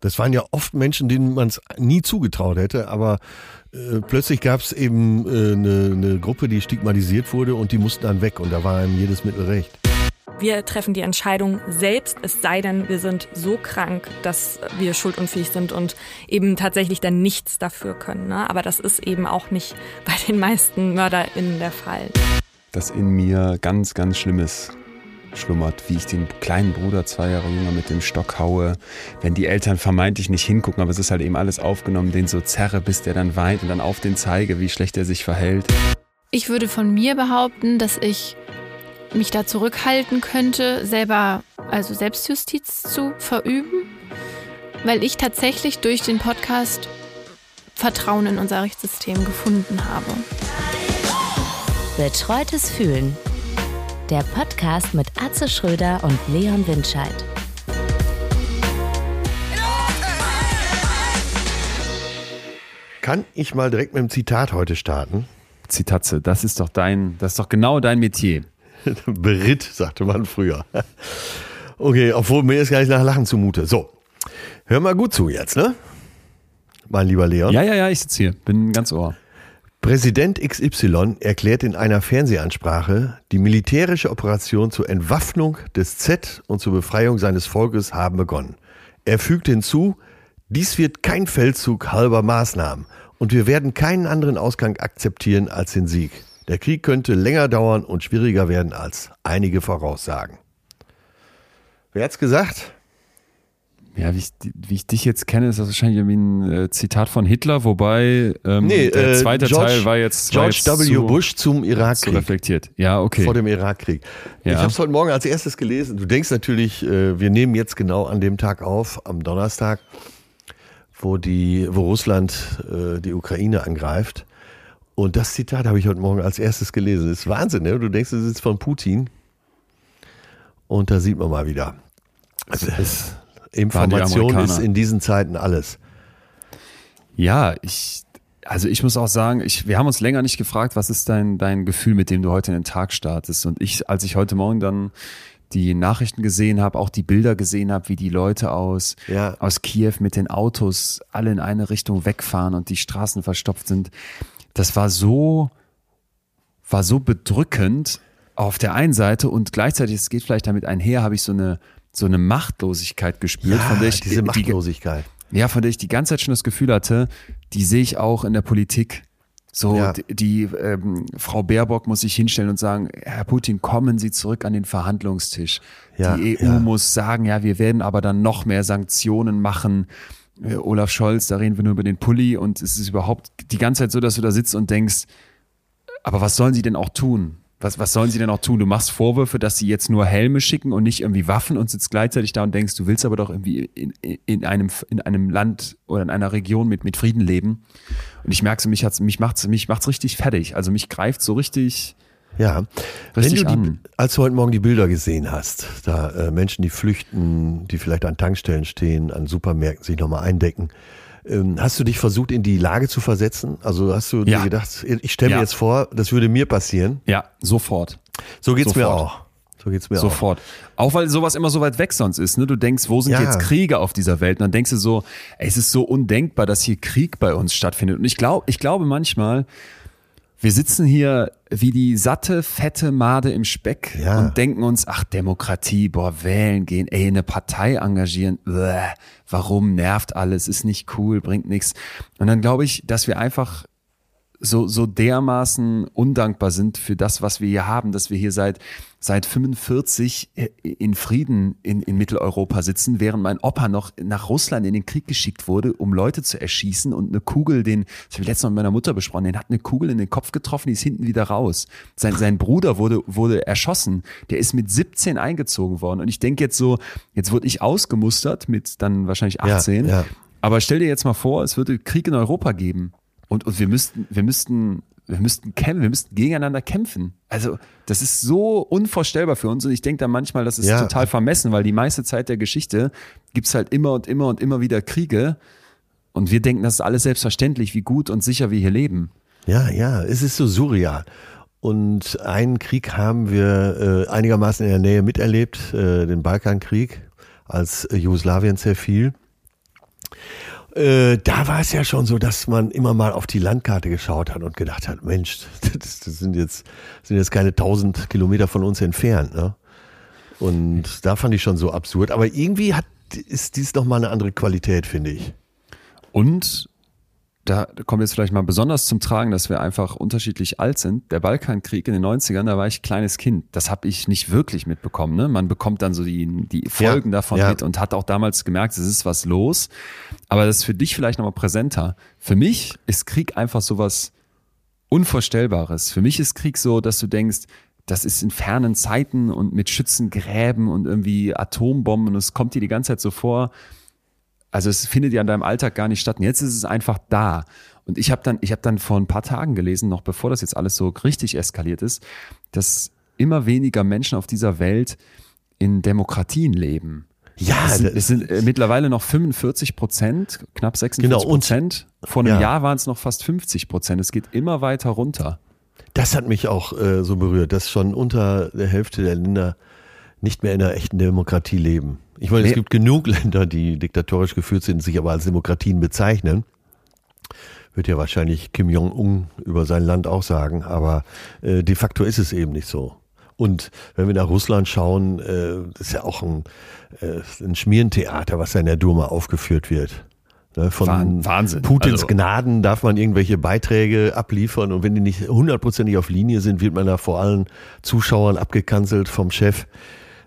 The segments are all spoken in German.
Das waren ja oft Menschen, denen man es nie zugetraut hätte, aber äh, plötzlich gab es eben eine äh, ne, ne Gruppe, die stigmatisiert wurde und die mussten dann weg und da war einem jedes Mittel recht. Wir treffen die Entscheidung selbst, es sei denn, wir sind so krank, dass wir schuldunfähig sind und eben tatsächlich dann nichts dafür können. Ne? Aber das ist eben auch nicht bei den meisten MörderInnen der Fall. Dass in mir ganz, ganz Schlimmes schlummert, wie ich den kleinen Bruder zwei Jahre jünger mit dem Stock haue, wenn die Eltern vermeintlich nicht hingucken, aber es ist halt eben alles aufgenommen, den so zerre, bis der dann weint und dann auf den zeige, wie schlecht er sich verhält. Ich würde von mir behaupten, dass ich mich da zurückhalten könnte, selber, also Selbstjustiz zu verüben, weil ich tatsächlich durch den Podcast Vertrauen in unser Rechtssystem gefunden habe. Betreutes Fühlen. Der Podcast mit Atze Schröder und Leon Windscheid. Kann ich mal direkt mit einem Zitat heute starten? Zitatze, das ist doch dein, das ist doch genau dein Metier. Beritt, sagte man früher. Okay, obwohl mir ist gar nicht nach Lachen zumute. So, hör mal gut zu jetzt, ne? Mein lieber Leon. Ja, ja, ja, ich sitze hier, bin ganz ohr. Präsident XY erklärt in einer Fernsehansprache, die militärische Operation zur Entwaffnung des Z und zur Befreiung seines Volkes haben begonnen. Er fügt hinzu, dies wird kein Feldzug halber Maßnahmen und wir werden keinen anderen Ausgang akzeptieren als den Sieg. Der Krieg könnte länger dauern und schwieriger werden, als einige voraussagen. Wer hat's gesagt? Ja, wie ich, wie ich dich jetzt kenne, ist das wahrscheinlich irgendwie ein äh, Zitat von Hitler, wobei ähm, nee, der äh, zweite äh, George, Teil war jetzt George war jetzt W. So, Bush zum Irakkrieg. So reflektiert. Ja, okay. Vor dem Irakkrieg. Ja. Ich habe es heute Morgen als erstes gelesen. Du denkst natürlich, äh, wir nehmen jetzt genau an dem Tag auf, am Donnerstag, wo die, wo Russland äh, die Ukraine angreift. Und das Zitat habe ich heute Morgen als erstes gelesen. Das ist Wahnsinn, ne? Du denkst, es ist von Putin. Und da sieht man mal wieder. Also es, Information ist in diesen Zeiten alles. Ja, ich, also ich muss auch sagen, ich, wir haben uns länger nicht gefragt, was ist dein, dein Gefühl, mit dem du heute in den Tag startest. Und ich, als ich heute Morgen dann die Nachrichten gesehen habe, auch die Bilder gesehen habe, wie die Leute aus, ja. aus Kiew mit den Autos alle in eine Richtung wegfahren und die Straßen verstopft sind, das war so, war so bedrückend auf der einen Seite und gleichzeitig, es geht vielleicht damit einher, habe ich so eine, so eine Machtlosigkeit gespürt, ja, von der ich, diese Machtlosigkeit. Die, ja, von der ich die ganze Zeit schon das Gefühl hatte, die sehe ich auch in der Politik. So, ja. die, die ähm, Frau Baerbock muss sich hinstellen und sagen, Herr Putin, kommen Sie zurück an den Verhandlungstisch. Ja, die EU ja. muss sagen, ja, wir werden aber dann noch mehr Sanktionen machen. Äh, Olaf Scholz, da reden wir nur über den Pulli und es ist überhaupt die ganze Zeit so, dass du da sitzt und denkst, aber was sollen sie denn auch tun? Was, was sollen sie denn auch tun? Du machst Vorwürfe, dass sie jetzt nur Helme schicken und nicht irgendwie Waffen und sitzt gleichzeitig da und denkst, du willst aber doch irgendwie in, in, einem, in einem Land oder in einer Region mit, mit Frieden leben. Und ich merke so, mich, hat's, mich macht's, mich macht's richtig fertig. Also mich greift so richtig, ja, wenn du die, als du heute Morgen die Bilder gesehen hast, da äh, Menschen, die flüchten, die vielleicht an Tankstellen stehen, an Supermärkten sich nochmal eindecken, hast du dich versucht, in die Lage zu versetzen? Also hast du ja. dir gedacht, ich stelle mir ja. jetzt vor, das würde mir passieren? Ja, sofort. So geht's sofort. mir auch. So geht's mir Sofort. Auch. auch weil sowas immer so weit weg sonst ist. Ne? Du denkst, wo sind ja. jetzt Kriege auf dieser Welt? Und dann denkst du so, ey, es ist so undenkbar, dass hier Krieg bei uns stattfindet. Und ich glaube, ich glaube manchmal, wir sitzen hier wie die satte, fette Made im Speck ja. und denken uns, ach, Demokratie, boah, wählen gehen, ey, eine Partei engagieren, bläh, warum nervt alles, ist nicht cool, bringt nichts. Und dann glaube ich, dass wir einfach so, so dermaßen undankbar sind für das, was wir hier haben, dass wir hier seit, seit 45 in Frieden in, in Mitteleuropa sitzen, während mein Opa noch nach Russland in den Krieg geschickt wurde, um Leute zu erschießen und eine Kugel, den, das habe ich letztens Mal mit meiner Mutter besprochen, den hat eine Kugel in den Kopf getroffen, die ist hinten wieder raus. Sein, sein Bruder wurde, wurde erschossen, der ist mit 17 eingezogen worden und ich denke jetzt so, jetzt wurde ich ausgemustert mit dann wahrscheinlich 18, ja, ja. aber stell dir jetzt mal vor, es würde Krieg in Europa geben und, und wir müssten, wir müssten, wir müssten kämpfen, wir müssten gegeneinander kämpfen. Also, das ist so unvorstellbar für uns. Und ich denke da manchmal, das ist ja. total vermessen, weil die meiste Zeit der Geschichte gibt's halt immer und immer und immer wieder Kriege. Und wir denken, das ist alles selbstverständlich, wie gut und sicher wir hier leben. Ja, ja, es ist so surreal. Und einen Krieg haben wir äh, einigermaßen in der Nähe miterlebt, äh, den Balkankrieg, als Jugoslawien zerfiel. Äh, da war es ja schon so, dass man immer mal auf die Landkarte geschaut hat und gedacht hat, Mensch, das, das sind jetzt sind jetzt keine tausend Kilometer von uns entfernt. Ne? Und da fand ich schon so absurd. Aber irgendwie hat ist dies noch mal eine andere Qualität, finde ich. Und da kommt jetzt vielleicht mal besonders zum Tragen, dass wir einfach unterschiedlich alt sind. Der Balkankrieg in den 90ern, da war ich kleines Kind. Das habe ich nicht wirklich mitbekommen. Ne? Man bekommt dann so die, die Folgen ja, davon ja. mit und hat auch damals gemerkt, es ist was los. Aber das ist für dich vielleicht nochmal präsenter. Für mich ist Krieg einfach sowas Unvorstellbares. Für mich ist Krieg so, dass du denkst, das ist in fernen Zeiten und mit Schützengräben und irgendwie Atombomben und es kommt dir die ganze Zeit so vor, also es findet ja in deinem Alltag gar nicht statt. Und jetzt ist es einfach da. Und ich habe dann, ich habe dann vor ein paar Tagen gelesen, noch bevor das jetzt alles so richtig eskaliert ist, dass immer weniger Menschen auf dieser Welt in Demokratien leben. Ja, es sind, es sind äh, mittlerweile noch 45 Prozent, knapp 46 genau, Prozent. Vor einem ja. Jahr waren es noch fast 50 Prozent. Es geht immer weiter runter. Das hat mich auch äh, so berührt, dass schon unter der Hälfte der Länder nicht mehr in einer echten Demokratie leben. Ich meine, nee. es gibt genug Länder, die diktatorisch geführt sind, sich aber als Demokratien bezeichnen. Wird ja wahrscheinlich Kim Jong-un über sein Land auch sagen, aber äh, de facto ist es eben nicht so. Und wenn wir nach Russland schauen, äh, ist ja auch ein, äh, ein Schmierentheater, was da in der Duma aufgeführt wird. Ne, von Wahnsinn. Putins also. Gnaden darf man irgendwelche Beiträge abliefern und wenn die nicht hundertprozentig auf Linie sind, wird man da vor allen Zuschauern abgekanzelt vom Chef.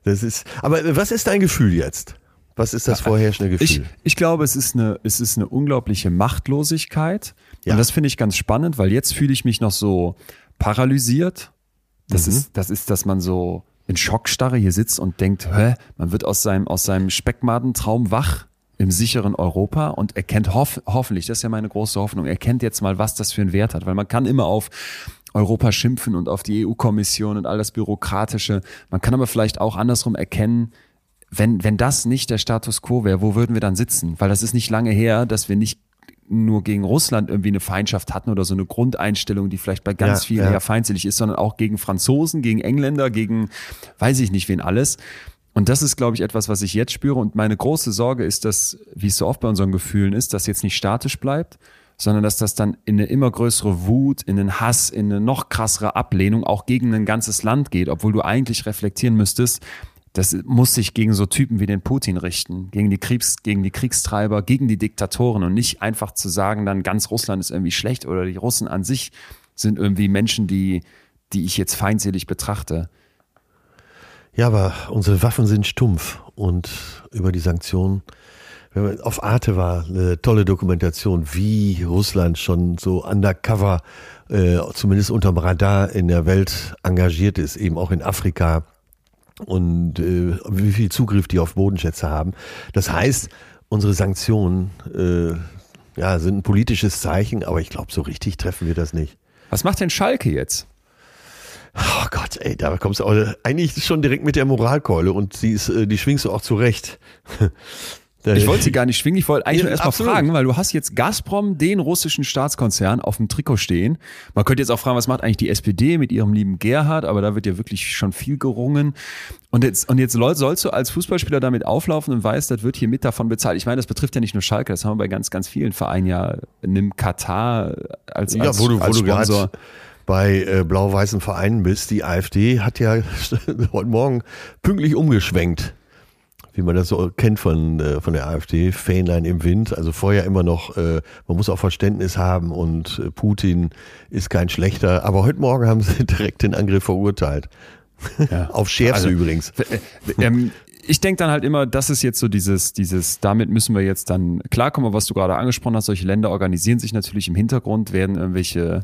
Das ist, aber was ist dein Gefühl jetzt? Was ist das vorherrschende Gefühl? Ich, ich glaube, es ist eine, es ist eine unglaubliche Machtlosigkeit. Ja. Und das finde ich ganz spannend, weil jetzt fühle ich mich noch so paralysiert. Das mhm. ist, das ist, dass man so in Schockstarre hier sitzt und denkt, hä, man wird aus seinem, aus seinem Speckmadentraum wach im sicheren Europa und erkennt hoff, hoffentlich, das ist ja meine große Hoffnung, erkennt jetzt mal, was das für einen Wert hat, weil man kann immer auf Europa schimpfen und auf die EU-Kommission und all das Bürokratische. Man kann aber vielleicht auch andersrum erkennen, wenn, wenn das nicht der Status quo wäre, wo würden wir dann sitzen? Weil das ist nicht lange her, dass wir nicht nur gegen Russland irgendwie eine Feindschaft hatten oder so eine Grundeinstellung, die vielleicht bei ganz ja, vielen ja. eher feindselig ist, sondern auch gegen Franzosen, gegen Engländer, gegen weiß ich nicht wen alles. Und das ist, glaube ich, etwas, was ich jetzt spüre. Und meine große Sorge ist, dass, wie es so oft bei unseren Gefühlen ist, dass jetzt nicht statisch bleibt, sondern dass das dann in eine immer größere Wut, in den Hass, in eine noch krassere Ablehnung auch gegen ein ganzes Land geht, obwohl du eigentlich reflektieren müsstest, das muss sich gegen so Typen wie den Putin richten, gegen die Kriegs, gegen die Kriegstreiber, gegen die Diktatoren und nicht einfach zu sagen, dann ganz Russland ist irgendwie schlecht oder die Russen an sich sind irgendwie Menschen, die, die ich jetzt feindselig betrachte. Ja, aber unsere Waffen sind stumpf und über die Sanktionen auf Arte war eine tolle Dokumentation, wie Russland schon so undercover, äh, zumindest unterm Radar in der Welt engagiert ist, eben auch in Afrika und äh, wie viel Zugriff die auf Bodenschätze haben. Das heißt, unsere Sanktionen äh, ja, sind ein politisches Zeichen, aber ich glaube, so richtig treffen wir das nicht. Was macht denn Schalke jetzt? Oh Gott, ey, da kommst du auch eigentlich schon direkt mit der Moralkeule und die, ist, äh, die schwingst du auch zurecht. Ich wollte sie gar nicht schwingen, ich wollte eigentlich ja, erstmal fragen, weil du hast jetzt Gazprom, den russischen Staatskonzern, auf dem Trikot stehen. Man könnte jetzt auch fragen, was macht eigentlich die SPD mit ihrem lieben Gerhard, aber da wird ja wirklich schon viel gerungen. Und jetzt, und jetzt sollst du als Fußballspieler damit auflaufen und weißt, das wird hier mit davon bezahlt. Ich meine, das betrifft ja nicht nur Schalke, das haben wir bei ganz, ganz vielen Vereinen ja. Nimm Katar als, als, ja, wo du, als wo Sponsor. Du bei äh, blau-weißen Vereinen bist, die AfD hat ja heute Morgen pünktlich umgeschwenkt wie man das so kennt von, äh, von der AfD, Fähnlein im Wind. Also vorher immer noch, äh, man muss auch Verständnis haben und äh, Putin ist kein schlechter. Aber heute Morgen haben sie direkt den Angriff verurteilt. Ja. Auf Schärfste also, übrigens. Ähm, ich denke dann halt immer, das ist jetzt so dieses, dieses, damit müssen wir jetzt dann klarkommen, was du gerade angesprochen hast. Solche Länder organisieren sich natürlich im Hintergrund, werden irgendwelche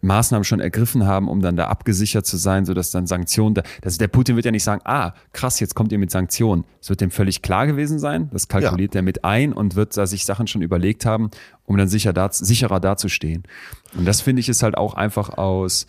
Maßnahmen schon ergriffen haben, um dann da abgesichert zu sein, sodass dann Sanktionen, da, also der Putin wird ja nicht sagen, ah, krass, jetzt kommt ihr mit Sanktionen. Es wird dem völlig klar gewesen sein, das kalkuliert ja. er mit ein und wird da sich Sachen schon überlegt haben, um dann sicher da, sicherer dazustehen. Und das finde ich ist halt auch einfach aus,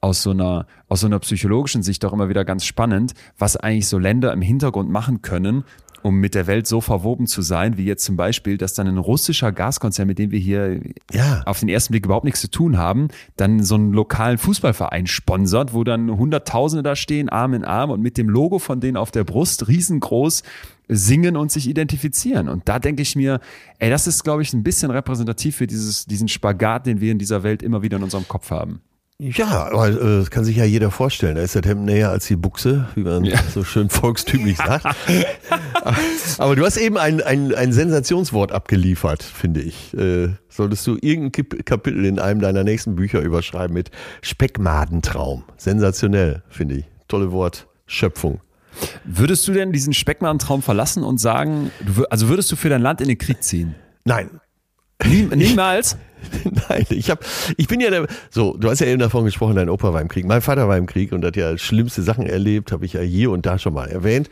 aus so einer, aus so einer psychologischen Sicht auch immer wieder ganz spannend, was eigentlich so Länder im Hintergrund machen können, um mit der Welt so verwoben zu sein, wie jetzt zum Beispiel, dass dann ein russischer Gaskonzern, mit dem wir hier ja. auf den ersten Blick überhaupt nichts zu tun haben, dann so einen lokalen Fußballverein sponsert, wo dann Hunderttausende da stehen, Arm in Arm und mit dem Logo von denen auf der Brust riesengroß singen und sich identifizieren. Und da denke ich mir, ey, das ist, glaube ich, ein bisschen repräsentativ für dieses, diesen Spagat, den wir in dieser Welt immer wieder in unserem Kopf haben. Ja, aber äh, das kann sich ja jeder vorstellen. Da ist der Hemd näher als die Buchse, wie man ja. so schön volkstümlich sagt. aber du hast eben ein, ein, ein Sensationswort abgeliefert, finde ich. Äh, solltest du irgendein Kapitel in einem deiner nächsten Bücher überschreiben mit Speckmadentraum. Sensationell, finde ich. Tolle Wortschöpfung. Würdest du denn diesen Speckmadentraum verlassen und sagen, also würdest du für dein Land in den Krieg ziehen? Nein. Nie, niemals? Nein, ich habe, ich bin ja der, so, du hast ja eben davon gesprochen, dein Opa war im Krieg, mein Vater war im Krieg und hat ja schlimmste Sachen erlebt, habe ich ja hier und da schon mal erwähnt.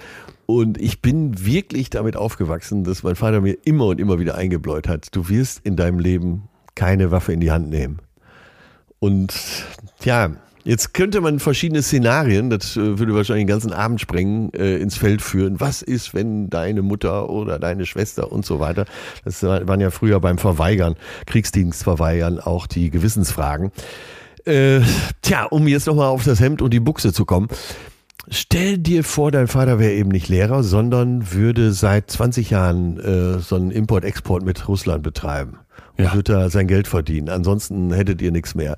Und ich bin wirklich damit aufgewachsen, dass mein Vater mir immer und immer wieder eingebläut hat, du wirst in deinem Leben keine Waffe in die Hand nehmen. Und ja, Jetzt könnte man verschiedene Szenarien, das äh, würde wahrscheinlich den ganzen Abend sprengen, äh, ins Feld führen. Was ist, wenn deine Mutter oder deine Schwester und so weiter, das waren ja früher beim Verweigern, Kriegsdienst verweigern, auch die Gewissensfragen. Äh, tja, um jetzt nochmal auf das Hemd und die Buchse zu kommen. Stell dir vor, dein Vater wäre eben nicht Lehrer, sondern würde seit 20 Jahren äh, so einen Import-Export mit Russland betreiben und ja. würde da sein Geld verdienen. Ansonsten hättet ihr nichts mehr.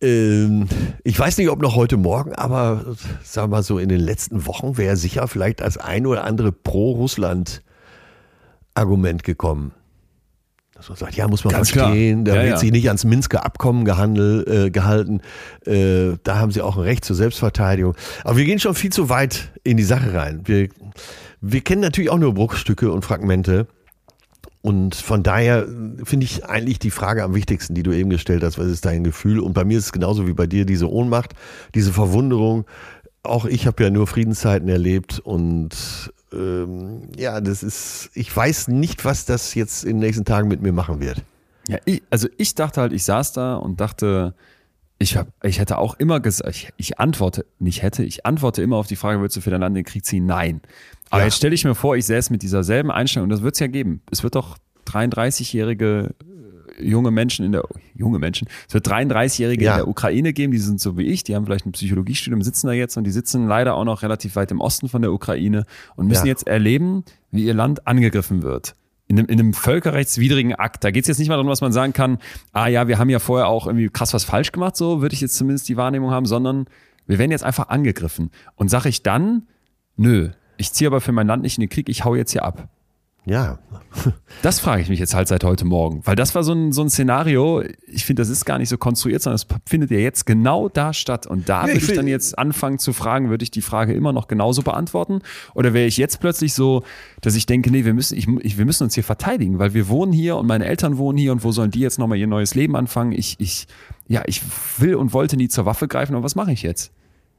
Ähm, ich weiß nicht, ob noch heute Morgen, aber sagen wir mal so in den letzten Wochen wäre sicher vielleicht als ein oder andere Pro-Russland-Argument gekommen. Dass man sagt, ja, muss man Ganz verstehen, klar. da ja, wird ja. sich nicht ans Minsker Abkommen gehandelt, äh, gehalten. Äh, da haben sie auch ein Recht zur Selbstverteidigung. Aber wir gehen schon viel zu weit in die Sache rein. Wir, wir kennen natürlich auch nur Bruchstücke und Fragmente. Und von daher finde ich eigentlich die Frage am wichtigsten, die du eben gestellt hast, was ist dein Gefühl? Und bei mir ist es genauso wie bei dir diese Ohnmacht, diese Verwunderung. Auch ich habe ja nur Friedenszeiten erlebt und ähm, ja, das ist, ich weiß nicht, was das jetzt in den nächsten Tagen mit mir machen wird. Ja, ich, also ich dachte halt, ich saß da und dachte, ich, hab, ich hätte auch immer gesagt, ich, ich antworte, nicht hätte, ich antworte immer auf die Frage, würdest du für dein Land den Krieg ziehen? Nein. Aber ja. jetzt stelle ich mir vor, ich säße mit dieser selben Einstellung, und das wird es ja geben. Es wird doch 33-jährige äh, junge Menschen in der, junge Menschen, es wird 33-jährige ja. in der Ukraine geben, die sind so wie ich, die haben vielleicht ein Psychologiestudium, sitzen da jetzt und die sitzen leider auch noch relativ weit im Osten von der Ukraine und müssen ja. jetzt erleben, wie ihr Land angegriffen wird. In einem, in einem völkerrechtswidrigen Akt. Da geht es jetzt nicht mal darum, was man sagen kann, ah ja, wir haben ja vorher auch irgendwie krass was falsch gemacht, so würde ich jetzt zumindest die Wahrnehmung haben, sondern wir werden jetzt einfach angegriffen. Und sage ich dann, nö, ich ziehe aber für mein Land nicht in den Krieg, ich hau jetzt hier ab. Ja. Das frage ich mich jetzt halt seit heute Morgen. Weil das war so ein, so ein Szenario, ich finde, das ist gar nicht so konstruiert, sondern es findet ja jetzt genau da statt. Und da ja, würde ich, ich dann jetzt anfangen zu fragen, würde ich die Frage immer noch genauso beantworten? Oder wäre ich jetzt plötzlich so, dass ich denke, nee, wir müssen, ich, ich, wir müssen uns hier verteidigen, weil wir wohnen hier und meine Eltern wohnen hier und wo sollen die jetzt nochmal ihr neues Leben anfangen? Ich, ich, ja, ich will und wollte nie zur Waffe greifen, aber was mache ich jetzt?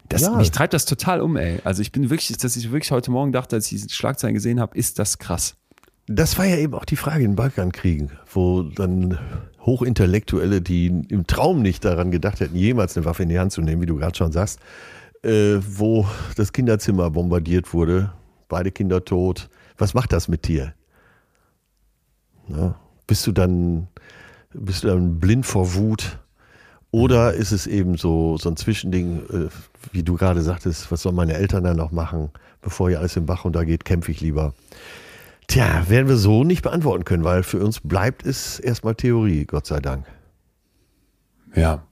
Das, ja. Mich treibt das total um, ey. Also ich bin wirklich, dass ich wirklich heute Morgen dachte, als ich die Schlagzeilen gesehen habe, ist das krass. Das war ja eben auch die Frage in Balkankriegen, wo dann Hochintellektuelle, die im Traum nicht daran gedacht hätten, jemals eine Waffe in die Hand zu nehmen, wie du gerade schon sagst, äh, wo das Kinderzimmer bombardiert wurde, beide Kinder tot. Was macht das mit dir? Na, bist du dann, bist du dann blind vor Wut? Oder ist es eben so, so ein Zwischending, äh, wie du gerade sagtest, was sollen meine Eltern dann noch machen, bevor hier alles im Bach runtergeht, kämpfe ich lieber. Tja, werden wir so nicht beantworten können, weil für uns bleibt es erstmal Theorie, Gott sei Dank. Ja,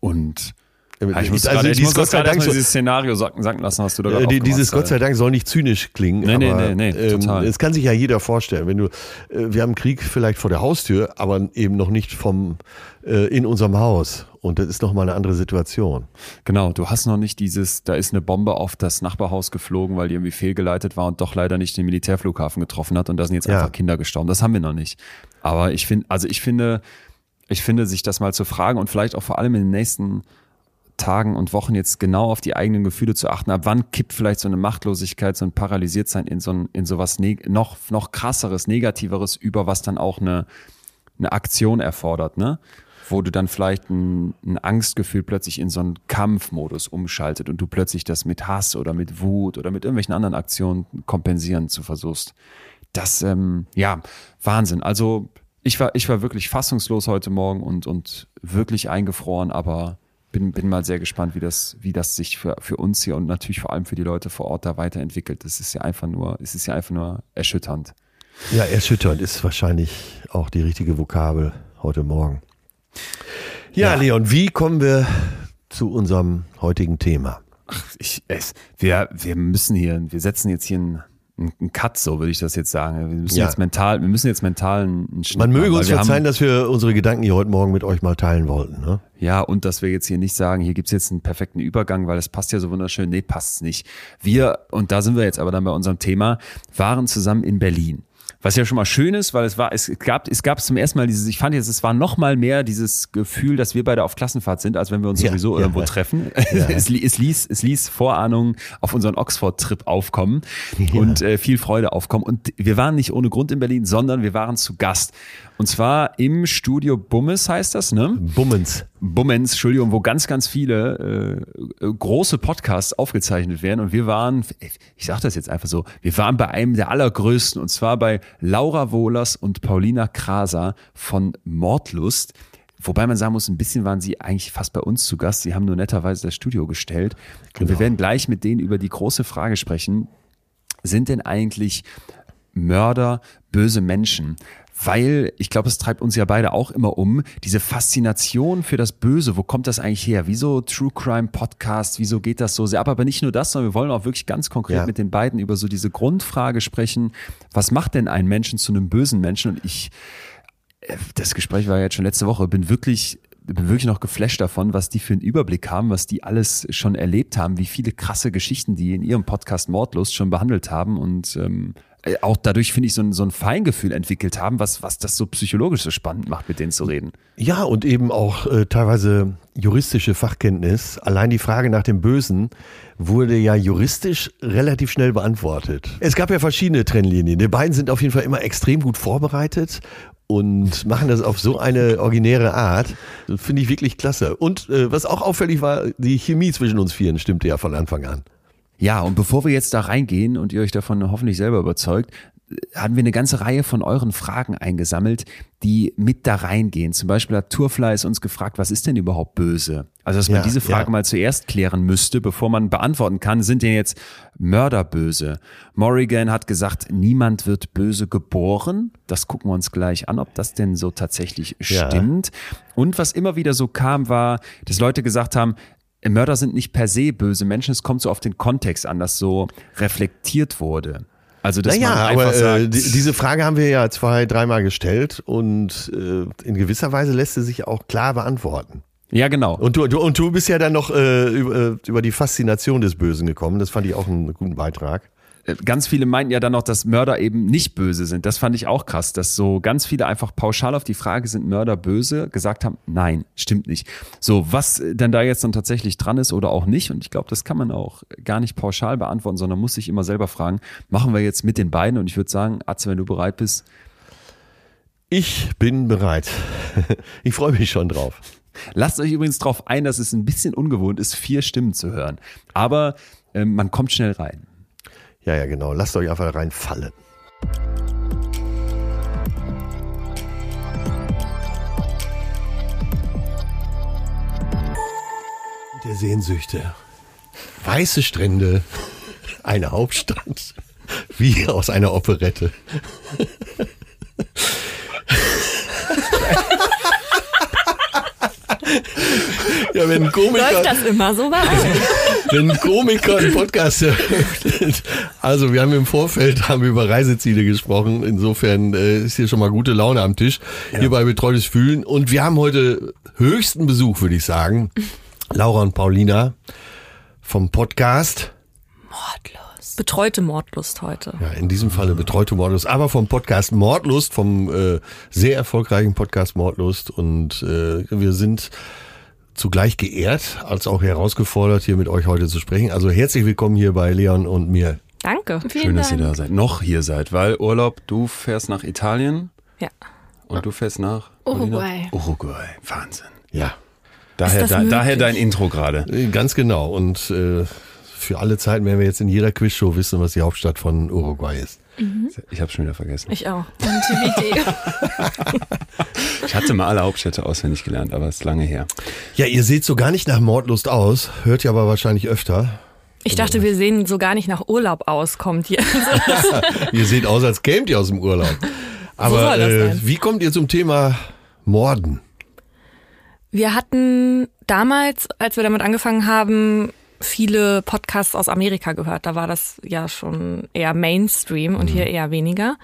und ich muss also muss Gott sei Dank dieses Szenario sacken, lassen, hast du da äh, Dieses Gott sei Dank soll nicht zynisch klingen. Nee, aber, nee, nee, nee, ähm, total. Es kann sich ja jeder vorstellen, wenn du, äh, wir haben Krieg vielleicht vor der Haustür, aber eben noch nicht vom, äh, in unserem Haus. Und das ist nochmal eine andere Situation. Genau, du hast noch nicht dieses, da ist eine Bombe auf das Nachbarhaus geflogen, weil die irgendwie fehlgeleitet war und doch leider nicht den Militärflughafen getroffen hat und da sind jetzt ja. einfach Kinder gestorben. Das haben wir noch nicht. Aber ich finde, also ich finde, ich finde, sich das mal zu fragen und vielleicht auch vor allem in den nächsten Tagen und Wochen jetzt genau auf die eigenen Gefühle zu achten. Ab wann kippt vielleicht so eine Machtlosigkeit, so ein Paralysiertsein in so, ein, in so was noch, noch krasseres, negativeres über, was dann auch eine, eine Aktion erfordert, ne? Wo du dann vielleicht ein, ein Angstgefühl plötzlich in so einen Kampfmodus umschaltet und du plötzlich das mit Hass oder mit Wut oder mit irgendwelchen anderen Aktionen kompensieren zu versuchst. Das, ähm, ja, Wahnsinn. Also ich war, ich war wirklich fassungslos heute Morgen und, und wirklich eingefroren, aber bin, bin mal sehr gespannt, wie das, wie das sich für, für uns hier und natürlich vor allem für die Leute vor Ort da weiterentwickelt. Das ist ja einfach nur, es ist ja einfach nur erschütternd. Ja, erschütternd ist wahrscheinlich auch die richtige Vokabel heute Morgen. Ja, ja. Leon, wie kommen wir zu unserem heutigen Thema? Ach, ich, es, wir, wir müssen hier, wir setzen jetzt hier ein ein Cut, so würde ich das jetzt sagen. Wir müssen ja. jetzt mental, wir müssen jetzt mental einen Schnitt Man möge uns verzeihen, dass wir unsere Gedanken hier heute Morgen mit euch mal teilen wollten. Ne? Ja, und dass wir jetzt hier nicht sagen, hier gibt's jetzt einen perfekten Übergang, weil es passt ja so wunderschön. Nee, passt's nicht. Wir, und da sind wir jetzt aber dann bei unserem Thema, waren zusammen in Berlin. Was ja schon mal schön ist, weil es war, es gab, es gab zum ersten Mal dieses, ich fand jetzt, es war noch mal mehr dieses Gefühl, dass wir beide auf Klassenfahrt sind, als wenn wir uns ja, sowieso ja, irgendwo ja. treffen. es, es, ließ, es ließ Vorahnungen auf unseren Oxford-Trip aufkommen und äh, viel Freude aufkommen. Und wir waren nicht ohne Grund in Berlin, sondern wir waren zu Gast. Und zwar im Studio Bummes heißt das, ne? Bummens. Bummens, Entschuldigung, wo ganz, ganz viele äh, äh, große Podcasts aufgezeichnet werden. Und wir waren, ich sage das jetzt einfach so, wir waren bei einem der allergrößten, und zwar bei Laura Wohlers und Paulina Kraser von Mordlust. Wobei man sagen muss, ein bisschen waren sie eigentlich fast bei uns zu Gast. Sie haben nur netterweise das Studio gestellt. Genau. Und wir werden gleich mit denen über die große Frage sprechen. Sind denn eigentlich Mörder böse Menschen? Weil ich glaube, es treibt uns ja beide auch immer um, diese Faszination für das Böse, wo kommt das eigentlich her? Wieso True Crime Podcast, wieso geht das so sehr ab? Aber nicht nur das, sondern wir wollen auch wirklich ganz konkret ja. mit den beiden über so diese Grundfrage sprechen, was macht denn einen Menschen zu einem bösen Menschen? Und ich, äh, das Gespräch war ja jetzt schon letzte Woche, bin wirklich bin wirklich noch geflasht davon, was die für einen Überblick haben, was die alles schon erlebt haben, wie viele krasse Geschichten die in ihrem Podcast Mordlust schon behandelt haben und ähm, äh, auch dadurch, finde ich, so ein, so ein Feingefühl entwickelt haben, was, was das so psychologisch so spannend macht, mit denen zu reden. Ja, und eben auch äh, teilweise juristische Fachkenntnis. Allein die Frage nach dem Bösen wurde ja juristisch relativ schnell beantwortet. Es gab ja verschiedene Trennlinien. Die beiden sind auf jeden Fall immer extrem gut vorbereitet und machen das auf so eine originäre Art. Finde ich wirklich klasse. Und äh, was auch auffällig war, die Chemie zwischen uns Vieren stimmte ja von Anfang an. Ja, und bevor wir jetzt da reingehen und ihr euch davon hoffentlich selber überzeugt, haben wir eine ganze Reihe von euren Fragen eingesammelt, die mit da reingehen. Zum Beispiel hat Turflies uns gefragt, was ist denn überhaupt böse? Also, dass man ja, diese Frage ja. mal zuerst klären müsste, bevor man beantworten kann, sind denn jetzt Mörder böse? Morrigan hat gesagt, niemand wird böse geboren. Das gucken wir uns gleich an, ob das denn so tatsächlich ja. stimmt. Und was immer wieder so kam, war, dass Leute gesagt haben, Mörder sind nicht per se böse Menschen, es kommt so auf den Kontext an, dass so reflektiert wurde. Also dass naja, aber äh, sagt, äh, diese Frage haben wir ja zwei, dreimal gestellt und äh, in gewisser Weise lässt sie sich auch klar beantworten. Ja, genau. Und du, du, und du bist ja dann noch äh, über, äh, über die Faszination des Bösen gekommen. Das fand ich auch einen guten Beitrag ganz viele meinten ja dann noch, dass Mörder eben nicht böse sind. Das fand ich auch krass, dass so ganz viele einfach pauschal auf die Frage, sind Mörder böse, gesagt haben, nein, stimmt nicht. So, was denn da jetzt dann tatsächlich dran ist oder auch nicht, und ich glaube, das kann man auch gar nicht pauschal beantworten, sondern muss sich immer selber fragen, machen wir jetzt mit den beiden? Und ich würde sagen, Atze, wenn du bereit bist. Ich bin bereit. Ich freue mich schon drauf. Lasst euch übrigens darauf ein, dass es ein bisschen ungewohnt ist, vier Stimmen zu hören. Aber äh, man kommt schnell rein. Ja, ja, genau. Lasst euch einfach reinfallen. Der Sehnsüchte. Weiße Strände. Eine Hauptstadt. Wie aus einer Operette. Ja, wenn ein Komiker. Läuft das immer so bei Wenn ein Komiker einen Podcast eröffnet. Also, wir haben im Vorfeld haben wir über Reiseziele gesprochen. Insofern äh, ist hier schon mal gute Laune am Tisch. Ja. Hier bei Betreutes Fühlen. Und wir haben heute höchsten Besuch, würde ich sagen. Laura und Paulina vom Podcast. Mordlust. Betreute Mordlust heute. Ja, in diesem Falle betreute Mordlust, aber vom Podcast Mordlust, vom äh, sehr erfolgreichen Podcast Mordlust. Und äh, wir sind zugleich geehrt als auch herausgefordert, hier mit euch heute zu sprechen. Also herzlich willkommen hier bei Leon und mir. Danke. Vielen Schön, dass ihr da seid. Noch hier seid, weil Urlaub, du fährst nach Italien. Ja. Und du fährst nach Uruguay. Uruguay. Wahnsinn. Ja. Daher, da, daher dein Intro gerade. Äh, ganz genau. Und äh, für alle Zeiten werden wir jetzt in jeder Quizshow wissen, was die Hauptstadt von Uruguay ist. Mhm. Ich habe schon wieder vergessen. Ich auch. Ich hatte mal alle Hauptstädte auswendig gelernt, aber es ist lange her. Ja, ihr seht so gar nicht nach Mordlust aus, hört ihr aber wahrscheinlich öfter. Ich dachte, wir sehen so gar nicht nach Urlaub aus, kommt hier. ihr seht aus, als kämt ihr aus dem Urlaub. Aber äh, wie kommt ihr zum Thema Morden? Wir hatten damals, als wir damit angefangen haben, viele Podcasts aus Amerika gehört. Da war das ja schon eher Mainstream und mhm. hier eher weniger.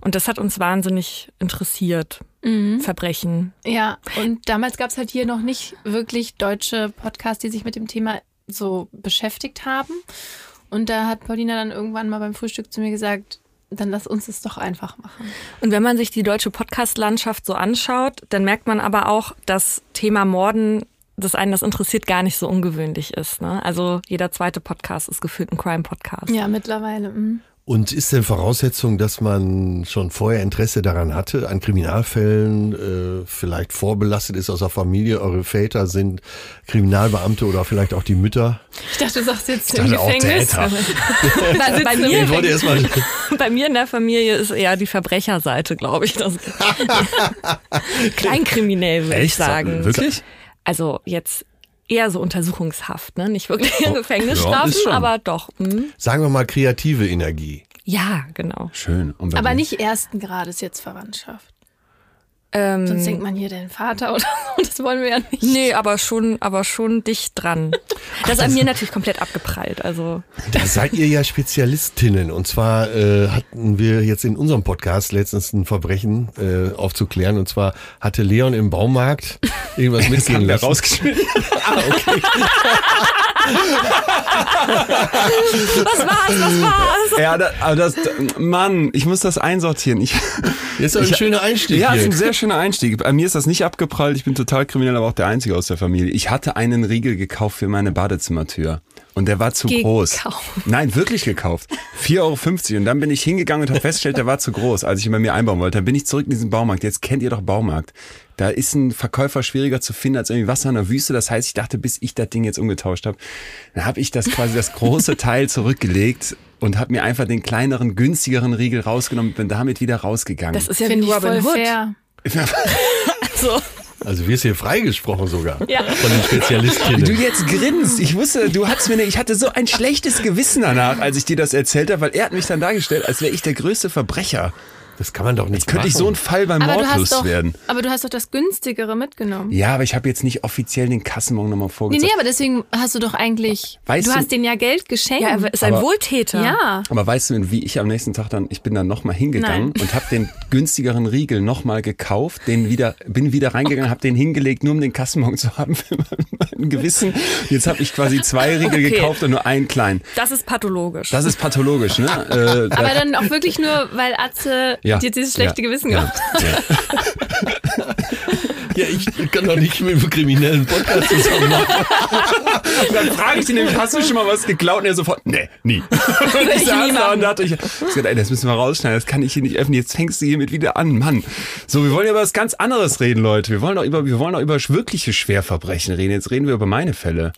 Und das hat uns wahnsinnig interessiert. Mhm. Verbrechen. Ja, und damals gab es halt hier noch nicht wirklich deutsche Podcasts, die sich mit dem Thema so beschäftigt haben. Und da hat Paulina dann irgendwann mal beim Frühstück zu mir gesagt, dann lass uns es doch einfach machen. Und wenn man sich die deutsche Podcast-Landschaft so anschaut, dann merkt man aber auch, dass Thema Morden, das einen das interessiert, gar nicht so ungewöhnlich ist. Ne? Also jeder zweite Podcast ist gefühlt ein Crime-Podcast. Ja, mittlerweile. Mh. Und ist denn Voraussetzung, dass man schon vorher Interesse daran hatte, an Kriminalfällen, äh, vielleicht vorbelastet ist aus der Familie, eure Väter sind Kriminalbeamte oder vielleicht auch die Mütter? Ich dachte, du sagst jetzt ich im Gefängnis. bei, bei, mir, ich wollte erst mal bei mir in der Familie ist eher die Verbrecherseite, glaube ich. Das Kleinkriminell, würde ich sagen. Wirklich? Also jetzt eher so Untersuchungshaft, ne? Nicht wirklich oh, Gefängnisstrafen, ja, aber doch. Hm. Sagen wir mal kreative Energie. Ja, genau. Schön. aber nicht ersten Grades jetzt Verwandtschaft. Ähm, Sonst denkt man hier den Vater oder so, das wollen wir ja nicht. Nee, aber schon, aber schon dicht dran. Das ist an mir natürlich komplett abgeprallt. Also. Da seid ihr ja Spezialistinnen. Und zwar äh, hatten wir jetzt in unserem Podcast letztens ein Verbrechen äh, aufzuklären. Und zwar hatte Leon im Baumarkt irgendwas mitgehen lassen. rausgeschnitten. ah, okay. Was war's? Was war's? Ja, da, aber das, Mann, ich muss das einsortieren. Ich, Jetzt ist ein schöner Einstieg. Ja, ist ein sehr schöner Einstieg. Bei mir ist das nicht abgeprallt. Ich bin total kriminell, aber auch der Einzige aus der Familie. Ich hatte einen Riegel gekauft für meine Badezimmertür. Und der war zu gekauft. groß. Nein, wirklich gekauft. 4,50 Euro. Und dann bin ich hingegangen und habe festgestellt, der war zu groß, als ich ihn bei mir einbauen wollte. Dann bin ich zurück in diesen Baumarkt. Jetzt kennt ihr doch Baumarkt. Da ist ein Verkäufer schwieriger zu finden als irgendwie Wasser in der Wüste. Das heißt, ich dachte, bis ich das Ding jetzt umgetauscht habe, dann habe ich das quasi das große Teil zurückgelegt und habe mir einfach den kleineren, günstigeren Riegel rausgenommen und bin damit wieder rausgegangen. Das ist ja wie Robin Hood. Fair. also. Also wirst hier freigesprochen sogar ja. von den Spezialistinnen. Du jetzt grinst. Ich wusste, du hattest mir, ne, ich hatte so ein schlechtes Gewissen danach, als ich dir das erzählt habe, weil er hat mich dann dargestellt, als wäre ich der größte Verbrecher. Das kann man doch nicht Jetzt könnte machen. ich so ein Fall beim aber Mordlust doch, werden. Aber du hast doch das günstigere mitgenommen. Ja, aber ich habe jetzt nicht offiziell den Kassenbon nochmal vorgezeigt. Nee, nee, aber deswegen hast du doch eigentlich, weißt du, du hast denen ja Geld geschenkt. Ja, er ist ein aber, Wohltäter. Ja. Aber weißt du, wie ich am nächsten Tag dann, ich bin dann nochmal hingegangen Nein. und habe den günstigeren Riegel nochmal gekauft, den wieder, bin wieder reingegangen, oh. habe den hingelegt, nur um den Kassenbon zu haben für mein Gewissen. Jetzt habe ich quasi zwei Riegel okay. gekauft und nur einen kleinen. Das ist pathologisch. Das ist pathologisch, ne? äh, aber dann auch wirklich nur, weil Atze ja. dir dieses schlechte ja. Gewissen gehabt. Ja. ja, ich kann doch nicht mit einem kriminellen Podcast zusammen machen. dann frage ich ihn nämlich, hast du schon mal was geklaut? Und er sofort, nee, nie. Und ich saß da und dachte, ich, ich gesagt, ey, das müssen wir rausschneiden, das kann ich hier nicht öffnen. Jetzt fängst du hiermit wieder an, Mann. So, wir wollen ja über was ganz anderes reden, Leute. Wir wollen doch über, wir wollen doch über wirkliche Schwerverbrechen reden. Jetzt reden wir über meine Fälle.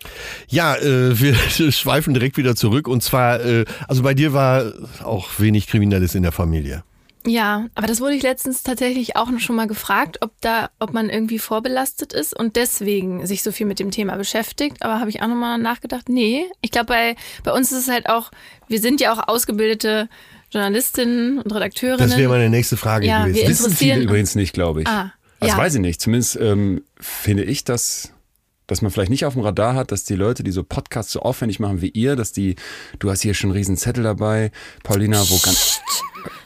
Ja, äh, wir schweifen direkt wieder zurück. Und zwar, äh, also bei dir war auch wenig Kriminelles in der Familie. Ja, aber das wurde ich letztens tatsächlich auch noch schon mal gefragt, ob da, ob man irgendwie vorbelastet ist und deswegen sich so viel mit dem Thema beschäftigt. Aber habe ich auch noch mal nachgedacht, nee. Ich glaube, bei, bei uns ist es halt auch, wir sind ja auch ausgebildete Journalistinnen und Redakteurinnen. Das wäre meine nächste Frage ja, gewesen. Wir Wissen viele übrigens nicht, glaube ich. Ah, also ja. weiß ich nicht. Zumindest ähm, finde ich das dass man vielleicht nicht auf dem Radar hat, dass die Leute, die so Podcasts so aufwendig machen wie ihr, dass die, du hast hier schon einen riesen Zettel dabei, Paulina, wo ganz,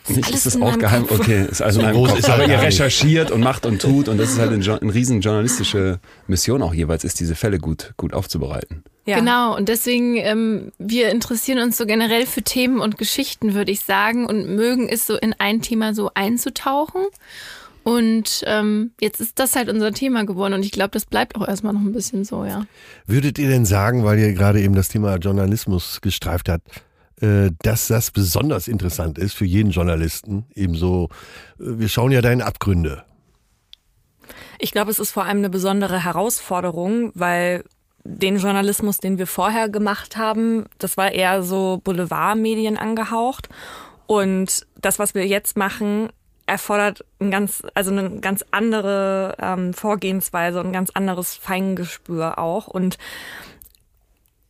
nicht, ist das auch geheim? Kopf. Okay, ist also in einem Kopf. Aber ihr recherchiert und macht und tut und das ist halt eine, eine riesen journalistische Mission auch jeweils, ist diese Fälle gut, gut aufzubereiten. Ja. Genau, und deswegen, ähm, wir interessieren uns so generell für Themen und Geschichten, würde ich sagen, und mögen es so in ein Thema so einzutauchen. Und ähm, jetzt ist das halt unser Thema geworden und ich glaube, das bleibt auch erstmal noch ein bisschen so, ja. Würdet ihr denn sagen, weil ihr gerade eben das Thema Journalismus gestreift habt, dass das besonders interessant ist für jeden Journalisten? Ebenso, äh, wir schauen ja da in Abgründe. Ich glaube, es ist vor allem eine besondere Herausforderung, weil den Journalismus, den wir vorher gemacht haben, das war eher so Boulevardmedien angehaucht. Und das, was wir jetzt machen, erfordert ein ganz, also eine ganz andere ähm, Vorgehensweise und ein ganz anderes Feingespür auch. Und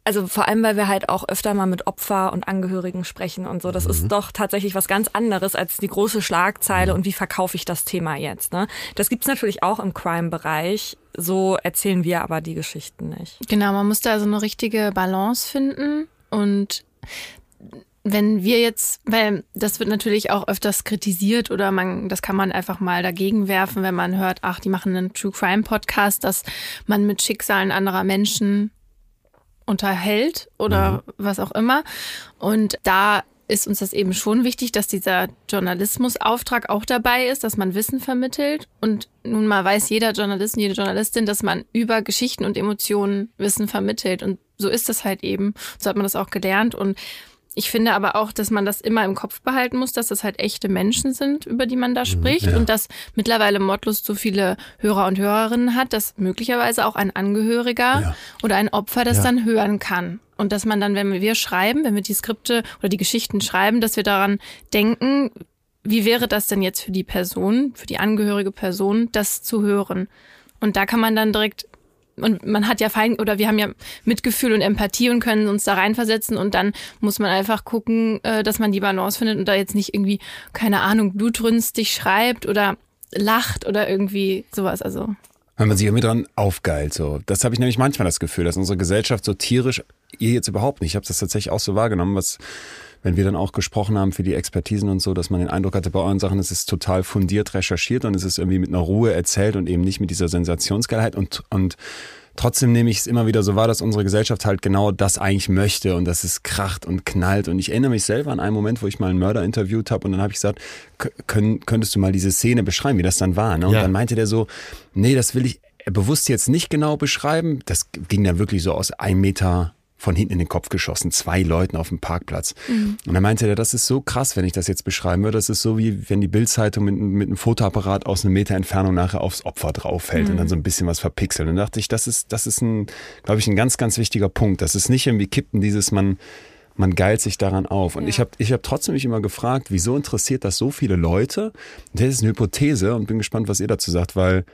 also vor allem, weil wir halt auch öfter mal mit Opfer und Angehörigen sprechen und so. Das mhm. ist doch tatsächlich was ganz anderes als die große Schlagzeile mhm. und wie verkaufe ich das Thema jetzt. Ne? Das gibt's natürlich auch im Crime-Bereich. So erzählen wir aber die Geschichten nicht. Genau, man muss da also eine richtige Balance finden und wenn wir jetzt, weil das wird natürlich auch öfters kritisiert oder man, das kann man einfach mal dagegen werfen, wenn man hört, ach, die machen einen True Crime Podcast, dass man mit Schicksalen anderer Menschen unterhält oder mhm. was auch immer. Und da ist uns das eben schon wichtig, dass dieser Journalismusauftrag auch dabei ist, dass man Wissen vermittelt. Und nun mal weiß jeder Journalist und jede Journalistin, dass man über Geschichten und Emotionen Wissen vermittelt. Und so ist das halt eben. So hat man das auch gelernt. Und ich finde aber auch, dass man das immer im Kopf behalten muss, dass das halt echte Menschen sind, über die man da mhm, spricht ja. und dass mittlerweile Mordlust so viele Hörer und Hörerinnen hat, dass möglicherweise auch ein Angehöriger ja. oder ein Opfer das ja. dann hören kann. Und dass man dann, wenn wir schreiben, wenn wir die Skripte oder die Geschichten schreiben, dass wir daran denken, wie wäre das denn jetzt für die Person, für die angehörige Person, das zu hören? Und da kann man dann direkt und man hat ja fein oder wir haben ja Mitgefühl und Empathie und können uns da reinversetzen und dann muss man einfach gucken, äh, dass man die Balance findet und da jetzt nicht irgendwie, keine Ahnung, blutrünstig schreibt oder lacht oder irgendwie sowas. Also. Wenn man sich irgendwie dran aufgeilt, so. Das habe ich nämlich manchmal das Gefühl, dass unsere Gesellschaft so tierisch, ihr jetzt überhaupt nicht. Ich habe das tatsächlich auch so wahrgenommen, was wenn wir dann auch gesprochen haben für die Expertisen und so, dass man den Eindruck hatte, bei euren Sachen, es ist total fundiert recherchiert und es ist irgendwie mit einer Ruhe erzählt und eben nicht mit dieser Sensationsgeilheit und, und Trotzdem nehme ich es immer wieder so wahr, dass unsere Gesellschaft halt genau das eigentlich möchte und dass es kracht und knallt. Und ich erinnere mich selber an einen Moment, wo ich mal einen Mörder interviewt habe und dann habe ich gesagt, können, könntest du mal diese Szene beschreiben, wie das dann war? Ne? Und ja. dann meinte der so, nee, das will ich bewusst jetzt nicht genau beschreiben. Das ging dann wirklich so aus einem Meter von hinten in den Kopf geschossen, zwei Leuten auf dem Parkplatz. Mhm. Und dann meinte er, das ist so krass, wenn ich das jetzt beschreiben würde. Das ist so wie wenn die Bildzeitung mit, mit einem Fotoapparat aus einem Meter Entfernung nachher aufs Opfer drauffällt mhm. und dann so ein bisschen was verpixelt. Und dann dachte ich, das ist, das ist ein, glaube ich, ein ganz, ganz wichtiger Punkt. Das ist nicht irgendwie kippen, dieses man, man geilt sich daran auf. Und ja. ich habe ich hab trotzdem mich immer gefragt, wieso interessiert das so viele Leute? Und das ist eine Hypothese und bin gespannt, was ihr dazu sagt, weil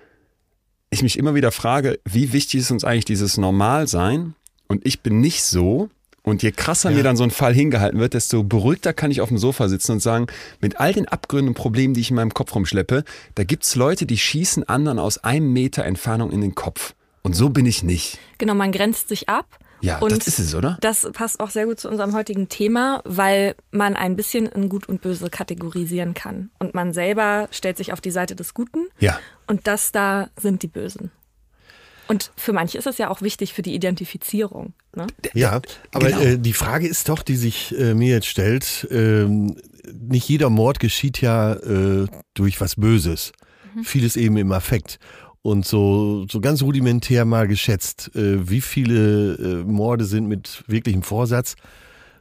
ich mich immer wieder frage, wie wichtig ist uns eigentlich dieses Normalsein? Und ich bin nicht so. Und je krasser ja. mir dann so ein Fall hingehalten wird, desto beruhigter kann ich auf dem Sofa sitzen und sagen, mit all den Abgründen und Problemen, die ich in meinem Kopf rumschleppe, da gibt's Leute, die schießen anderen aus einem Meter Entfernung in den Kopf. Und so bin ich nicht. Genau, man grenzt sich ab. Ja, und das ist es, oder? Das passt auch sehr gut zu unserem heutigen Thema, weil man ein bisschen in Gut und Böse kategorisieren kann. Und man selber stellt sich auf die Seite des Guten. Ja. Und das da sind die Bösen. Und für manche ist es ja auch wichtig für die Identifizierung. Ne? Ja, aber genau. äh, die Frage ist doch, die sich äh, mir jetzt stellt, ähm, nicht jeder Mord geschieht ja äh, durch was Böses. Mhm. Vieles eben im Affekt. Und so, so ganz rudimentär mal geschätzt, äh, wie viele äh, Morde sind mit wirklichem Vorsatz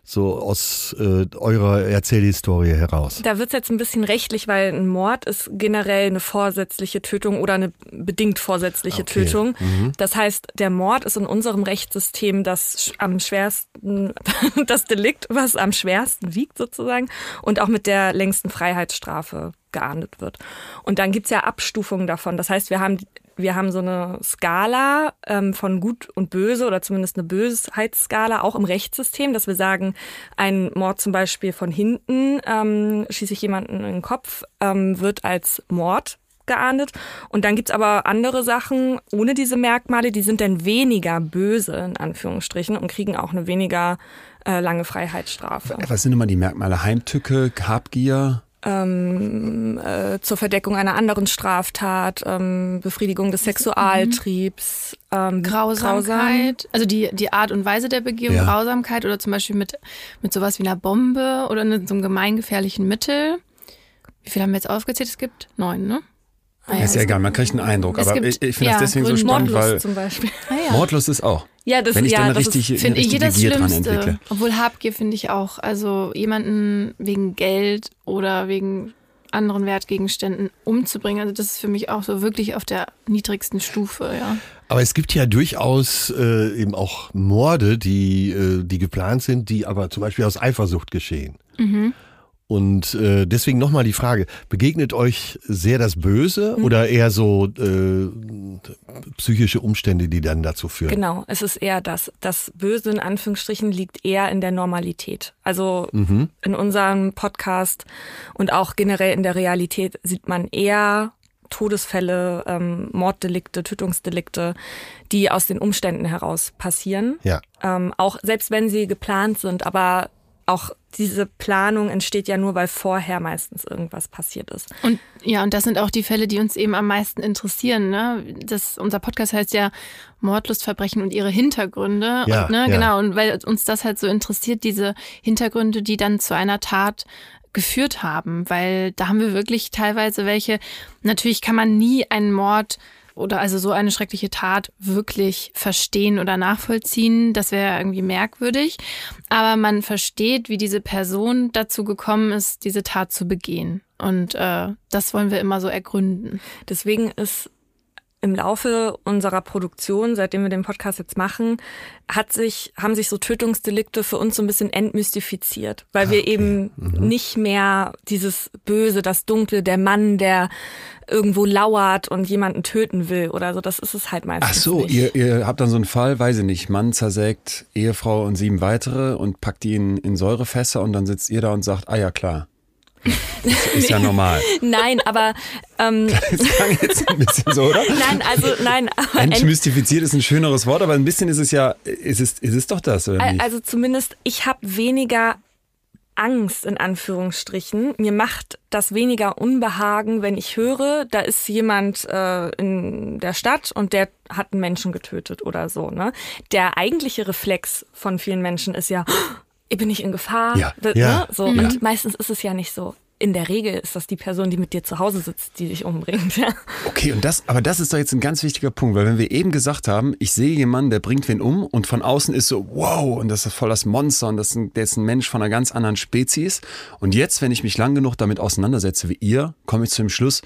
so aus äh, eurer Erzählhistorie heraus? Da wird es jetzt ein bisschen rechtlich, weil ein Mord ist generell eine vorsätzliche Tötung oder eine bedingt vorsätzliche okay. Tötung. Mhm. Das heißt, der Mord ist in unserem Rechtssystem das am schwersten, das Delikt, was am schwersten wiegt sozusagen und auch mit der längsten Freiheitsstrafe geahndet wird. Und dann gibt's ja Abstufungen davon. Das heißt, wir haben wir haben so eine Skala ähm, von gut und böse oder zumindest eine Bösheitsskala auch im Rechtssystem, dass wir sagen, ein Mord zum Beispiel von hinten ähm, schieße ich jemanden in den Kopf, ähm, wird als Mord geahndet. Und dann gibt's aber andere Sachen ohne diese Merkmale, die sind dann weniger böse, in Anführungsstrichen, und kriegen auch eine weniger äh, lange Freiheitsstrafe. Was sind immer die Merkmale? Heimtücke, Habgier? Ähm, äh, zur Verdeckung einer anderen Straftat, ähm, Befriedigung des Sexualtriebs, ähm, Grausamkeit, grausam. also die, die Art und Weise der Begehung, ja. Grausamkeit oder zum Beispiel mit, mit sowas wie einer Bombe oder mit so einem gemeingefährlichen Mittel. Wie viele haben wir jetzt aufgezählt? Es gibt neun, ne? Ah, ja, ist ja egal, man kriegt einen Eindruck. Aber gibt, ich, ich finde ja, das deswegen so spannend, Mordlust weil zum Beispiel. Ah, ja. Mordlust ist auch. Ja, das, Wenn ich ja, dann richtig, ist, finde ich das Gier Schlimmste. Obwohl Habgier finde ich auch. Also jemanden wegen Geld oder wegen anderen Wertgegenständen umzubringen. Also das ist für mich auch so wirklich auf der niedrigsten Stufe, ja. Aber es gibt ja durchaus äh, eben auch Morde, die, äh, die geplant sind, die aber zum Beispiel aus Eifersucht geschehen. Mhm. Und äh, deswegen nochmal die Frage, begegnet euch sehr das Böse mhm. oder eher so äh, psychische Umstände, die dann dazu führen? Genau, es ist eher das. Das Böse in Anführungsstrichen liegt eher in der Normalität. Also mhm. in unserem Podcast und auch generell in der Realität sieht man eher Todesfälle, ähm, Morddelikte, Tötungsdelikte, die aus den Umständen heraus passieren. Ja. Ähm, auch selbst wenn sie geplant sind, aber auch diese Planung entsteht ja nur, weil vorher meistens irgendwas passiert ist. Und ja, und das sind auch die Fälle, die uns eben am meisten interessieren. Ne? Das, unser Podcast heißt ja Mordlustverbrechen und ihre Hintergründe. Ja, und, ne, ja. Genau, und weil uns das halt so interessiert, diese Hintergründe, die dann zu einer Tat geführt haben, weil da haben wir wirklich teilweise welche, natürlich kann man nie einen Mord oder also so eine schreckliche Tat wirklich verstehen oder nachvollziehen. Das wäre irgendwie merkwürdig. Aber man versteht, wie diese Person dazu gekommen ist, diese Tat zu begehen. Und äh, das wollen wir immer so ergründen. Deswegen ist im Laufe unserer Produktion, seitdem wir den Podcast jetzt machen, hat sich, haben sich so Tötungsdelikte für uns so ein bisschen entmystifiziert, weil ah, wir okay. eben mhm. nicht mehr dieses Böse, das Dunkle, der Mann, der irgendwo lauert und jemanden töten will oder so. Das ist es halt meistens. Ach so, nicht. Ihr, ihr habt dann so einen Fall, weiß ich nicht, Mann zersägt Ehefrau und sieben weitere und packt in, in Säurefässer und dann sitzt ihr da und sagt, ah ja klar. Das ist ja normal. Nein, aber ähm, das klang jetzt ein bisschen so, oder? Nein, also nein. Entmystifiziert ist ein schöneres Wort, aber ein bisschen ist es ja, ist es, ist es doch das, oder nicht? Also zumindest, ich habe weniger Angst in Anführungsstrichen. Mir macht das weniger Unbehagen, wenn ich höre, da ist jemand äh, in der Stadt und der hat einen Menschen getötet oder so. Ne? Der eigentliche Reflex von vielen Menschen ist ja, bin nicht in Gefahr. Ja. Das, ja. Ne? So. Mhm. Und meistens ist es ja nicht so. In der Regel ist das die Person, die mit dir zu Hause sitzt, die dich umbringt. Ja. Okay, und das, aber das ist doch jetzt ein ganz wichtiger Punkt, weil wenn wir eben gesagt haben, ich sehe jemanden, der bringt wen um und von außen ist so, wow, und das ist voll das Monster und das ist ein, der ist ein Mensch von einer ganz anderen Spezies. Und jetzt, wenn ich mich lang genug damit auseinandersetze wie ihr, komme ich zu dem Schluss,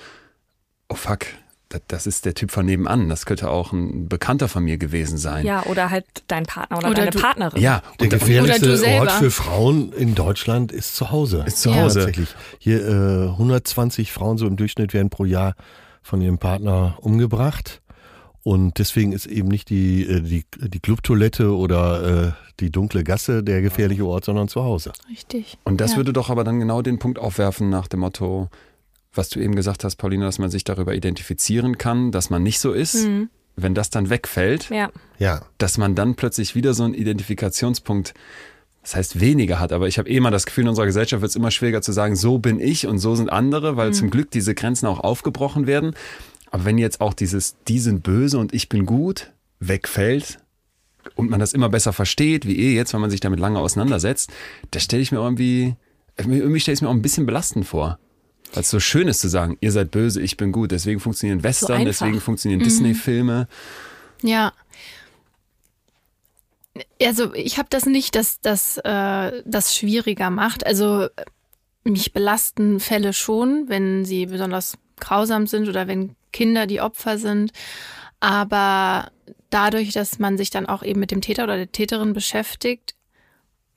oh fuck, das ist der Typ von nebenan. Das könnte auch ein Bekannter von mir gewesen sein. Ja, oder halt dein Partner oder, oder deine du, Partnerin. Ja, der gefährlichste Ort für Frauen in Deutschland ist zu Hause. Ist zu Hause. Tatsächlich. Hier äh, 120 Frauen so im Durchschnitt werden pro Jahr von ihrem Partner umgebracht. Und deswegen ist eben nicht die, äh, die, die Clubtoilette oder äh, die dunkle Gasse der gefährliche Ort, sondern zu Hause. Richtig. Und das ja. würde doch aber dann genau den Punkt aufwerfen nach dem Motto, was du eben gesagt hast, Paulina, dass man sich darüber identifizieren kann, dass man nicht so ist. Mhm. Wenn das dann wegfällt, ja. Ja. dass man dann plötzlich wieder so einen Identifikationspunkt, das heißt weniger hat. Aber ich habe eh mal das Gefühl, in unserer Gesellschaft wird es immer schwieriger zu sagen, so bin ich und so sind andere, weil mhm. zum Glück diese Grenzen auch aufgebrochen werden. Aber wenn jetzt auch dieses, die sind böse und ich bin gut wegfällt, und man das immer besser versteht, wie eh jetzt, wenn man sich damit lange auseinandersetzt, da stelle ich mir irgendwie, irgendwie stelle ich mir auch ein bisschen belastend vor. Weil es so schön ist zu sagen, ihr seid böse, ich bin gut. Deswegen funktionieren Western, so deswegen funktionieren mhm. Disney-Filme. Ja. Also ich habe das nicht, dass das äh, das schwieriger macht. Also mich belasten Fälle schon, wenn sie besonders grausam sind oder wenn Kinder die Opfer sind. Aber dadurch, dass man sich dann auch eben mit dem Täter oder der Täterin beschäftigt,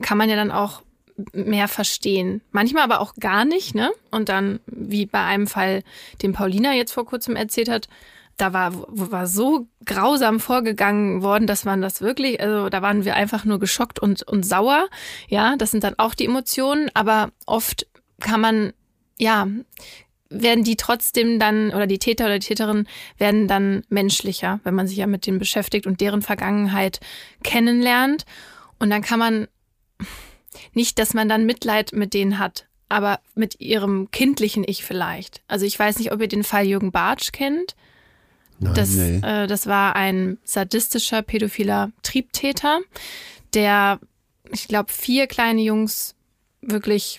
kann man ja dann auch mehr verstehen. Manchmal aber auch gar nicht, ne? Und dann, wie bei einem Fall, den Paulina jetzt vor kurzem erzählt hat, da war, war so grausam vorgegangen worden, dass man das wirklich, also da waren wir einfach nur geschockt und, und sauer. Ja, das sind dann auch die Emotionen, aber oft kann man, ja, werden die trotzdem dann, oder die Täter oder die Täterin werden dann menschlicher, wenn man sich ja mit denen beschäftigt und deren Vergangenheit kennenlernt. Und dann kann man, nicht, dass man dann Mitleid mit denen hat, aber mit ihrem kindlichen Ich vielleicht. Also ich weiß nicht, ob ihr den Fall Jürgen Bartsch kennt. Nein, das, nee. äh, das war ein sadistischer, pädophiler Triebtäter, der, ich glaube, vier kleine Jungs wirklich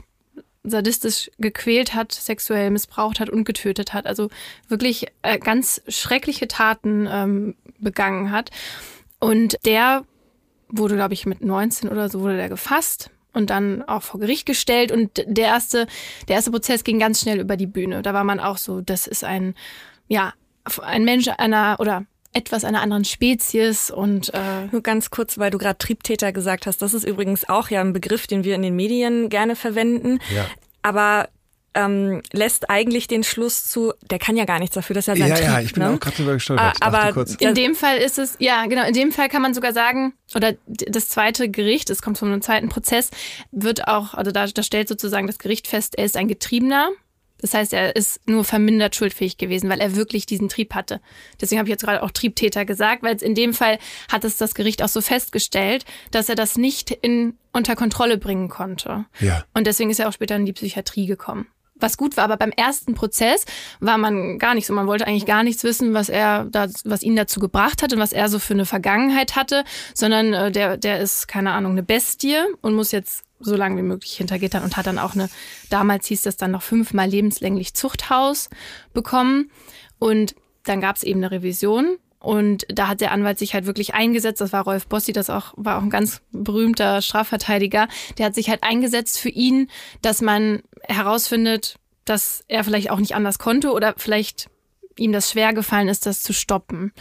sadistisch gequält hat, sexuell missbraucht hat und getötet hat. Also wirklich äh, ganz schreckliche Taten ähm, begangen hat. Und der wurde, glaube ich, mit 19 oder so wurde der gefasst und dann auch vor Gericht gestellt. Und der erste, der erste Prozess ging ganz schnell über die Bühne. Da war man auch so, das ist ein, ja, ein Mensch einer oder etwas einer anderen Spezies und äh nur ganz kurz, weil du gerade Triebtäter gesagt hast, das ist übrigens auch ja ein Begriff, den wir in den Medien gerne verwenden. Ja. aber ähm, lässt eigentlich den Schluss zu, der kann ja gar nichts dafür, dass er sein Ja, Trieb, ja, ich bin ne? auch gerade drüber gestolpert. Dachte aber kurz, In dem Fall ist es, ja, genau, in dem Fall kann man sogar sagen, oder das zweite Gericht, es kommt von einem zweiten Prozess, wird auch, also da, da stellt sozusagen das Gericht fest, er ist ein Getriebener. Das heißt, er ist nur vermindert schuldfähig gewesen, weil er wirklich diesen Trieb hatte. Deswegen habe ich jetzt gerade auch Triebtäter gesagt, weil es in dem Fall hat es das Gericht auch so festgestellt, dass er das nicht in, unter Kontrolle bringen konnte. Ja. Und deswegen ist er auch später in die Psychiatrie gekommen. Was gut war, aber beim ersten Prozess war man gar nicht so. Man wollte eigentlich gar nichts wissen, was er da, was ihn dazu gebracht hat und was er so für eine Vergangenheit hatte, sondern äh, der, der ist, keine Ahnung, eine Bestie und muss jetzt so lange wie möglich hinter Gittern und hat dann auch eine, damals hieß das dann noch fünfmal lebenslänglich Zuchthaus bekommen. Und dann gab es eben eine Revision und da hat der Anwalt sich halt wirklich eingesetzt. Das war Rolf Bossi, das auch, war auch ein ganz berühmter Strafverteidiger. Der hat sich halt eingesetzt für ihn, dass man herausfindet, dass er vielleicht auch nicht anders konnte oder vielleicht ihm das schwer gefallen ist, das zu stoppen.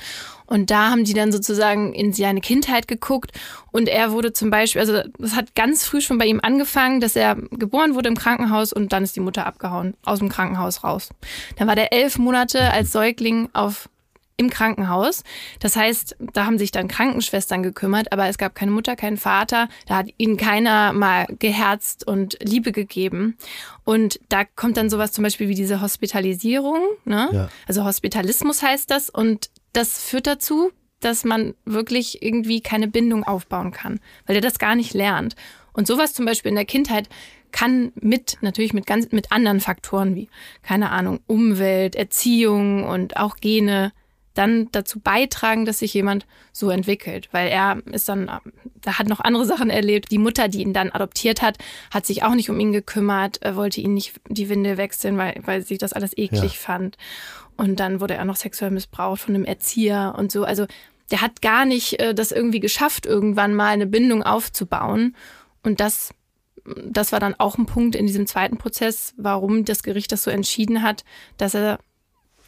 Und da haben die dann sozusagen in seine Kindheit geguckt und er wurde zum Beispiel, also das hat ganz früh schon bei ihm angefangen, dass er geboren wurde im Krankenhaus und dann ist die Mutter abgehauen, aus dem Krankenhaus raus. Dann war der elf Monate als Säugling auf im Krankenhaus. Das heißt, da haben sich dann Krankenschwestern gekümmert, aber es gab keine Mutter, keinen Vater. Da hat ihn keiner mal geherzt und Liebe gegeben. Und da kommt dann sowas zum Beispiel wie diese Hospitalisierung. Ne? Ja. Also Hospitalismus heißt das. Und das führt dazu, dass man wirklich irgendwie keine Bindung aufbauen kann, weil er das gar nicht lernt. Und sowas zum Beispiel in der Kindheit kann mit, natürlich mit ganz, mit anderen Faktoren wie, keine Ahnung, Umwelt, Erziehung und auch Gene dann dazu beitragen, dass sich jemand so entwickelt, weil er ist dann, er hat noch andere Sachen erlebt. Die Mutter, die ihn dann adoptiert hat, hat sich auch nicht um ihn gekümmert, äh, wollte ihn nicht die Windel wechseln, weil, weil sie das alles eklig Ja. fand. Und dann wurde er noch sexuell missbraucht von einem Erzieher und so. Also der hat gar nicht äh, das irgendwie geschafft, irgendwann mal eine Bindung aufzubauen. Und das, das war dann auch ein Punkt in diesem zweiten Prozess, warum das Gericht das so entschieden hat, dass er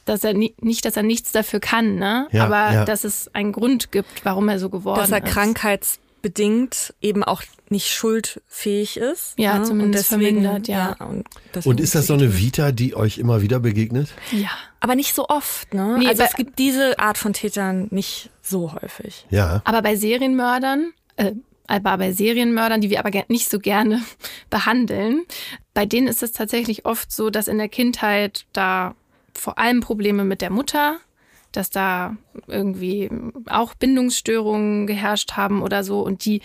dass er ni nicht, dass er nichts dafür kann, ne? Ja, aber ja. dass es einen Grund gibt, warum er so geworden dass er ist. krankheitsbedingt eben auch nicht schuldfähig ist. Ja, ne? zumindest und deswegen, vermindert, ja. und, deswegen Und ist das so eine Vita, die euch immer wieder begegnet? Ja. Aber nicht so oft, ne? Nee, also es gibt diese Art von Tätern nicht so häufig. Ja. Aber bei Serienmördern, äh, aber bei Serienmördern, die wir aber nicht so gerne behandeln, bei denen ist es tatsächlich oft so, dass in der Kindheit da vor allem Probleme mit der Mutter, dass da irgendwie auch Bindungsstörungen geherrscht haben oder so und die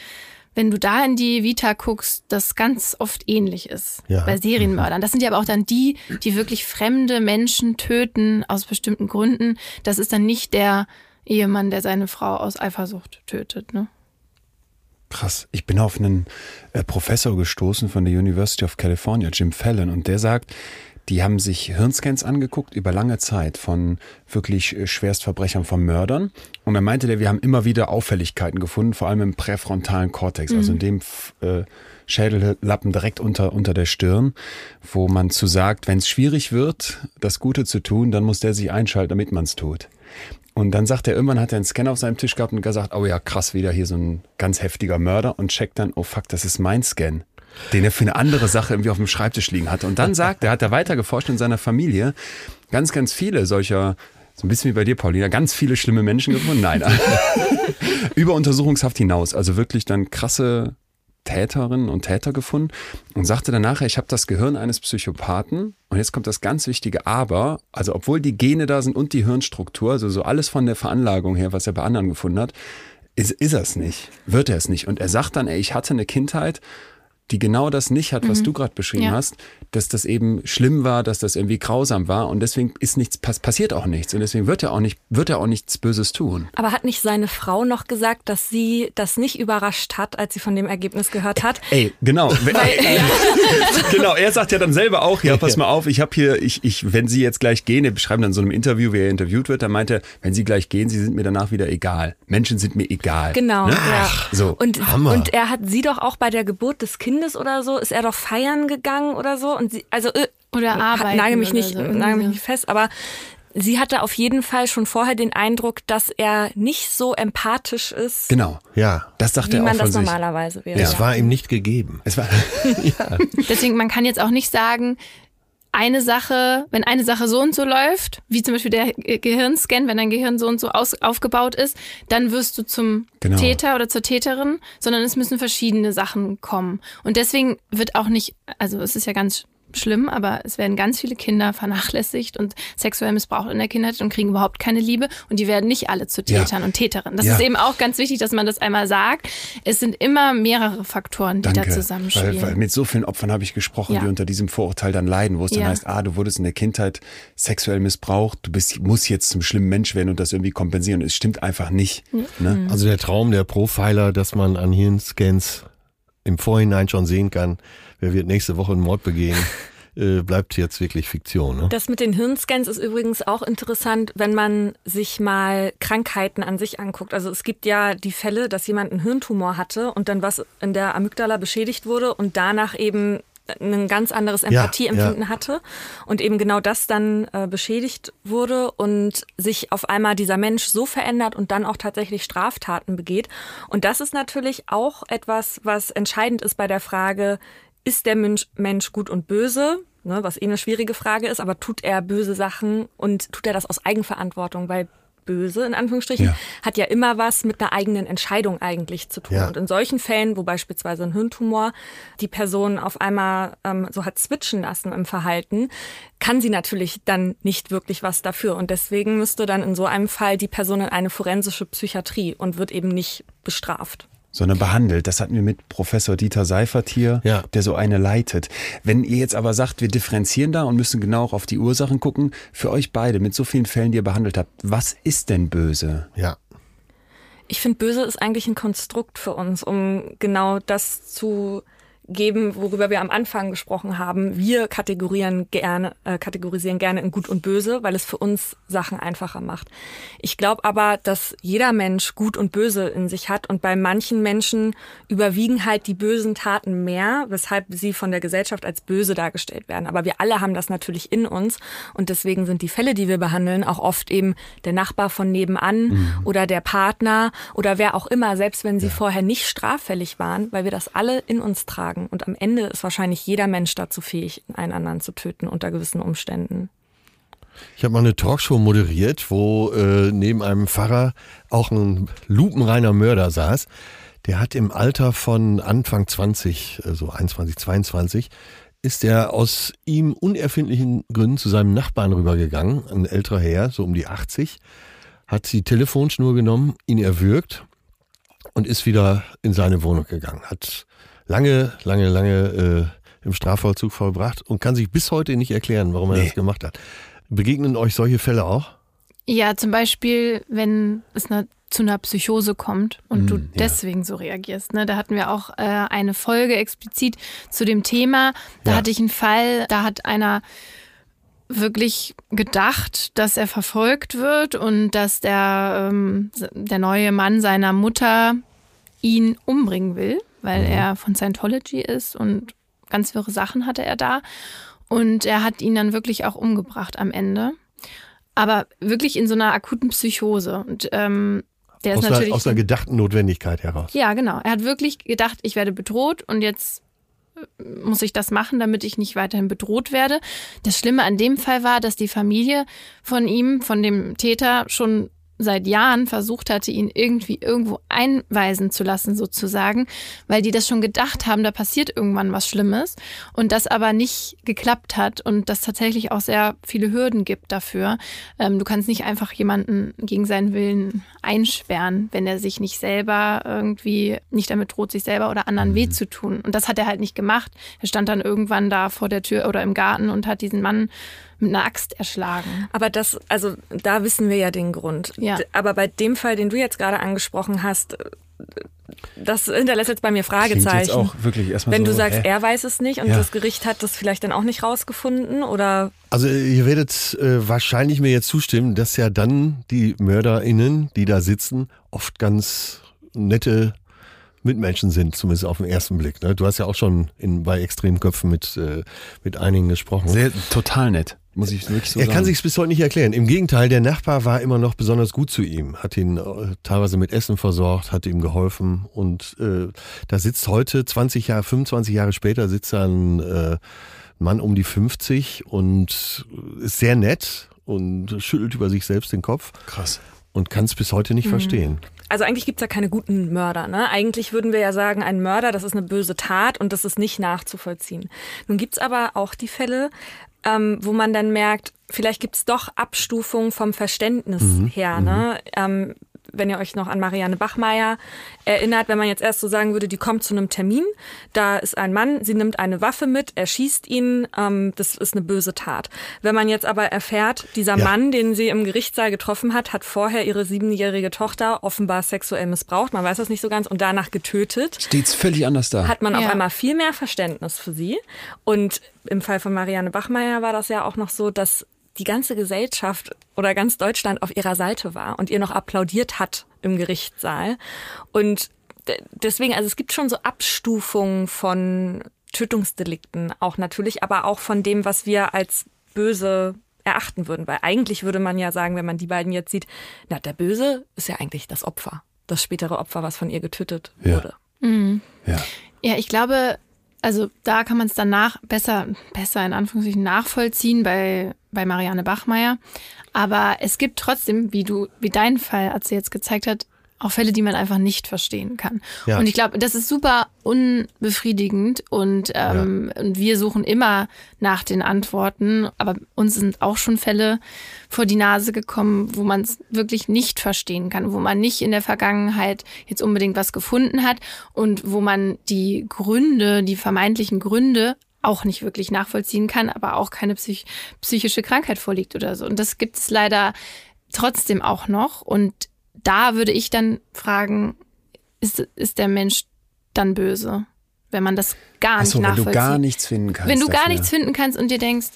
wenn du da in die Vita guckst, das ganz oft ähnlich ist Ja. bei Serienmördern. Das sind ja aber auch dann die, die wirklich fremde Menschen töten aus bestimmten Gründen. Das ist dann nicht der Ehemann, der seine Frau aus Eifersucht tötet. Ne? Krass. Ich bin auf einen äh, Professor gestoßen von der University of California, Jim Fallon, und der sagt, die haben sich Hirnscans angeguckt über lange Zeit von wirklich äh, Schwerstverbrechern, von Mördern. Und dann meinte der, wir haben immer wieder Auffälligkeiten gefunden, vor allem im präfrontalen Kortex, also in dem äh, Schädellappen direkt unter, unter der Stirn, wo man zu sagt, wenn es schwierig wird, das Gute zu tun, dann muss der sich einschalten, damit man es tut. Und dann sagt er, irgendwann hat er einen Scanner auf seinem Tisch gehabt und gesagt, oh ja, krass, wieder hier so ein ganz heftiger Mörder und checkt dann, oh fuck, das ist mein Scan, den er für eine andere Sache irgendwie auf dem Schreibtisch liegen hatte. Und dann sagt er, hat er weiter geforscht in seiner Familie, ganz, ganz viele solcher, so ein bisschen wie bei dir, Paulina, ganz viele schlimme Menschen gefunden. Nein, über Untersuchungshaft hinaus. Also wirklich dann krasse Täterinnen und Täter gefunden und sagte dann nachher, ich habe das Gehirn eines Psychopathen und jetzt kommt das ganz wichtige Aber, also obwohl die Gene da sind und die Hirnstruktur, also so alles von der Veranlagung her, was er bei anderen gefunden hat, ist, ist er es nicht, wird er es nicht. Und er sagt dann, ey, ich hatte eine Kindheit, die genau das nicht hat, was du gerade beschrieben Ja. hast, dass das eben schlimm war, dass das irgendwie grausam war und deswegen ist nichts pass passiert auch nichts und deswegen wird er auch nicht wird er auch nichts Böses tun. Aber hat nicht seine Frau noch gesagt, dass sie das nicht überrascht hat, als sie von dem Ergebnis gehört hat? Ey, genau. Genau, er sagt ja dann selber auch, ja, pass mal auf, ich habe hier, ich, ich, wenn Sie jetzt gleich gehen, er beschreibt dann in so einem Interview, wie er interviewt wird, dann meint er, wenn Sie gleich gehen, Sie sind mir danach wieder egal. Menschen sind mir egal. Genau, Ne? ja. So. Und, Hammer. und er hat sie doch auch bei der Geburt des Kindes oder so, ist er doch feiern gegangen oder so. Und sie, also, äh, Oder arbeiten Nagel mich nicht, so, nagel mich nicht fest, aber Sie hatte auf jeden Fall schon vorher den Eindruck, dass er nicht so empathisch ist. Genau. Ja. Das dachte wie er auch man von das sich. normalerweise wäre. Es ja. war ihm nicht gegeben. Es war, ja. Deswegen, man kann jetzt auch nicht sagen, eine Sache, wenn eine Sache so und so läuft, wie zum Beispiel der Ge- Gehirnscan, wenn dein Gehirn so und so aus, aufgebaut ist, dann wirst du zum Genau. Täter oder zur Täterin, sondern es müssen verschiedene Sachen kommen. Und deswegen wird auch nicht, also es ist ja ganz schlimm, aber es werden ganz viele Kinder vernachlässigt und sexuell missbraucht in der Kindheit und kriegen überhaupt keine Liebe und die werden nicht alle zu Ja. Tätern und Täterinnen. Das Ja. ist eben auch ganz wichtig, dass man das einmal sagt. Es sind immer mehrere Faktoren, die Danke. da zusammenspielen. Weil, weil mit so vielen Opfern habe ich gesprochen, Ja. die unter diesem Vorurteil dann leiden, wo es dann Ja. heißt, ah, du wurdest in der Kindheit sexuell missbraucht, du bist, musst jetzt zum schlimmen Mensch werden und das irgendwie kompensieren. Es stimmt einfach nicht. Ne? Also der Traum der Profiler, dass man an Hirnscans im Vorhinein schon sehen kann, wer wird nächste Woche einen Mord begehen, äh, bleibt jetzt wirklich Fiktion. Ne? Das mit den Hirnscans ist übrigens auch interessant, wenn man sich mal Krankheiten an sich anguckt. Also es gibt ja die Fälle, dass jemand einen Hirntumor hatte und dann was in der Amygdala beschädigt wurde und danach eben ein ganz anderes Empathieempfinden ja. hatte und eben genau das dann äh, beschädigt wurde und sich auf einmal dieser Mensch so verändert und dann auch tatsächlich Straftaten begeht. Und das ist natürlich auch etwas, was entscheidend ist bei der Frage, ist der Mensch, Mensch gut und böse? Ne, was eh eine schwierige Frage ist, aber tut er böse Sachen und tut er das aus Eigenverantwortung? Weil böse, in Anführungsstrichen, Ja. hat ja immer was mit einer eigenen Entscheidung eigentlich zu tun. Ja. Und in solchen Fällen, wo beispielsweise ein Hirntumor die Person auf einmal ähm, so hat switchen lassen im Verhalten, kann sie natürlich dann nicht wirklich was dafür. Und deswegen müsste dann in so einem Fall die Person in eine forensische Psychiatrie und wird eben nicht bestraft. Sondern behandelt. Das hatten wir mit Professor Dieter Seifert hier, Ja. der so eine leitet. Wenn ihr jetzt aber sagt, wir differenzieren da und müssen genau auch auf die Ursachen gucken, für euch beide mit so vielen Fällen, die ihr behandelt habt, was ist denn böse? Ja. Ich finde, böse ist eigentlich ein Konstrukt für uns, um genau das zu geben, worüber wir am Anfang gesprochen haben. Wir kategorieren gerne, äh, kategorisieren gerne in gut und böse, weil es für uns Sachen einfacher macht. Ich glaube aber, dass jeder Mensch gut und böse in sich hat und bei manchen Menschen überwiegen halt die bösen Taten mehr, weshalb sie von der Gesellschaft als böse dargestellt werden. Aber wir alle haben das natürlich in uns und deswegen sind die Fälle, die wir behandeln, auch oft eben der Nachbar von nebenan oder der Partner oder wer auch immer, selbst wenn sie vorher nicht straffällig waren, weil wir das alle in uns tragen. Und am Ende ist wahrscheinlich jeder Mensch dazu fähig, einen anderen zu töten unter gewissen Umständen. Ich habe mal eine Talkshow moderiert, wo äh, neben einem Pfarrer auch ein lupenreiner Mörder saß. Der hat im Alter von Anfang 20, äh, so 21, 22, ist er aus ihm unerfindlichen Gründen zu seinem Nachbarn rübergegangen, ein älterer Herr, so um die 80, hat die Telefonschnur genommen, ihn erwürgt und ist wieder in seine Wohnung gegangen. Hat lange, lange, lange äh, im Strafvollzug vollbracht und kann sich bis heute nicht erklären, warum er Nee. das gemacht hat. Begegnen euch solche Fälle auch? Ja, zum Beispiel, wenn es eine, zu einer Psychose kommt und du ja. deswegen so reagierst. Ne? Da hatten wir auch äh, eine Folge explizit zu dem Thema. Da Ja. hatte ich einen Fall, da hat einer wirklich gedacht, dass er verfolgt wird und dass der, ähm, der neue Mann seiner Mutter ihn umbringen will, weil er von Scientology ist und ganz wirre Sachen hatte er da. Und er hat ihn dann wirklich auch umgebracht am Ende. Aber wirklich in so einer akuten Psychose. Und ähm, der ist Aus einer, natürlich. aus einer gedachten Notwendigkeit heraus. ja, genau. Er hat wirklich gedacht, ich werde bedroht und jetzt äh, muss ich das machen, damit ich nicht weiterhin bedroht werde. Das Schlimme an dem Fall war, dass die Familie von ihm, von dem Täter, schon seit Jahren versucht hatte, ihn irgendwie irgendwo einweisen zu lassen, sozusagen, weil die das schon gedacht haben, da passiert irgendwann was Schlimmes und das aber nicht geklappt hat und das tatsächlich auch sehr viele Hürden gibt dafür. Ähm, du kannst nicht einfach jemanden gegen seinen Willen einsperren, wenn er sich nicht selber irgendwie nicht damit droht, sich selber oder anderen weh zu tun. Und das hat er halt nicht gemacht. Er stand dann irgendwann da vor der Tür oder im Garten und hat diesen Mann mit einer Axt erschlagen. Aber das, also da wissen wir ja den Grund. Ja. Aber bei dem Fall, den du jetzt gerade angesprochen hast, äh, das hinterlässt jetzt bei mir Fragezeichen. jetzt auch wirklich erstmal Wenn so, du sagst, hä? er weiß es nicht und Ja. das Gericht hat das vielleicht dann auch nicht rausgefunden oder Also ihr werdet äh, wahrscheinlich mir jetzt zustimmen, dass ja dann die MörderInnen, die da sitzen, oft ganz nette Mitmenschen sind, zumindest auf den ersten Blick. Ne? Du hast ja auch schon in, bei Extremköpfen mit, äh, mit einigen gesprochen. Sehr, total nett. Muss ich wirklich so er sagen. kann sich bis heute nicht erklären. Im Gegenteil, der Nachbar war immer noch besonders gut zu ihm, hat ihn äh, teilweise mit Essen versorgt, hat ihm geholfen und äh, da sitzt heute 20 Jahre, 25 Jahre später sitzt da ein äh, Mann um die 50 und ist sehr nett und schüttelt über sich selbst den Kopf. Krass. Und kann es bis heute nicht mhm. verstehen. Also eigentlich gibt's ja keine guten Mörder. Ne? Eigentlich würden wir ja sagen, ein Mörder, das ist eine böse Tat und das ist nicht nachzuvollziehen. Nun gibt's aber auch die Fälle, ähm, wo man dann merkt, vielleicht gibt's doch Abstufungen vom Verständnis mhm. her. Ne? Mhm. Ähm, wenn ihr euch noch an Marianne Bachmeier erinnert, wenn man jetzt erst so sagen würde, die kommt zu einem Termin, da ist ein Mann, sie nimmt eine Waffe mit, er schießt ihn, ähm, das ist eine böse Tat. Wenn man jetzt aber erfährt, dieser ja. Mann, den sie im Gerichtssaal getroffen hat, hat vorher ihre siebenjährige Tochter offenbar sexuell missbraucht, man weiß das nicht so ganz, und danach getötet. Steht's völlig anders da. Hat man ja. auf einmal viel mehr Verständnis für sie. Und im Fall von Marianne Bachmeier war das ja auch noch so, dass die ganze Gesellschaft oder ganz Deutschland auf ihrer Seite war und ihr noch applaudiert hat im Gerichtssaal. Und deswegen, also es gibt schon so Abstufungen von Tötungsdelikten auch natürlich, aber auch von dem, was wir als böse erachten würden. Weil eigentlich würde man ja sagen, wenn man die beiden jetzt sieht, na, der Böse ist ja eigentlich das Opfer, das spätere Opfer, was von ihr getötet ja. wurde. Mhm. Ja. ja, ich glaube, also da kann man es danach besser, besser in Anführungszeichen nachvollziehen bei, bei Marianne Bachmeier. Aber es gibt trotzdem, wie du, wie dein Fall, als sie jetzt gezeigt hat, auch Fälle, die man einfach nicht verstehen kann. Ja. Und ich glaube, das ist super unbefriedigend und, ähm, ja. und wir suchen immer nach den Antworten. Aber uns sind auch schon Fälle vor die Nase gekommen, wo man es wirklich nicht verstehen kann, wo man nicht in der Vergangenheit jetzt unbedingt was gefunden hat und wo man die Gründe, die vermeintlichen Gründe auch nicht wirklich nachvollziehen kann, aber auch keine psych psychische Krankheit vorliegt oder so. Und das gibt es leider trotzdem auch noch. Und da würde ich dann fragen, ist, ist der Mensch dann böse? Wenn man das gar nicht so, nachvollzieht. Wenn du gar nichts finden kannst. Wenn du dafür. gar nichts finden kannst und dir denkst,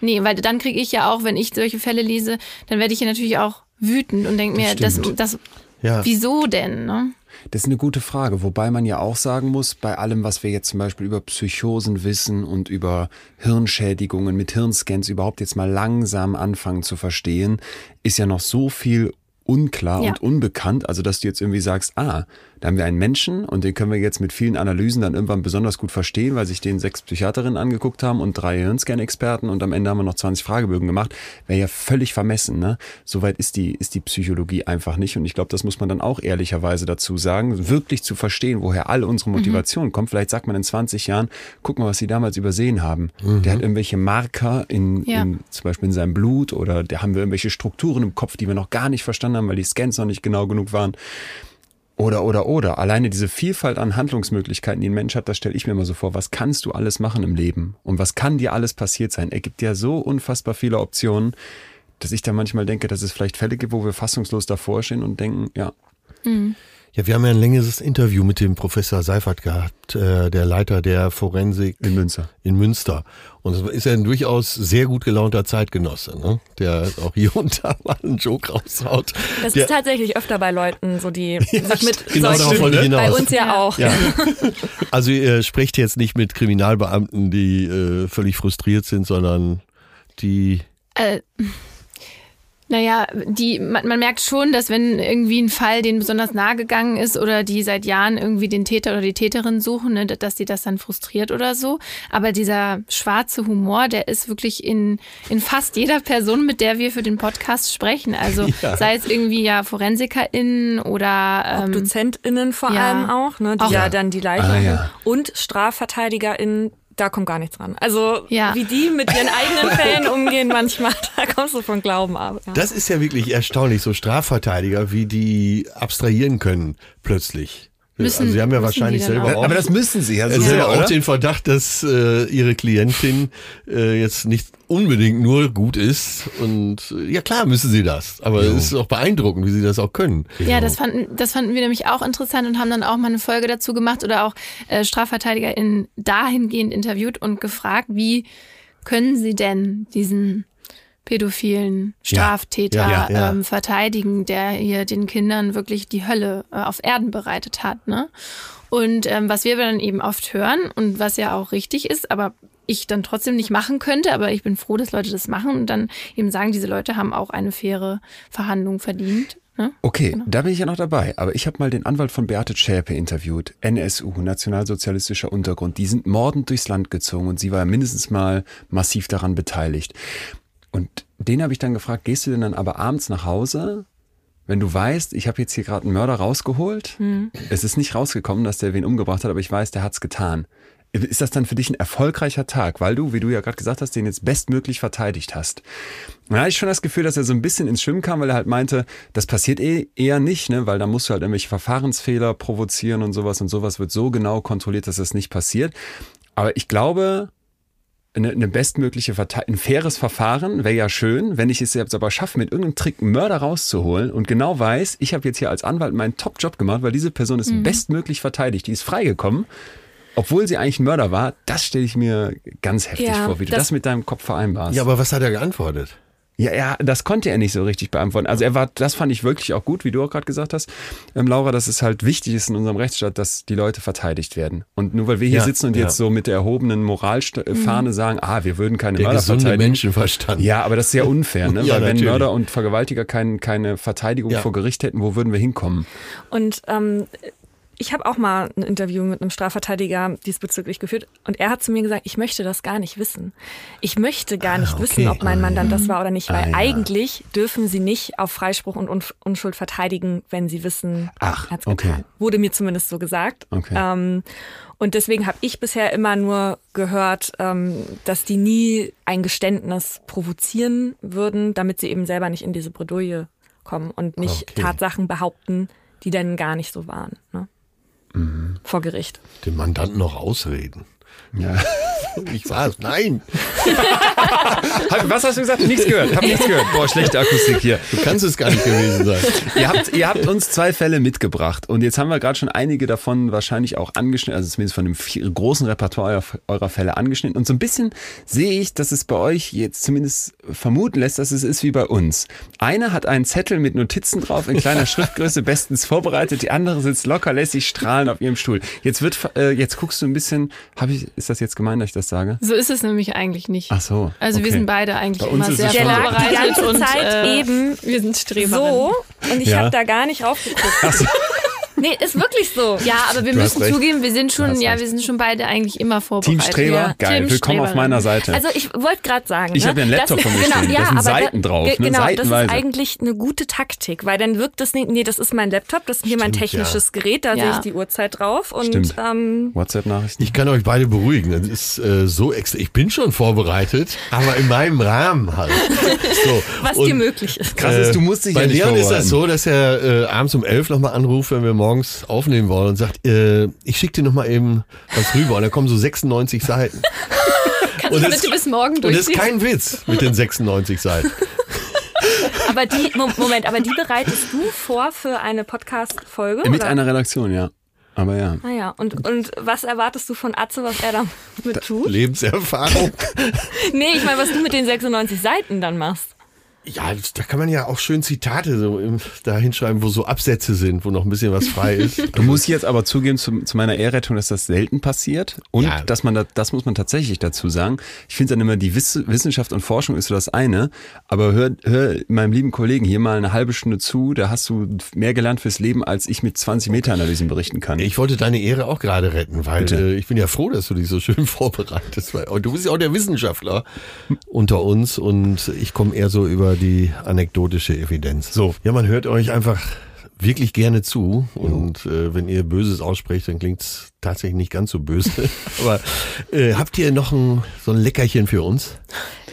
nee, weil dann kriege ich ja auch, wenn ich solche Fälle lese, dann werde ich ja natürlich auch wütend und denke mir, das, das, ja. wieso denn? Ne? Das ist eine gute Frage, wobei man ja auch sagen muss, bei allem, was wir jetzt zum Beispiel über Psychosen wissen und über Hirnschädigungen mit Hirnscans überhaupt jetzt mal langsam anfangen zu verstehen, ist ja noch so viel unklar ja. und unbekannt. Also, dass du jetzt irgendwie sagst, ah, da haben wir einen Menschen und den können wir jetzt mit vielen Analysen dann irgendwann besonders gut verstehen, weil sich den sechs Psychiaterinnen angeguckt haben und drei Hirnscan-Experten und am Ende haben wir noch 20 Fragebögen gemacht. Wäre ja völlig vermessen, ne? Soweit ist die, ist die Psychologie einfach nicht. Und ich glaube, das muss man dann auch ehrlicherweise dazu sagen, wirklich zu verstehen, woher alle unsere mhm. Motivation mhm. kommt. Vielleicht sagt man in 20 Jahren, guck mal, was sie damals übersehen haben. Mhm. Der hat irgendwelche Marker in, ja. in, zum Beispiel in seinem Blut oder da haben wir irgendwelche Strukturen im Kopf, die wir noch gar nicht verstanden haben, weil die Scans noch nicht genau genug waren. Oder, oder, oder. Alleine diese Vielfalt an Handlungsmöglichkeiten, die ein Mensch hat, das stelle ich mir immer so vor. Was kannst du alles machen im Leben? Und was kann dir alles passiert sein? Er gibt ja so unfassbar viele Optionen, dass ich da manchmal denke, dass es vielleicht Fälle gibt, wo wir fassungslos davor stehen und denken, ja. Mhm. Ja, wir haben ja ein längeres Interview mit dem Professor Seifert gehabt, äh, der Leiter der Forensik in Münster. In Münster. Und es ist ja ein durchaus sehr gut gelaunter Zeitgenosse, ne? der auch hier und da mal einen Joke raushaut. Das der, ist tatsächlich öfter bei Leuten, so die ja, sich mit genau solchen, bei uns ja auch. Ja. Also ihr sprecht jetzt nicht mit Kriminalbeamten, die äh, völlig frustriert sind, sondern die... Äh. Naja, die, man, man merkt schon, dass wenn irgendwie ein Fall denen besonders nahe gegangen ist oder die seit Jahren irgendwie den Täter oder die Täterin suchen, ne, dass die das dann frustriert oder so. Aber dieser schwarze Humor, der ist wirklich in, in fast jeder Person, mit der wir für den Podcast sprechen. Also ja. sei es irgendwie ja ForensikerInnen oder ähm, DozentInnen vor ja. allem auch, ne, die auch, ja dann die Leitung ah, ja. und StrafverteidigerInnen da kommt gar nichts dran. Also ja. wie die mit ihren eigenen Fällen umgehen manchmal, da kommst du von Glauben ab. Ja. Das ist ja wirklich erstaunlich, so Strafverteidiger, wie die abstrahieren können plötzlich. Müssen, also sie haben ja wahrscheinlich selber auch. Aber das müssen sie ja. Also ja. auch den Verdacht, dass äh, ihre Klientin äh, jetzt nicht unbedingt nur gut ist. Und äh, ja klar müssen sie das. Aber ja. es ist auch beeindruckend, wie sie das auch können. Ja, das fanden, das fanden wir nämlich auch interessant und haben dann auch mal eine Folge dazu gemacht oder auch äh, StrafverteidigerInnen dahingehend interviewt und gefragt, wie können sie denn diesen pädophilen Straftäter ja, ja, ja, ähm, verteidigen, der hier den Kindern wirklich die Hölle äh, auf Erden bereitet hat. Ne? Und ähm, was wir dann eben oft hören und was ja auch richtig ist, aber ich dann trotzdem nicht machen könnte, aber ich bin froh, dass Leute das machen und dann eben sagen, diese Leute haben auch eine faire Verhandlung verdient. Ne? Okay, genau. da bin ich ja noch dabei. Aber ich habe mal den Anwalt von Beate Schäpe interviewt, NSU, Nationalsozialistischer Untergrund. Die sind mordend durchs Land gezogen und sie war mindestens mal massiv daran beteiligt. Und den habe ich dann gefragt, gehst du denn dann aber abends nach Hause, wenn du weißt, ich habe jetzt hier gerade einen Mörder rausgeholt, hm. es ist nicht rausgekommen, dass der wen umgebracht hat, aber ich weiß, der hat's getan ist das dann für dich ein erfolgreicher Tag, weil du, wie du ja gerade gesagt hast, den jetzt bestmöglich verteidigt hast. Da hatte ich schon das Gefühl, dass er so ein bisschen ins Schwimmen kam, weil er halt meinte, das passiert eh eher nicht, ne? weil da musst du halt irgendwelche Verfahrensfehler provozieren und sowas und sowas wird so genau kontrolliert, dass das nicht passiert. Aber ich glaube, eine, eine bestmögliche Verte ein faires Verfahren wäre ja schön, wenn ich es jetzt aber schaffe, mit irgendeinem Trick einen Mörder rauszuholen und genau weiß, ich habe jetzt hier als Anwalt meinen Top-Job gemacht, weil diese Person ist mhm. bestmöglich verteidigt, die ist freigekommen obwohl sie eigentlich ein Mörder war, das stelle ich mir ganz heftig ja, vor, wie du das, das mit deinem Kopf vereinbarst. Ja, aber was hat er geantwortet? Ja, ja, das konnte er nicht so richtig beantworten. Also er war, das fand ich wirklich auch gut, wie du auch gerade gesagt hast, ähm, Laura, dass es halt wichtig ist in unserem Rechtsstaat, dass die Leute verteidigt werden. Und nur weil wir hier ja, sitzen und ja. jetzt so mit der erhobenen Moralfahne mhm. sagen, ah, wir würden keine der Mörder verteidigen. Menschenverstand. Ja, aber das ist sehr unfair, ne? ja, weil natürlich. wenn Mörder und Vergewaltiger kein, keine Verteidigung vor Gericht hätten, wo würden wir hinkommen? Und ähm, ich habe auch mal ein Interview mit einem Strafverteidiger diesbezüglich geführt und er hat zu mir gesagt, ich möchte das gar nicht wissen. Ich möchte gar nicht ah, okay. wissen, ob mein Mandant das war oder nicht, weil ah, ja. eigentlich dürfen sie nicht auf Freispruch und Unschuld verteidigen, wenn sie wissen, Ach, hat's okay. getan. Wurde mir zumindest so gesagt. Okay. Ähm, und deswegen habe ich bisher immer nur gehört, ähm, dass die nie ein Geständnis provozieren würden, damit sie eben selber nicht in diese Bredouille kommen und nicht okay. Tatsachen behaupten, die dann gar nicht so waren. Ne? Mhm. vor Gericht. Den Mandanten noch ausreden. Ja. Ich war's. Nein. Was hast du gesagt? Nichts gehört. Hab nichts gehört. Boah, schlechte Akustik hier. Du kannst es gar nicht gewesen sein. ihr, habt, ihr habt uns zwei Fälle mitgebracht und jetzt haben wir gerade schon einige davon wahrscheinlich auch angeschnitten, also zumindest von dem großen Repertoire eurer Fälle angeschnitten. Und so ein bisschen sehe ich, dass es bei euch jetzt zumindest vermuten lässt, dass es ist wie bei uns. Eine hat einen Zettel mit Notizen drauf in kleiner Schriftgröße, bestens vorbereitet. Die andere sitzt locker lässig strahlend auf ihrem Stuhl. Jetzt wird, äh, jetzt guckst du ein bisschen, habe ich, ist das jetzt gemeint, dass ich das sage? So ist es nämlich eigentlich nicht. Ach so. Also okay. wir sind beide eigentlich immer sehr vorbereitet die ganze und Zeit äh, eben wir sind Streber. So und ich ja. habe da gar nicht raufgeguckt. Ach so. Nee, ist wirklich so. Ja, aber wir du müssen zugeben, wir sind schon, ja, wir sind schon beide eigentlich immer vorbereitet. Team Streber, ja. geil. Team Willkommen auf meiner Seite. Also ich wollte gerade sagen, ich ne, habe ja einen Laptop von mir genau, stehen. Ja, da sind Seiten da, drauf. Ne? Genau, das ist eigentlich eine gute Taktik, weil dann wirkt das nicht. Nee, das ist mein Laptop, das ist hier mein technisches ja. Gerät, da ja. sehe ich die Uhrzeit drauf und ähm, WhatsApp-Nachrichten. Ich kann euch beide beruhigen. Das ist äh, so extra. Ich bin schon vorbereitet, aber in meinem Rahmen halt. So. Was und, dir möglich ist. Krass ist, du musst dich Bei ja nicht Leon ist das so, dass er äh, abends um elf nochmal anruft, wenn wir morgens aufnehmen wollen und sagt, äh, ich schicke dir noch mal eben was rüber. Und da kommen so 96 Seiten. Kannst und du bitte bis morgen durchziehen? Und das ist kein Witz mit den 96 Seiten. aber die, Moment, aber die bereitest du vor für eine Podcast-Folge? Mit oder? einer Redaktion, ja. Aber ja. Ah ja, und, und was erwartest du von Atze, was er damit tut? Lebenserfahrung. nee, ich meine, was du mit den 96 Seiten dann machst. Ja, da kann man ja auch schön Zitate so da hinschreiben, wo so Absätze sind, wo noch ein bisschen was frei ist. Du musst jetzt aber zugeben zu, zu meiner Ehrrettung, dass das selten passiert und ja. dass man da, das muss man tatsächlich dazu sagen. Ich finde dann immer, die Wissenschaft und Forschung ist so das eine, aber hör, hör meinem lieben Kollegen hier mal eine halbe Stunde zu, da hast du mehr gelernt fürs Leben, als ich mit 20 Meta-Analysen berichten kann. Ich wollte deine Ehre auch gerade retten, weil äh, ich bin ja froh, dass du dich so schön vorbereitest. Weil, und du bist ja auch der Wissenschaftler unter uns und ich komme eher so über die anekdotische Evidenz. So, ja, man hört euch einfach wirklich gerne zu und äh, wenn ihr Böses aussprecht, dann klingt's tatsächlich nicht ganz so böse. Aber äh, habt ihr noch ein, so ein Leckerchen für uns?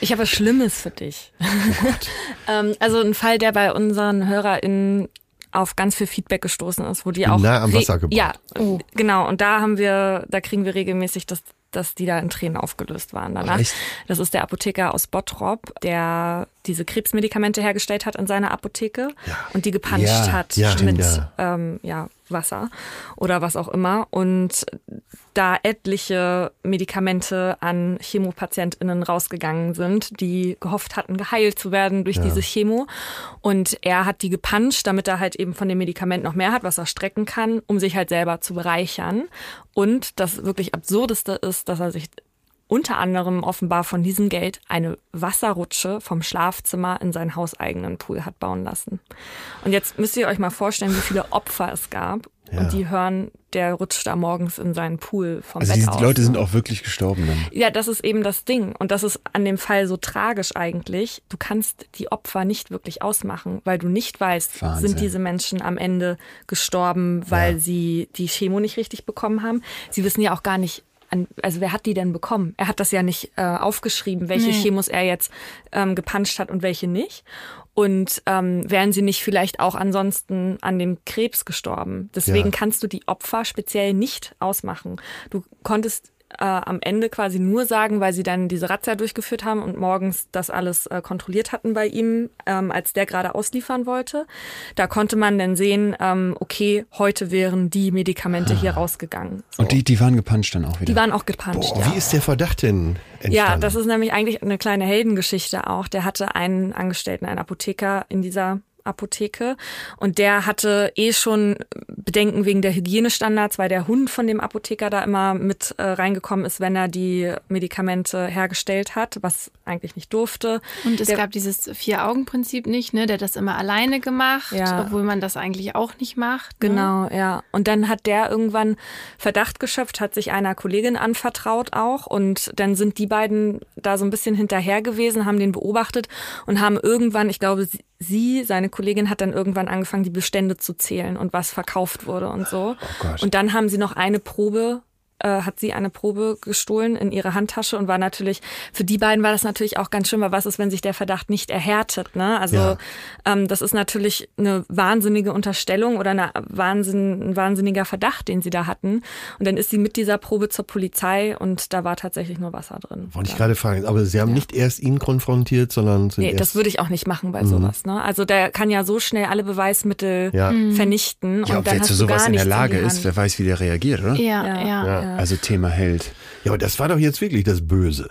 Ich habe was Schlimmes für dich. Oh ähm, also ein Fall, der bei unseren HörerInnen auf ganz viel Feedback gestoßen ist, wo die auch nah am Wasser gebaut. Ja, oh. genau. Und da haben wir, da kriegen wir regelmäßig das dass die da in Tränen aufgelöst waren danach. Echt? Das ist der Apotheker aus Bottrop, der diese Krebsmedikamente hergestellt hat in seiner Apotheke ja. und die gepanscht ja, hat ja, mit. Ähm, ja, Wasser oder was auch immer. Und da etliche Medikamente an Chemopatientinnen rausgegangen sind, die gehofft hatten, geheilt zu werden durch ja. diese Chemo. Und er hat die gepanscht, damit er halt eben von dem Medikament noch mehr hat, was er strecken kann, um sich halt selber zu bereichern. Und das wirklich Absurdeste ist, dass er sich unter anderem offenbar von diesem Geld eine Wasserrutsche vom Schlafzimmer in seinen hauseigenen Pool hat bauen lassen. Und jetzt müsst ihr euch mal vorstellen, wie viele Opfer es gab. Ja. Und die hören, der rutscht da morgens in seinen Pool vom also Bett die, aus. die Leute sind auch wirklich gestorben dann. Ja, das ist eben das Ding. Und das ist an dem Fall so tragisch eigentlich. Du kannst die Opfer nicht wirklich ausmachen, weil du nicht weißt, Wahnsinn. sind diese Menschen am Ende gestorben, weil ja. sie die Chemo nicht richtig bekommen haben. Sie wissen ja auch gar nicht, an, also wer hat die denn bekommen? Er hat das ja nicht äh, aufgeschrieben, welche nee. Chemos er jetzt ähm, gepanscht hat und welche nicht. Und ähm, wären sie nicht vielleicht auch ansonsten an dem Krebs gestorben? Deswegen ja. kannst du die Opfer speziell nicht ausmachen. Du konntest äh, am Ende quasi nur sagen, weil sie dann diese Razzia durchgeführt haben und morgens das alles äh, kontrolliert hatten bei ihm, ähm, als der gerade ausliefern wollte. Da konnte man dann sehen, ähm, okay, heute wären die Medikamente hier rausgegangen. So. Und die, die waren gepuncht dann auch wieder? Die waren auch gepuncht, Boah, ja. Wie ist der Verdacht denn entstanden? Ja, das ist nämlich eigentlich eine kleine Heldengeschichte auch. Der hatte einen Angestellten, einen Apotheker in dieser Apotheke. Und der hatte eh schon Bedenken wegen der Hygienestandards, weil der Hund von dem Apotheker da immer mit äh, reingekommen ist, wenn er die Medikamente hergestellt hat, was eigentlich nicht durfte. Und es der, gab dieses Vier-Augen-Prinzip nicht, ne? Der hat das immer alleine gemacht, ja. obwohl man das eigentlich auch nicht macht. Ne? Genau, ja. Und dann hat der irgendwann Verdacht geschöpft, hat sich einer Kollegin anvertraut auch. Und dann sind die beiden da so ein bisschen hinterher gewesen, haben den beobachtet und haben irgendwann, ich glaube, sie, seine Kollegin, hat dann irgendwann angefangen, die Bestände zu zählen und was verkauft wurde und so. Oh und dann haben sie noch eine Probe äh, hat sie eine Probe gestohlen in ihre Handtasche und war natürlich, für die beiden war das natürlich auch ganz schön, weil was ist, wenn sich der Verdacht nicht erhärtet, ne? Also ja. ähm, das ist natürlich eine wahnsinnige Unterstellung oder eine Wahnsinn, ein wahnsinniger Verdacht, den sie da hatten. Und dann ist sie mit dieser Probe zur Polizei und da war tatsächlich nur Wasser drin. Wollte ich gerade fragen, aber sie haben ja. nicht erst ihn konfrontiert, sondern sind Nee, das würde ich auch nicht machen bei mhm. sowas, ne? Also der kann ja so schnell alle Beweismittel ja. Mhm. vernichten. Ja, und dann wer zu sowas in der Lage in ist, wer weiß, wie der reagiert, oder? ja. ja. ja. Also Thema Held. Ja, aber das war doch jetzt wirklich das Böse.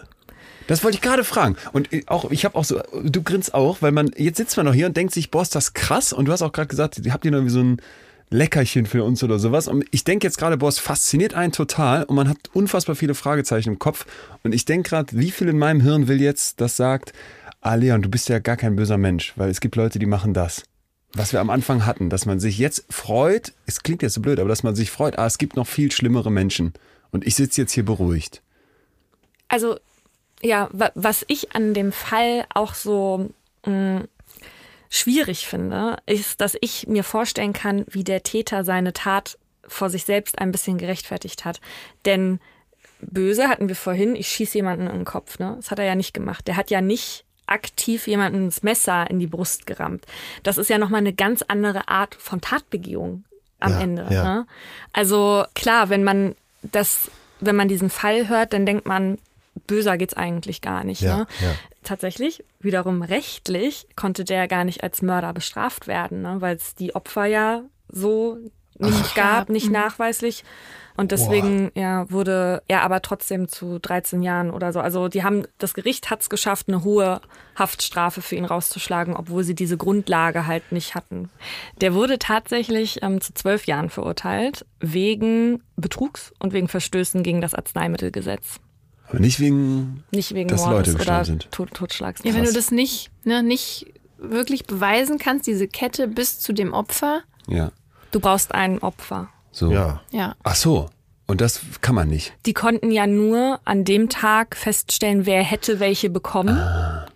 Das wollte ich gerade fragen. Und auch, ich habe auch so, du grinst auch, weil man, jetzt sitzt man noch hier und denkt sich, boah, ist das krass. Und du hast auch gerade gesagt, habt ihr noch irgendwie so ein Leckerchen für uns oder sowas. Und ich denke jetzt gerade, boah, es fasziniert einen total und man hat unfassbar viele Fragezeichen im Kopf. Und ich denke gerade, wie viel in meinem Hirn will jetzt, das sagt, ah Leon, du bist ja gar kein böser Mensch, weil es gibt Leute, die machen das was wir am Anfang hatten, dass man sich jetzt freut, es klingt jetzt so blöd, aber dass man sich freut, ah, es gibt noch viel schlimmere Menschen. Und ich sitze jetzt hier beruhigt. Also, ja, was ich an dem Fall auch so mh, mm, schwierig finde, ist, dass ich mir vorstellen kann, wie der Täter seine Tat vor sich selbst ein bisschen gerechtfertigt hat. Denn böse hatten wir vorhin, ich schieße jemanden in den Kopf. Ne? Das hat er ja nicht gemacht. Der hat ja nicht aktiv jemanden das Messer in die Brust gerammt. Das ist ja nochmal eine ganz andere Art von Tatbegehung am ja, Ende. Ja. Ne? Also klar, wenn man das, wenn man diesen Fall hört, dann denkt man, böser geht's eigentlich gar nicht. Ja, ne? ja. Tatsächlich, wiederum rechtlich, konnte der gar nicht als Mörder bestraft werden, ne? weil es die Opfer ja so nicht Ach, gab, nicht mhm. nachweislich. Und deswegen Boah. ja, wurde er aber trotzdem zu 13 Jahren oder so. Also die haben, das Gericht hat es geschafft, eine hohe Haftstrafe für ihn rauszuschlagen, obwohl sie diese Grundlage halt nicht hatten. Der wurde tatsächlich ähm, zu zwölf Jahren verurteilt, wegen Betrugs und wegen Verstößen gegen das Arzneimittelgesetz. Aber nicht wegen, nicht wegen dass Mordes Leute oder sind. Tod, Totschlags. Ja, wenn du das nicht, ne, nicht wirklich beweisen kannst, diese Kette bis zu dem Opfer. Ja. Du brauchst ein Opfer. So. Ja. ja. Ach so. Und das kann man nicht. Die konnten ja nur an dem Tag feststellen, wer hätte welche bekommen. Ah.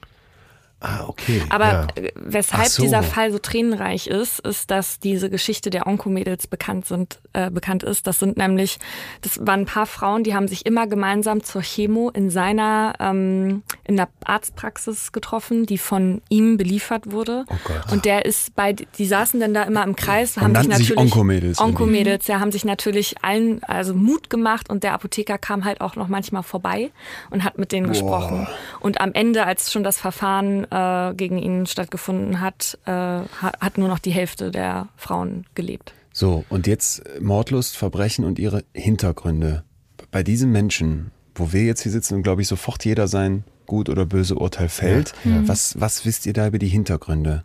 Ah, okay. Aber ja. weshalb so. dieser Fall so tränenreich ist, ist, dass diese Geschichte der Onkomädels bekannt sind, äh, bekannt ist. Das sind nämlich, das waren ein paar Frauen, die haben sich immer gemeinsam zur Chemo in seiner, ähm, in der Arztpraxis getroffen, die von ihm beliefert wurde. Oh Gott. Und der ist bei, die saßen dann da immer im Kreis, Und haben sich natürlich Onkomädels. Onkomädels, ja, haben sich natürlich allen also Mut gemacht und der Apotheker kam halt auch noch manchmal vorbei und hat mit denen Boah. gesprochen. Und am Ende, als schon das Verfahren äh, gegen ihn stattgefunden hat, äh, hat nur noch die Hälfte der Frauen gelebt. So, und jetzt Mordlust, Verbrechen und ihre Hintergründe. Bei diesen Menschen, wo wir jetzt hier sitzen und glaube ich sofort jeder sein gut oder böse Urteil fällt, ja, ja. Was, was wisst ihr da über die Hintergründe?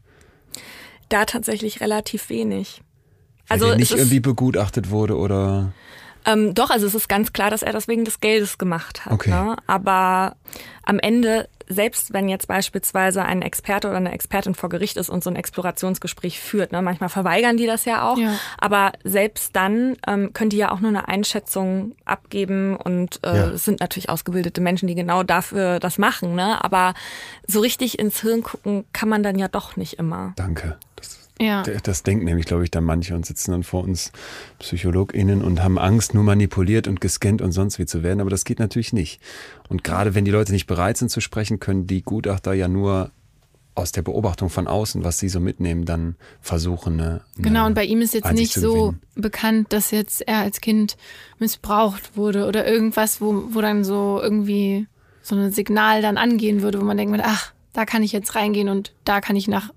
Da tatsächlich relativ wenig. Weil also nicht irgendwie begutachtet wurde oder? Ähm, doch, also es ist ganz klar, dass er das wegen des Geldes gemacht hat. Okay. Ne? Aber am Ende selbst wenn jetzt beispielsweise ein Experte oder eine Expertin vor Gericht ist und so ein Explorationsgespräch führt, ne, manchmal verweigern die das ja auch, ja. aber selbst dann ähm, können die ja auch nur eine Einschätzung abgeben und äh, ja. es sind natürlich ausgebildete Menschen, die genau dafür das machen, ne? aber so richtig ins Hirn gucken kann man dann ja doch nicht immer. Danke. Ja. Das denken nämlich, glaube ich, dann manche und sitzen dann vor uns PsychologInnen und haben Angst, nur manipuliert und gescannt und sonst wie zu werden. Aber das geht natürlich nicht. Und gerade wenn die Leute nicht bereit sind zu sprechen, können die Gutachter ja nur aus der Beobachtung von außen, was sie so mitnehmen, dann versuchen. Eine, genau, und bei ihm ist jetzt nicht so bekannt, dass jetzt er als Kind missbraucht wurde oder irgendwas, wo, wo dann so irgendwie so ein Signal dann angehen würde, wo man denkt, ach, da kann ich jetzt reingehen und da kann ich nach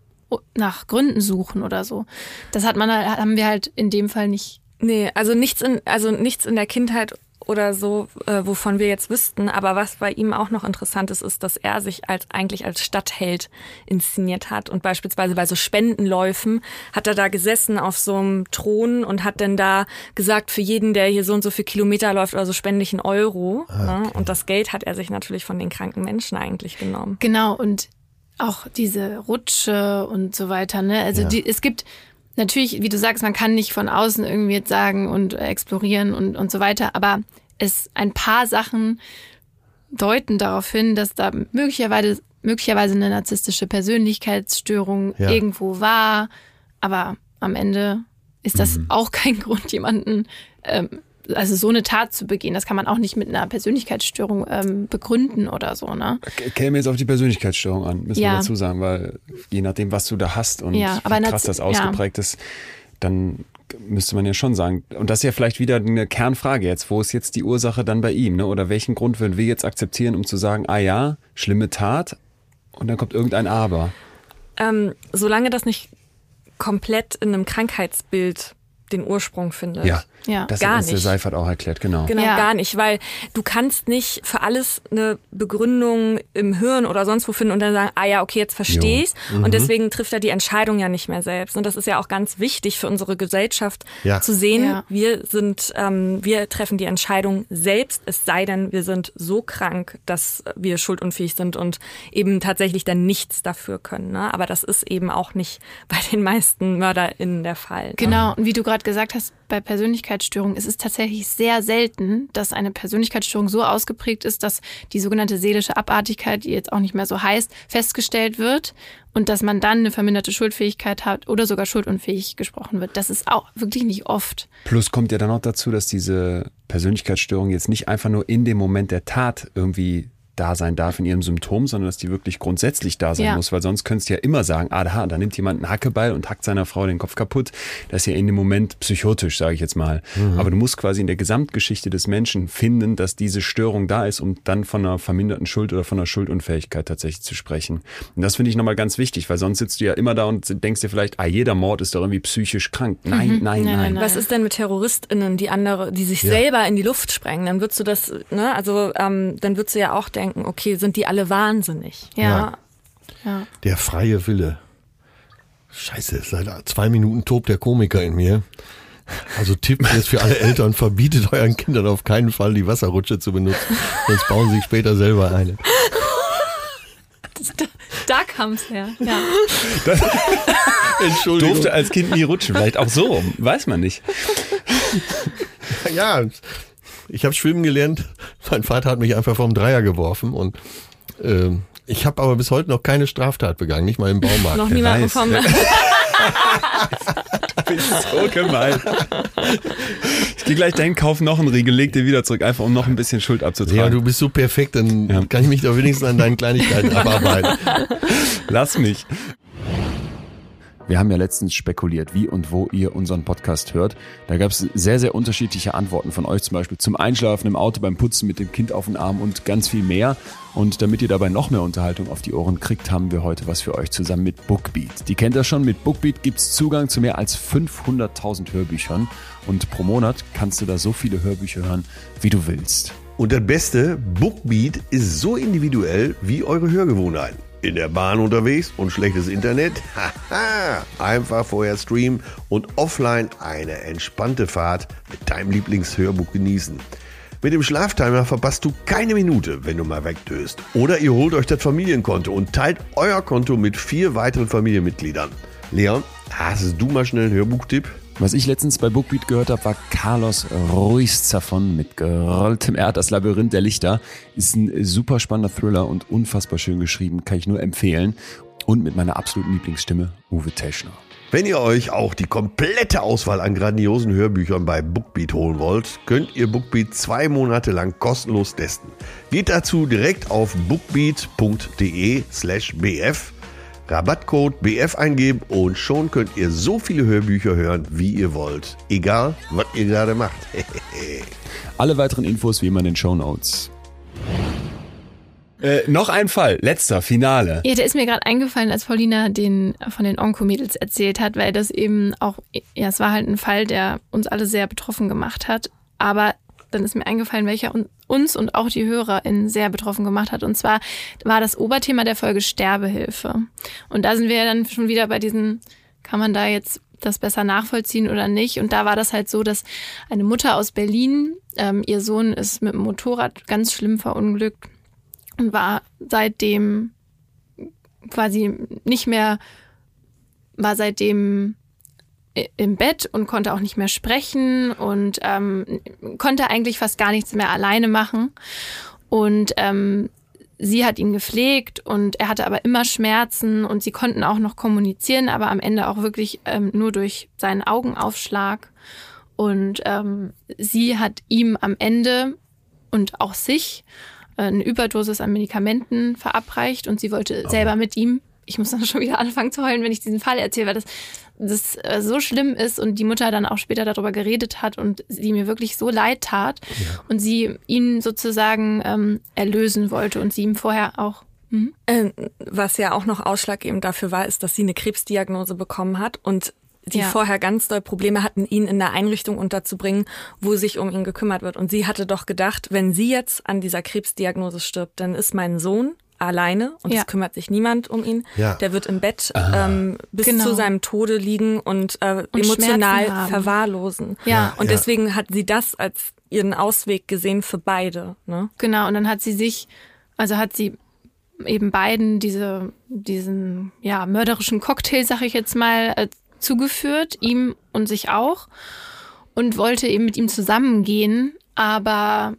nach Gründen suchen oder so. Das hat man haben wir halt in dem Fall nicht. Nee, also nichts in also nichts in der Kindheit oder so, äh, wovon wir jetzt wüssten. Aber was bei ihm auch noch interessant ist, ist, dass er sich als eigentlich als Stadtheld inszeniert hat und beispielsweise bei so Spendenläufen hat er da gesessen auf so einem Thron und hat dann da gesagt, für jeden, der hier so und so viel Kilometer läuft oder so, spende ich einen Euro. Ah, ne? okay. Und das Geld hat er sich natürlich von den kranken Menschen eigentlich genommen. Genau und auch diese Rutsche und so weiter. Ne? Also ja. die, es gibt natürlich, wie du sagst, man kann nicht von außen irgendwie jetzt sagen und explorieren und, und so weiter, aber es ein paar Sachen deuten darauf hin, dass da möglicherweise, möglicherweise eine narzisstische Persönlichkeitsstörung ja. irgendwo war. Aber am Ende ist das mhm. auch kein Grund, jemanden ähm, also so eine Tat zu begehen, das kann man auch nicht mit einer Persönlichkeitsstörung ähm, begründen oder so, ne? Käme jetzt auf die Persönlichkeitsstörung an, müssen ja. wir dazu sagen, weil je nachdem, was du da hast und ja, wie krass das ausgeprägt ja. ist, dann müsste man ja schon sagen. Und das ist ja vielleicht wieder eine Kernfrage jetzt. Wo ist jetzt die Ursache dann bei ihm? Ne? Oder welchen Grund würden wir jetzt akzeptieren, um zu sagen, ah ja, schlimme Tat und dann kommt irgendein Aber? Ähm, solange das nicht komplett in einem Krankheitsbild den Ursprung findet. Ja, ja. das gar hat uns nicht. der Seifert auch erklärt, genau. Genau, ja. gar nicht, weil du kannst nicht für alles eine Begründung im Hirn oder sonst wo finden und dann sagen, ah ja, okay, jetzt verstehe ich's. Mhm. Und deswegen trifft er die Entscheidung ja nicht mehr selbst. Und das ist ja auch ganz wichtig für unsere Gesellschaft ja. zu sehen, ja. wir sind, ähm, wir treffen die Entscheidung selbst, es sei denn, wir sind so krank, dass wir schuldunfähig sind und eben tatsächlich dann nichts dafür können. Ne? Aber das ist eben auch nicht bei den meisten MörderInnen der Fall. Ne? Genau, und wie du gerade gesagt hast, bei Persönlichkeitsstörungen ist es tatsächlich sehr selten, dass eine Persönlichkeitsstörung so ausgeprägt ist, dass die sogenannte seelische Abartigkeit, die jetzt auch nicht mehr so heißt, festgestellt wird und dass man dann eine verminderte Schuldfähigkeit hat oder sogar schuldunfähig gesprochen wird. Das ist auch wirklich nicht oft. Plus kommt ja dann noch dazu, dass diese Persönlichkeitsstörung jetzt nicht einfach nur in dem Moment der Tat irgendwie da sein darf in ihrem Symptom, sondern dass die wirklich grundsätzlich da sein ja. muss, weil sonst könntest du ja immer sagen, ah, da, da nimmt jemand einen Hackebeil und hackt seiner Frau den Kopf kaputt. Das ist ja in dem Moment psychotisch, sage ich jetzt mal. Mhm. Aber du musst quasi in der Gesamtgeschichte des Menschen finden, dass diese Störung da ist, um dann von einer verminderten Schuld oder von einer Schuldunfähigkeit tatsächlich zu sprechen. Und das finde ich nochmal ganz wichtig, weil sonst sitzt du ja immer da und denkst dir vielleicht, ah, jeder Mord ist doch irgendwie psychisch krank. Nein, mhm. nein, nein, nein, Was ist denn mit TerroristInnen, die andere, die sich ja. selber in die Luft sprengen? Dann würdest du das, ne, also ähm, dann würdest du ja auch denken, denken, okay, sind die alle wahnsinnig? Ja. ja. Der freie Wille. Scheiße, seit zwei Minuten tobt der Komiker in mir. Also Tipp jetzt für alle Eltern, verbietet euren Kindern auf keinen Fall die Wasserrutsche zu benutzen, sonst bauen sie später selber eine. Da, da kam es her. Ja. Entschuldigung. Durfte als Kind nie rutschen, vielleicht auch so, weiß man nicht. Ja, ich habe schwimmen gelernt. Mein Vater hat mich einfach vom Dreier geworfen und äh, ich habe aber bis heute noch keine Straftat begangen, nicht mal im Baumarkt. noch niemanden vom. du bist so gemein. Ich gehe gleich dahin, kaufe noch einen Riegel, leg dir wieder zurück, einfach um noch ein bisschen Schuld abzutragen. Ja, du bist so perfekt, dann ja. kann ich mich doch wenigstens an deinen Kleinigkeiten abarbeiten. Lass mich. Wir haben ja letztens spekuliert, wie und wo ihr unseren Podcast hört. Da gab es sehr, sehr unterschiedliche Antworten von euch, zum Beispiel zum Einschlafen im Auto, beim Putzen mit dem Kind auf den Arm und ganz viel mehr. Und damit ihr dabei noch mehr Unterhaltung auf die Ohren kriegt, haben wir heute was für euch zusammen mit Bookbeat. Die kennt ihr schon, mit Bookbeat gibt's Zugang zu mehr als 500.000 Hörbüchern. Und pro Monat kannst du da so viele Hörbücher hören, wie du willst. Und das Beste, Bookbeat ist so individuell wie eure Hörgewohnheiten. In der Bahn unterwegs und schlechtes Internet? Haha! Einfach vorher streamen und offline eine entspannte Fahrt mit deinem Lieblingshörbuch genießen. Mit dem Schlaftimer verpasst du keine Minute, wenn du mal wegdöst. Oder ihr holt euch das Familienkonto und teilt euer Konto mit vier weiteren Familienmitgliedern. Leon, hast du mal schnell einen Hörbuchtipp? Was ich letztens bei Bookbeat gehört habe, war Carlos Ruiz Zafon mit gerolltem Erd, das Labyrinth der Lichter. Ist ein super spannender Thriller und unfassbar schön geschrieben, kann ich nur empfehlen. Und mit meiner absoluten Lieblingsstimme, Uwe Teschner. Wenn ihr euch auch die komplette Auswahl an grandiosen Hörbüchern bei Bookbeat holen wollt, könnt ihr Bookbeat zwei Monate lang kostenlos testen. Geht dazu direkt auf bookbeat.de slash bf Rabattcode BF eingeben und schon könnt ihr so viele Hörbücher hören, wie ihr wollt. Egal, was ihr gerade macht. Alle weiteren Infos wie immer in den Show Notes. Äh, noch ein Fall, letzter, Finale. Ja, der ist mir gerade eingefallen, als Paulina den von den Onko-Mädels erzählt hat, weil das eben auch, ja, es war halt ein Fall, der uns alle sehr betroffen gemacht hat. Aber dann ist mir eingefallen, welcher uns und auch die HörerInnen sehr betroffen gemacht hat. Und zwar war das Oberthema der Folge Sterbehilfe. Und da sind wir ja dann schon wieder bei diesen, kann man da jetzt das besser nachvollziehen oder nicht? Und da war das halt so, dass eine Mutter aus Berlin, ähm, ihr Sohn ist mit dem Motorrad ganz schlimm verunglückt und war seitdem quasi nicht mehr, war seitdem im Bett und konnte auch nicht mehr sprechen und ähm, konnte eigentlich fast gar nichts mehr alleine machen. Und ähm, sie hat ihn gepflegt und er hatte aber immer Schmerzen und sie konnten auch noch kommunizieren, aber am Ende auch wirklich ähm, nur durch seinen Augenaufschlag. Und ähm, sie hat ihm am Ende und auch sich äh, eine Überdosis an Medikamenten verabreicht und sie wollte oh. selber mit ihm ich muss dann schon wieder anfangen zu heulen, wenn ich diesen Fall erzähle, weil das, das äh, so schlimm ist und die Mutter dann auch später darüber geredet hat und sie mir wirklich so leid tat ja. und sie ihn sozusagen ähm, erlösen wollte und sie ihm vorher auch hm? ähm, was ja auch noch ausschlaggebend dafür war, ist, dass sie eine Krebsdiagnose bekommen hat und die ja. vorher ganz doll Probleme hatten, ihn in einer Einrichtung unterzubringen, wo sich um ihn gekümmert wird. Und sie hatte doch gedacht, wenn sie jetzt an dieser Krebsdiagnose stirbt, dann ist mein Sohn alleine und ja. es kümmert sich niemand um ihn. Ja. Der wird im Bett ah. ähm, bis genau. zu seinem Tode liegen und, äh, und emotional verwahrlosen. Ja. Und deswegen hat sie das als ihren Ausweg gesehen für beide. Ne? Genau, und dann hat sie sich, also hat sie eben beiden diese, diesen ja, mörderischen Cocktail, sag ich jetzt mal, äh, zugeführt, ihm und sich auch. Und wollte eben mit ihm zusammengehen, aber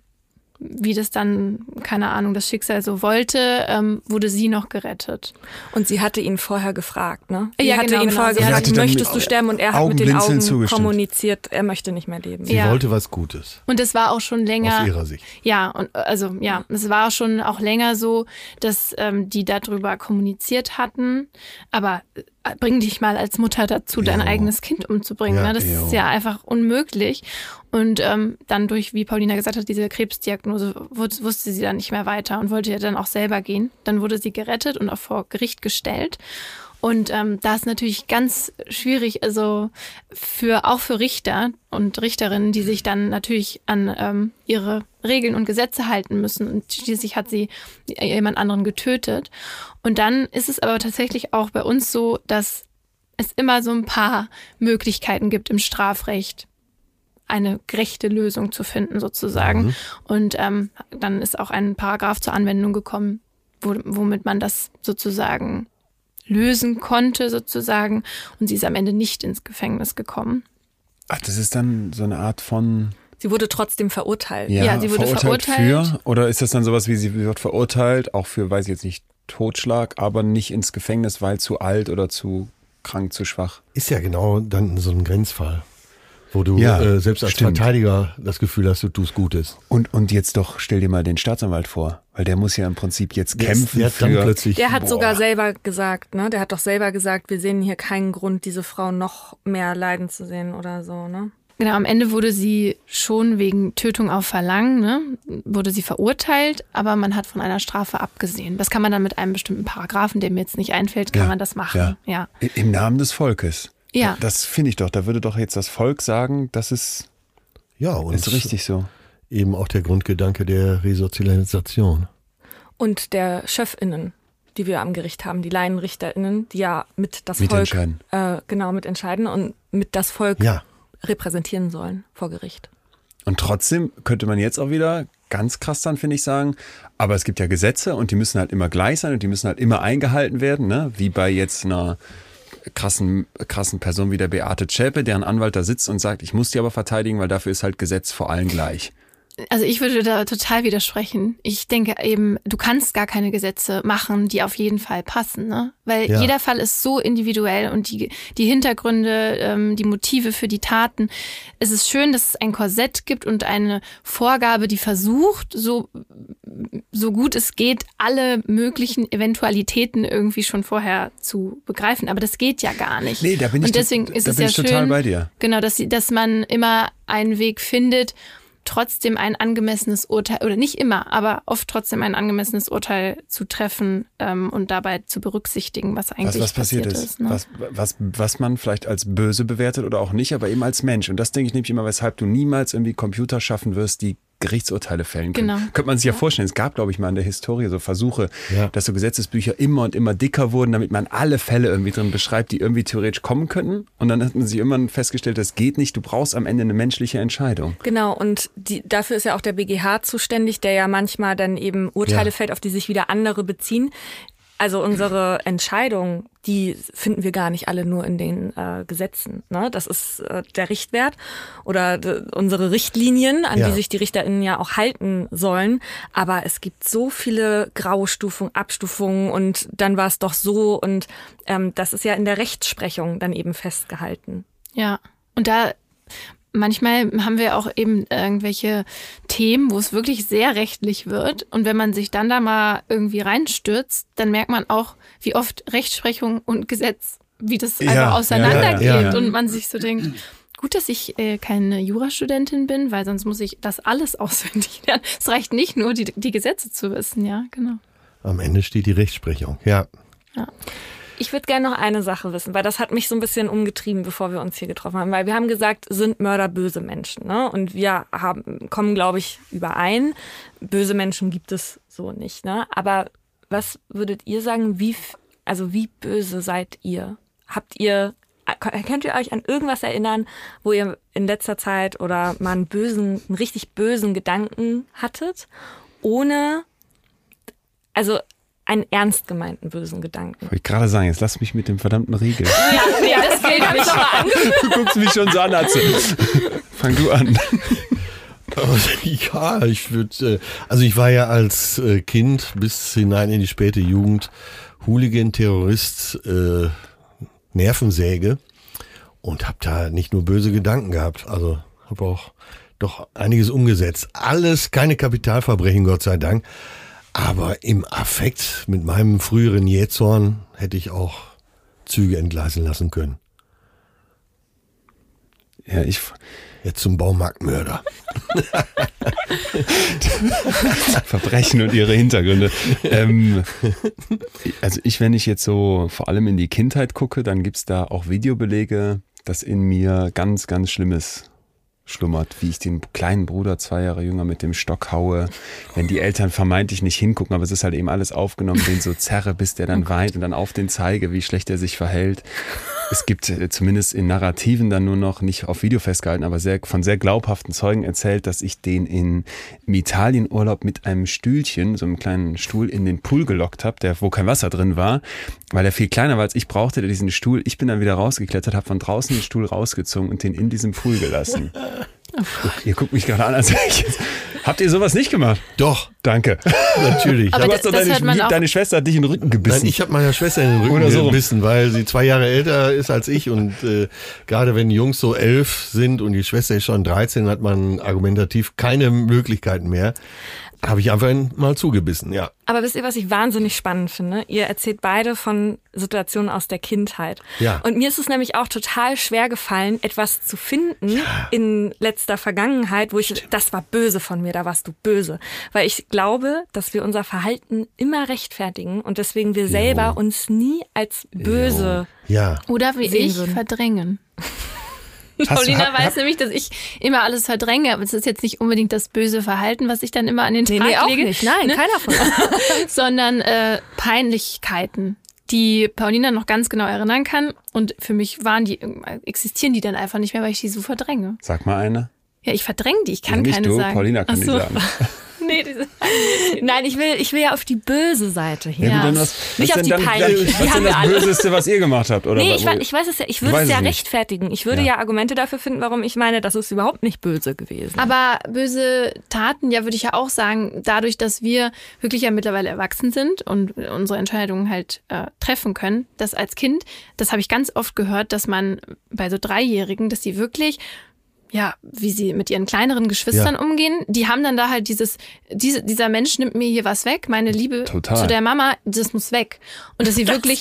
wie das dann, keine Ahnung, das Schicksal so wollte, ähm, wurde sie noch gerettet. Und sie hatte ihn vorher gefragt, ne? Sie ja, hatte genau, ihn genau. vorher gefragt, möchtest du sterben? Und er hat mit den Augen zugestimmt. kommuniziert, er möchte nicht mehr leben. Sie ja. wollte was Gutes. Und es war auch schon länger. Aus ihrer Sicht. Ja, und also ja, es war schon auch länger so, dass ähm, die darüber kommuniziert hatten. Aber äh, bring dich mal als Mutter dazu, dein jo. eigenes Kind umzubringen. Ja, ne? Das jo. ist ja einfach unmöglich. Und ähm, dann durch, wie Paulina gesagt hat, diese Krebsdiagnose wusste sie dann nicht mehr weiter und wollte ja dann auch selber gehen. Dann wurde sie gerettet und auch vor Gericht gestellt. Und ähm, da ist natürlich ganz schwierig, also für auch für Richter und Richterinnen, die sich dann natürlich an ähm, ihre Regeln und Gesetze halten müssen. Und schließlich hat sie jemand anderen getötet. Und dann ist es aber tatsächlich auch bei uns so, dass es immer so ein paar Möglichkeiten gibt im Strafrecht eine gerechte Lösung zu finden sozusagen. Mhm. Und ähm, dann ist auch ein Paragraph zur Anwendung gekommen, wo, womit man das sozusagen lösen konnte sozusagen. Und sie ist am Ende nicht ins Gefängnis gekommen. Ach, das ist dann so eine Art von Sie wurde trotzdem verurteilt. Ja, ja sie wurde verurteilt, verurteilt. Für, oder ist das dann sowas wie, sie wird verurteilt, auch für, weiß ich jetzt nicht, Totschlag, aber nicht ins Gefängnis, weil zu alt oder zu krank, zu schwach? Ist ja genau dann so ein Grenzfall wo du ja, äh, selbst als stimmt. Verteidiger das Gefühl hast, du tust Gutes. Und, und jetzt doch, stell dir mal den Staatsanwalt vor, weil der muss ja im Prinzip jetzt kämpfen der, der für... Plötzlich, der hat boah. sogar selber gesagt, ne? Der hat doch selber gesagt, wir sehen hier keinen Grund, diese Frau noch mehr leiden zu sehen oder so, ne? Genau, am Ende wurde sie schon wegen Tötung auf Verlangen, ne, wurde sie verurteilt, aber man hat von einer Strafe abgesehen. Das kann man dann mit einem bestimmten Paragraphen, der mir jetzt nicht einfällt, kann ja, man das machen. Ja. ja. Im Namen des Volkes. Ja. Das finde ich doch. Da würde doch jetzt das Volk sagen, das ist, ja, und ist richtig so. Eben auch der Grundgedanke der Resozialisation. Und der Chefinnen. die wir am Gericht haben, die LaienrichterInnen, die ja mit das mit Volk äh, genau mitentscheiden und mit das Volk ja. repräsentieren sollen vor Gericht. Und trotzdem könnte man jetzt auch wieder ganz krass dann, finde ich, sagen, aber es gibt ja Gesetze und die müssen halt immer gleich sein und die müssen halt immer eingehalten werden, ne? wie bei jetzt einer krassen, krassen Person wie der Beate Zschäpe, deren Anwalt da sitzt und sagt, ich muss die aber verteidigen, weil dafür ist halt Gesetz vor allen gleich. Also ich würde da total widersprechen. Ich denke eben, du kannst gar keine Gesetze machen, die auf jeden Fall passen, ne? Weil ja. jeder Fall ist so individuell und die, die Hintergründe, ähm, die Motive für die Taten. Es ist schön, dass es ein Korsett gibt und eine Vorgabe, die versucht, so, so gut es geht, alle möglichen Eventualitäten irgendwie schon vorher zu begreifen. Aber das geht ja gar nicht. Nee, da bin ich, und deswegen ist es ja schön, Genau, dass, dass man immer einen Weg findet, trotzdem ein angemessenes Urteil, oder nicht immer, aber oft trotzdem ein angemessenes Urteil zu treffen ähm, und dabei zu berücksichtigen, was eigentlich was, was passiert, passiert, ist. ist ne? was, was, was man vielleicht als böse bewertet oder auch nicht, aber eben als Mensch. Und das denke ich nämlich immer, weshalb du niemals irgendwie Computer schaffen wirst, die Gerichtsurteile fällen können. Genau. Könnte man sich ja, ja vorstellen. Es gab, glaube ich, mal in der Historie so Versuche, ja. dass so Gesetzesbücher immer und immer dicker wurden, damit man alle Fälle irgendwie drin beschreibt, die irgendwie theoretisch kommen könnten. Und dann hat man sich immer festgestellt, das geht nicht. Du brauchst am Ende eine menschliche Entscheidung. Genau. Und die, dafür ist ja auch der BGH zuständig, der ja manchmal dann eben Urteile ja. fällt, auf die sich wieder andere beziehen. Also unsere Entscheidung, die finden wir gar nicht alle nur in den äh, Gesetzen. Ne? Das ist äh, der Richtwert oder unsere Richtlinien, an ja. die sich die RichterInnen ja auch halten sollen. Aber es gibt so viele Graustufungen, Abstufungen und dann war es doch so und ähm, das ist ja in der Rechtsprechung dann eben festgehalten. Ja, und da manchmal haben wir auch eben irgendwelche Themen, wo es wirklich sehr rechtlich wird. Und wenn man sich dann da mal irgendwie reinstürzt, dann merkt man auch, wie oft Rechtsprechung und Gesetz, wie das ja, einfach auseinandergeht. Ja, ja, und man sich so denkt, gut, dass ich äh, keine Jurastudentin bin, weil sonst muss ich das alles auswendig lernen. Es reicht nicht nur, die, die Gesetze zu wissen, ja, genau. Am Ende steht die Rechtsprechung, ja. Ja. Ich würde gerne noch eine Sache wissen, weil das hat mich so ein bisschen umgetrieben, bevor wir uns hier getroffen haben. Weil wir haben gesagt, sind Mörder böse Menschen. Ne? Und wir haben, kommen, glaube ich, überein. Böse Menschen gibt es so nicht. Ne? Aber was würdet ihr sagen, wie, also wie böse seid ihr? Habt ihr, könnt ihr euch an irgendwas erinnern, wo ihr in letzter Zeit oder mal einen bösen, einen richtig bösen Gedanken hattet, ohne, also einen ernst gemeinten bösen Gedanken. Wollte ich gerade sagen, jetzt lass mich mit dem verdammten Riegel. Ja, ja deswegen habe ich doch mal Du guckst mich schon so an, Atze. Fang du an. Ja, ich würde, äh, also ich war ja als äh, Kind bis hinein in die späte Jugend Hooligan, Terrorist, äh, Nervensäge und habe da nicht nur böse Gedanken gehabt, also habe auch doch einiges umgesetzt. Alles keine Kapitalverbrechen, Gott sei Dank. Aber im Affekt mit meinem früheren Jähzorn hätte ich auch Züge entgleisen lassen können. Ja, ich. Jetzt zum Baumarktmörder. Verbrechen und ihre Hintergründe. Ähm, also ich, wenn ich jetzt so vor allem in die Kindheit gucke, dann gibt's da auch Videobelege, dass in mir ganz, ganz Schlimmes schlummert, wie ich den kleinen Bruder zwei Jahre jünger mit dem Stock haue, wenn die Eltern vermeintlich nicht hingucken, aber es ist halt eben alles aufgenommen, den so zerre, bis der dann weint und dann auf den zeige, wie schlecht er sich verhält. Es gibt äh, zumindest in Narrativen dann nur noch, nicht auf Video festgehalten, aber sehr, von sehr glaubhaften Zeugen erzählt, dass ich den in Italienurlaub mit einem Stühlchen, so einem kleinen Stuhl, in den Pool gelockt habe, der, wo kein Wasser drin war, weil er viel kleiner war als ich brauchte, der diesen Stuhl. Ich bin dann wieder rausgeklettert, habe von draußen den Stuhl rausgezogen und den in diesem Pool gelassen. Ihr guckt mich gerade an, als ich jetzt. Habt ihr sowas nicht gemacht? Doch. Danke. Natürlich. Aber, aber das, deine, deine, Schwester hat dich in den Rücken gebissen. Nein, ich habe meiner Schwester in den Rücken so. gebissen, weil sie zwei Jahre älter ist als ich und äh, gerade wenn Jungs so elf sind und die Schwester ist schon 13, hat man argumentativ keine Möglichkeiten mehr. Habe ich einfach mal zugebissen, ja. Aber wisst ihr, was ich wahnsinnig spannend finde? Ihr erzählt beide von Situationen aus der Kindheit. Ja. Und mir ist es nämlich auch total schwer gefallen, etwas zu finden ja. in letzter Vergangenheit, wo ich, Stimmt. das war böse von mir, da warst du böse. Weil ich glaube, dass wir unser Verhalten immer rechtfertigen und deswegen wir selber jo. uns nie als böse ja. oder wie ich würden. verdrängen. Paulina weiß nämlich, dass ich immer alles verdränge, aber es ist jetzt nicht unbedingt das böse Verhalten, was ich dann immer an den Tag nee, auch lege. Nicht. Nein, ne? keiner von uns. Sondern äh, Peinlichkeiten, die Paulina noch ganz genau erinnern kann. Und für mich waren die, existieren die dann einfach nicht mehr, weil ich die so verdränge. Sag mal eine. Ja, ich verdränge die, ich kann ja, nicht keine du, sagen. Paulina kann so. die sagen. nee, Nein, ich will, ich will ja auf die böse Seite hier. Ja, gut, was, Nicht auf die peinliche. Was ist denn das Böseste, was ihr gemacht habt? Oder nee, ich, weiß, ich weiß es ja. Ich würde es ja rechtfertigen. Ich würde ja. ja. Argumente dafür finden, warum ich meine, das ist überhaupt nicht böse gewesen. Aber böse Taten, ja, würde ich ja auch sagen, dadurch, dass wir wirklich ja mittlerweile erwachsen sind und unsere Entscheidungen halt äh, treffen können, dass als Kind, das habe ich ganz oft gehört, dass man bei so Dreijährigen, dass die wirklich ja, wie sie mit ihren kleineren Geschwistern ja. umgehen. Die haben dann da halt dieses, diese, dieser Mensch nimmt mir hier was weg, meine Liebe Total. zu der Mama, das muss weg. Und dass sie das wirklich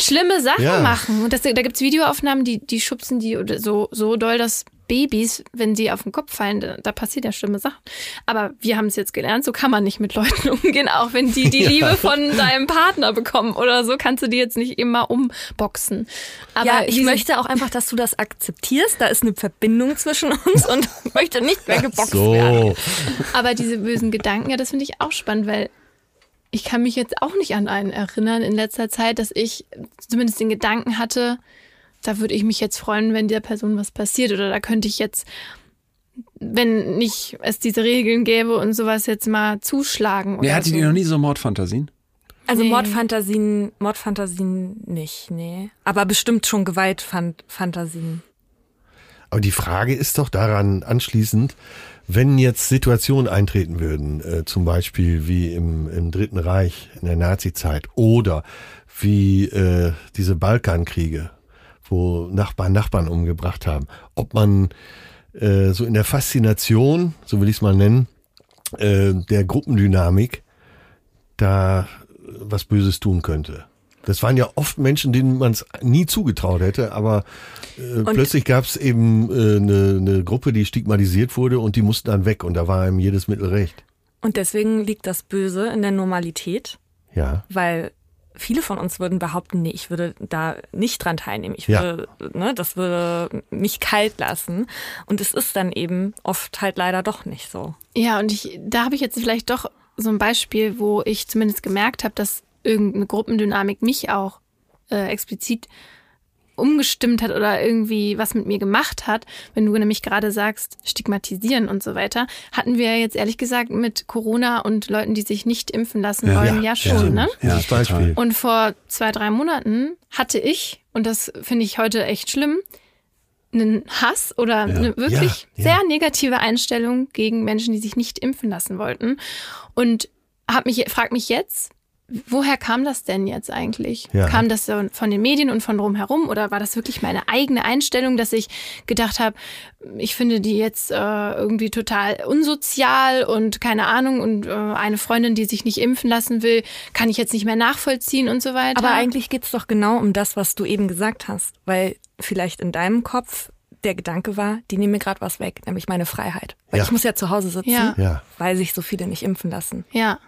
schlimme Sachen ja. machen. Und das, da gibt's Videoaufnahmen, die, die schubsen die oder so, so doll, dass Babys, wenn sie auf den Kopf fallen, da, da passiert ja schlimme Sachen. Aber wir haben es jetzt gelernt, so kann man nicht mit Leuten umgehen, auch wenn die die ja. Liebe von deinem Partner bekommen oder so, kannst du die jetzt nicht immer umboxen. Aber ja, ich möchte auch einfach, dass du das akzeptierst. Da ist eine Verbindung zwischen uns und möchte nicht mehr geboxt so. werden. Aber diese bösen Gedanken, ja, das finde ich auch spannend, weil ich kann mich jetzt auch nicht an einen erinnern in letzter Zeit, dass ich zumindest den Gedanken hatte, da würde ich mich jetzt freuen, wenn der Person was passiert. Oder da könnte ich jetzt, wenn nicht es diese Regeln gäbe und sowas jetzt mal zuschlagen. Nee, hattet so. ihr noch nie so Mordfantasien? Also nee. Mordfantasien, Mordfantasien nicht, nee. Aber bestimmt schon Gewaltfantasien. Aber die Frage ist doch daran anschließend, wenn jetzt Situationen eintreten würden, äh, zum Beispiel wie im, im Dritten Reich in der Nazizeit oder wie äh, diese Balkankriege, wo Nachbarn Nachbarn umgebracht haben. Ob man äh, so in der Faszination, so will ich es mal nennen, äh, der Gruppendynamik da was Böses tun könnte. Das waren ja oft Menschen, denen man es nie zugetraut hätte, aber äh, plötzlich gab es eben äh, eine, eine Gruppe, die stigmatisiert wurde und die mussten dann weg und da war ihm jedes Mittel recht. Und deswegen liegt das Böse in der Normalität. Ja. Weil viele von uns würden behaupten, nee, ich würde da nicht dran teilnehmen. Ich würde, ja. ne, das würde mich kalt lassen. Und es ist dann eben oft halt leider doch nicht so. Ja, und ich, da habe ich jetzt vielleicht doch so ein Beispiel, wo ich zumindest gemerkt habe, dass irgendeine Gruppendynamik mich auch äh, explizit umgestimmt hat oder irgendwie was mit mir gemacht hat, wenn du nämlich gerade sagst, stigmatisieren und so weiter, hatten wir jetzt ehrlich gesagt mit Corona und Leuten, die sich nicht impfen lassen wollen, ja, ja schon, ja, ne? Ja, Beispiel. Und vor zwei, drei Monaten hatte ich, und das finde ich heute echt schlimm, einen Hass oder eine wirklich sehr negative Einstellung gegen Menschen, die sich nicht impfen lassen wollten. Und hab mich, frag mich jetzt, Woher kam das denn jetzt eigentlich? Ja. Kam das von den Medien und von drumherum oder war das wirklich meine eigene Einstellung, dass ich gedacht habe, ich finde die jetzt äh, irgendwie total unsozial und keine Ahnung und äh, eine Freundin, die sich nicht impfen lassen will, kann ich jetzt nicht mehr nachvollziehen und so weiter. Aber eigentlich geht's doch genau um das, was du eben gesagt hast, weil vielleicht in deinem Kopf der Gedanke war, die nehmen mir gerade was weg, nämlich meine Freiheit. Weil ja. ich muss ja zu Hause sitzen, ja. weil sich so viele nicht impfen lassen. Ja.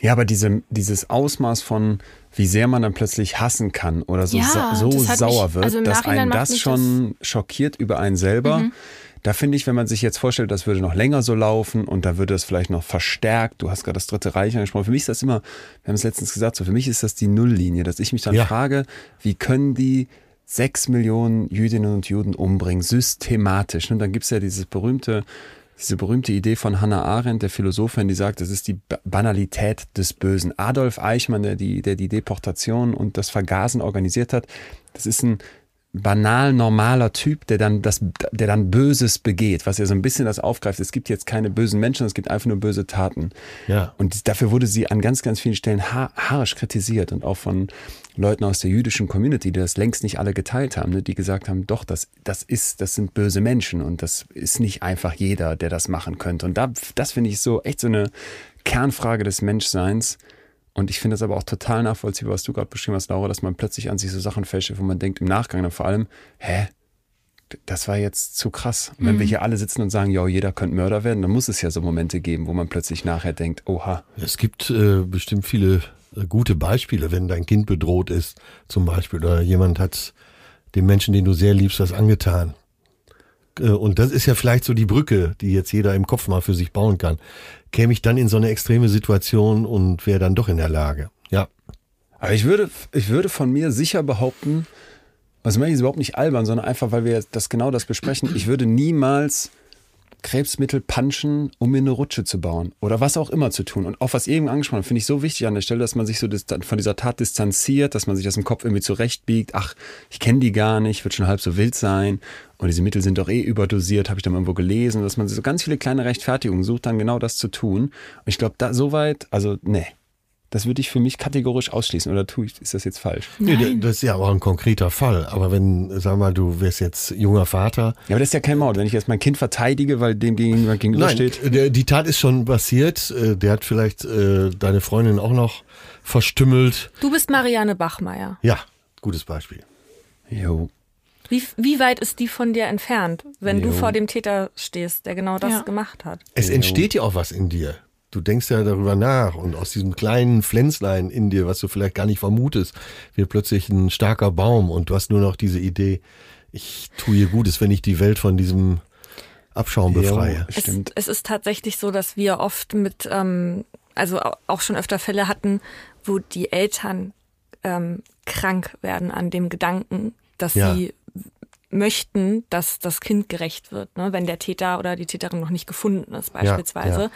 Ja, aber diese, dieses Ausmaß von, wie sehr man dann plötzlich hassen kann oder so, ja, so sauer mich, wird, also dass einen das schon das schockiert über einen selber. Mhm. Da finde ich, wenn man sich jetzt vorstellt, das würde noch länger so laufen und da würde es vielleicht noch verstärkt. Du hast gerade das Dritte Reich angesprochen. Für mich ist das immer, wir haben es letztens gesagt, so für mich ist das die Nulllinie, dass ich mich dann ja. frage, wie können die sechs Millionen Jüdinnen und Juden umbringen, systematisch. Und dann gibt es ja dieses berühmte diese berühmte Idee von Hannah Arendt, der Philosophin, die sagt, das ist die Banalität des Bösen. Adolf Eichmann, der die, der die Deportation und das Vergasen organisiert hat, das ist ein banal normaler Typ, der dann das, der dann Böses begeht, was ja so ein bisschen das aufgreift. Es gibt jetzt keine bösen Menschen, es gibt einfach nur böse Taten. Ja. Und dafür wurde sie an ganz, ganz vielen Stellen ha haarisch kritisiert und auch von Leuten aus der jüdischen Community, die das längst nicht alle geteilt haben, ne, die gesagt haben, doch, das, das ist, das sind böse Menschen und das ist nicht einfach jeder, der das machen könnte. Und da, das finde ich so echt so eine Kernfrage des Menschseins und ich finde es aber auch total nachvollziehbar, was du gerade beschrieben hast, Laura, dass man plötzlich an sich so Sachen fälscht, wo man denkt im Nachgang dann vor allem, hä? Das war jetzt zu krass. Und wenn mhm. wir hier alle sitzen und sagen, ja, jeder könnte Mörder werden, dann muss es ja so Momente geben, wo man plötzlich nachher denkt, oha. Es gibt äh, bestimmt viele äh, gute Beispiele, wenn dein Kind bedroht ist, zum Beispiel, oder jemand hat dem Menschen, den du sehr liebst, was angetan. Äh, und das ist ja vielleicht so die Brücke, die jetzt jeder im Kopf mal für sich bauen kann, käme ich dann in so eine extreme Situation und wäre dann doch in der Lage. Ja. Aber ich würde, ich würde von mir sicher behaupten, was meine ich überhaupt nicht albern, sondern einfach, weil wir das genau das besprechen, ich würde niemals Krebsmittel punchen, um mir eine Rutsche zu bauen oder was auch immer zu tun. Und auch was eben angesprochen finde ich so wichtig an der Stelle, dass man sich so von dieser Tat distanziert, dass man sich das im Kopf irgendwie zurechtbiegt. Ach, ich kenne die gar nicht, wird schon halb so wild sein. Und diese Mittel sind doch eh überdosiert, habe ich dann irgendwo gelesen, dass man so ganz viele kleine Rechtfertigungen sucht, dann genau das zu tun. Und ich glaube, da soweit, also nee, das würde ich für mich kategorisch ausschließen. Oder tue ich, ist das jetzt falsch? Nee, das ist ja auch ein konkreter Fall. Aber wenn, sag mal, du wärst jetzt junger Vater. Ja, aber das ist ja kein Mord. Wenn ich jetzt mein Kind verteidige, weil dem gegenüber gegenübersteht. Nein, die Tat ist schon passiert. Äh, der hat vielleicht äh, deine Freundin auch noch verstümmelt. Du bist Marianne Bachmeier. Ja, gutes Beispiel. Jo. Wie, wie weit ist die von dir entfernt, wenn jo. du vor dem Täter stehst, der genau das ja. gemacht hat? Es entsteht ja auch was in dir du denkst ja darüber nach und aus diesem kleinen Pflänzlein in dir, was du vielleicht gar nicht vermutest, wird plötzlich ein starker Baum und du hast nur noch diese Idee, ich tue ihr Gutes, wenn ich die Welt von diesem Abschaum befreie. Es, es, ist tatsächlich so, dass wir oft mit, ähm, also auch schon öfter Fälle hatten, wo die Eltern ähm, krank werden an dem Gedanken, dass ja. sie möchten, dass das Kind gerecht wird, ne? wenn der Täter oder die Täterin noch nicht gefunden ist beispielsweise. Ja, ja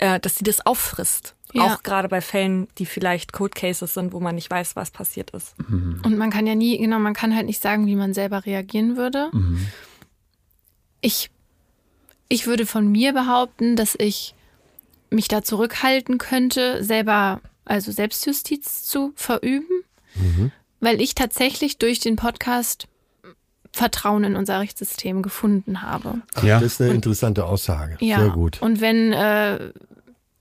äh, dass sie das auffrisst. Ja. Auch gerade bei Fällen, die vielleicht Code Cases sind, wo man nicht weiß, was passiert ist. Mhm. Und man kann ja nie, genau, man kann halt nicht sagen, wie man selber reagieren würde. Mhm. Ich, ich würde von mir behaupten, dass ich mich da zurückhalten könnte, selber, also Selbstjustiz zu verüben, mhm. weil ich tatsächlich durch den Podcast Vertrauen in unser Rechtssystem gefunden habe. Ja. Das ist eine interessante Aussage. Ja. Sehr gut. Und wenn äh,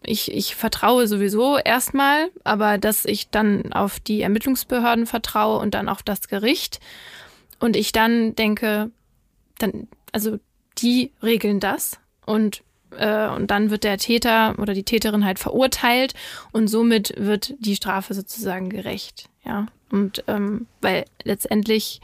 ich, ich vertraue sowieso erstmal, aber dass ich dann auf die Ermittlungsbehörden vertraue und dann auf das Gericht und ich dann denke, dann, also die regeln das und äh, und dann wird der Täter oder die Täterin halt verurteilt und somit wird die Strafe sozusagen gerecht, ja. Und ähm, weil letztendlich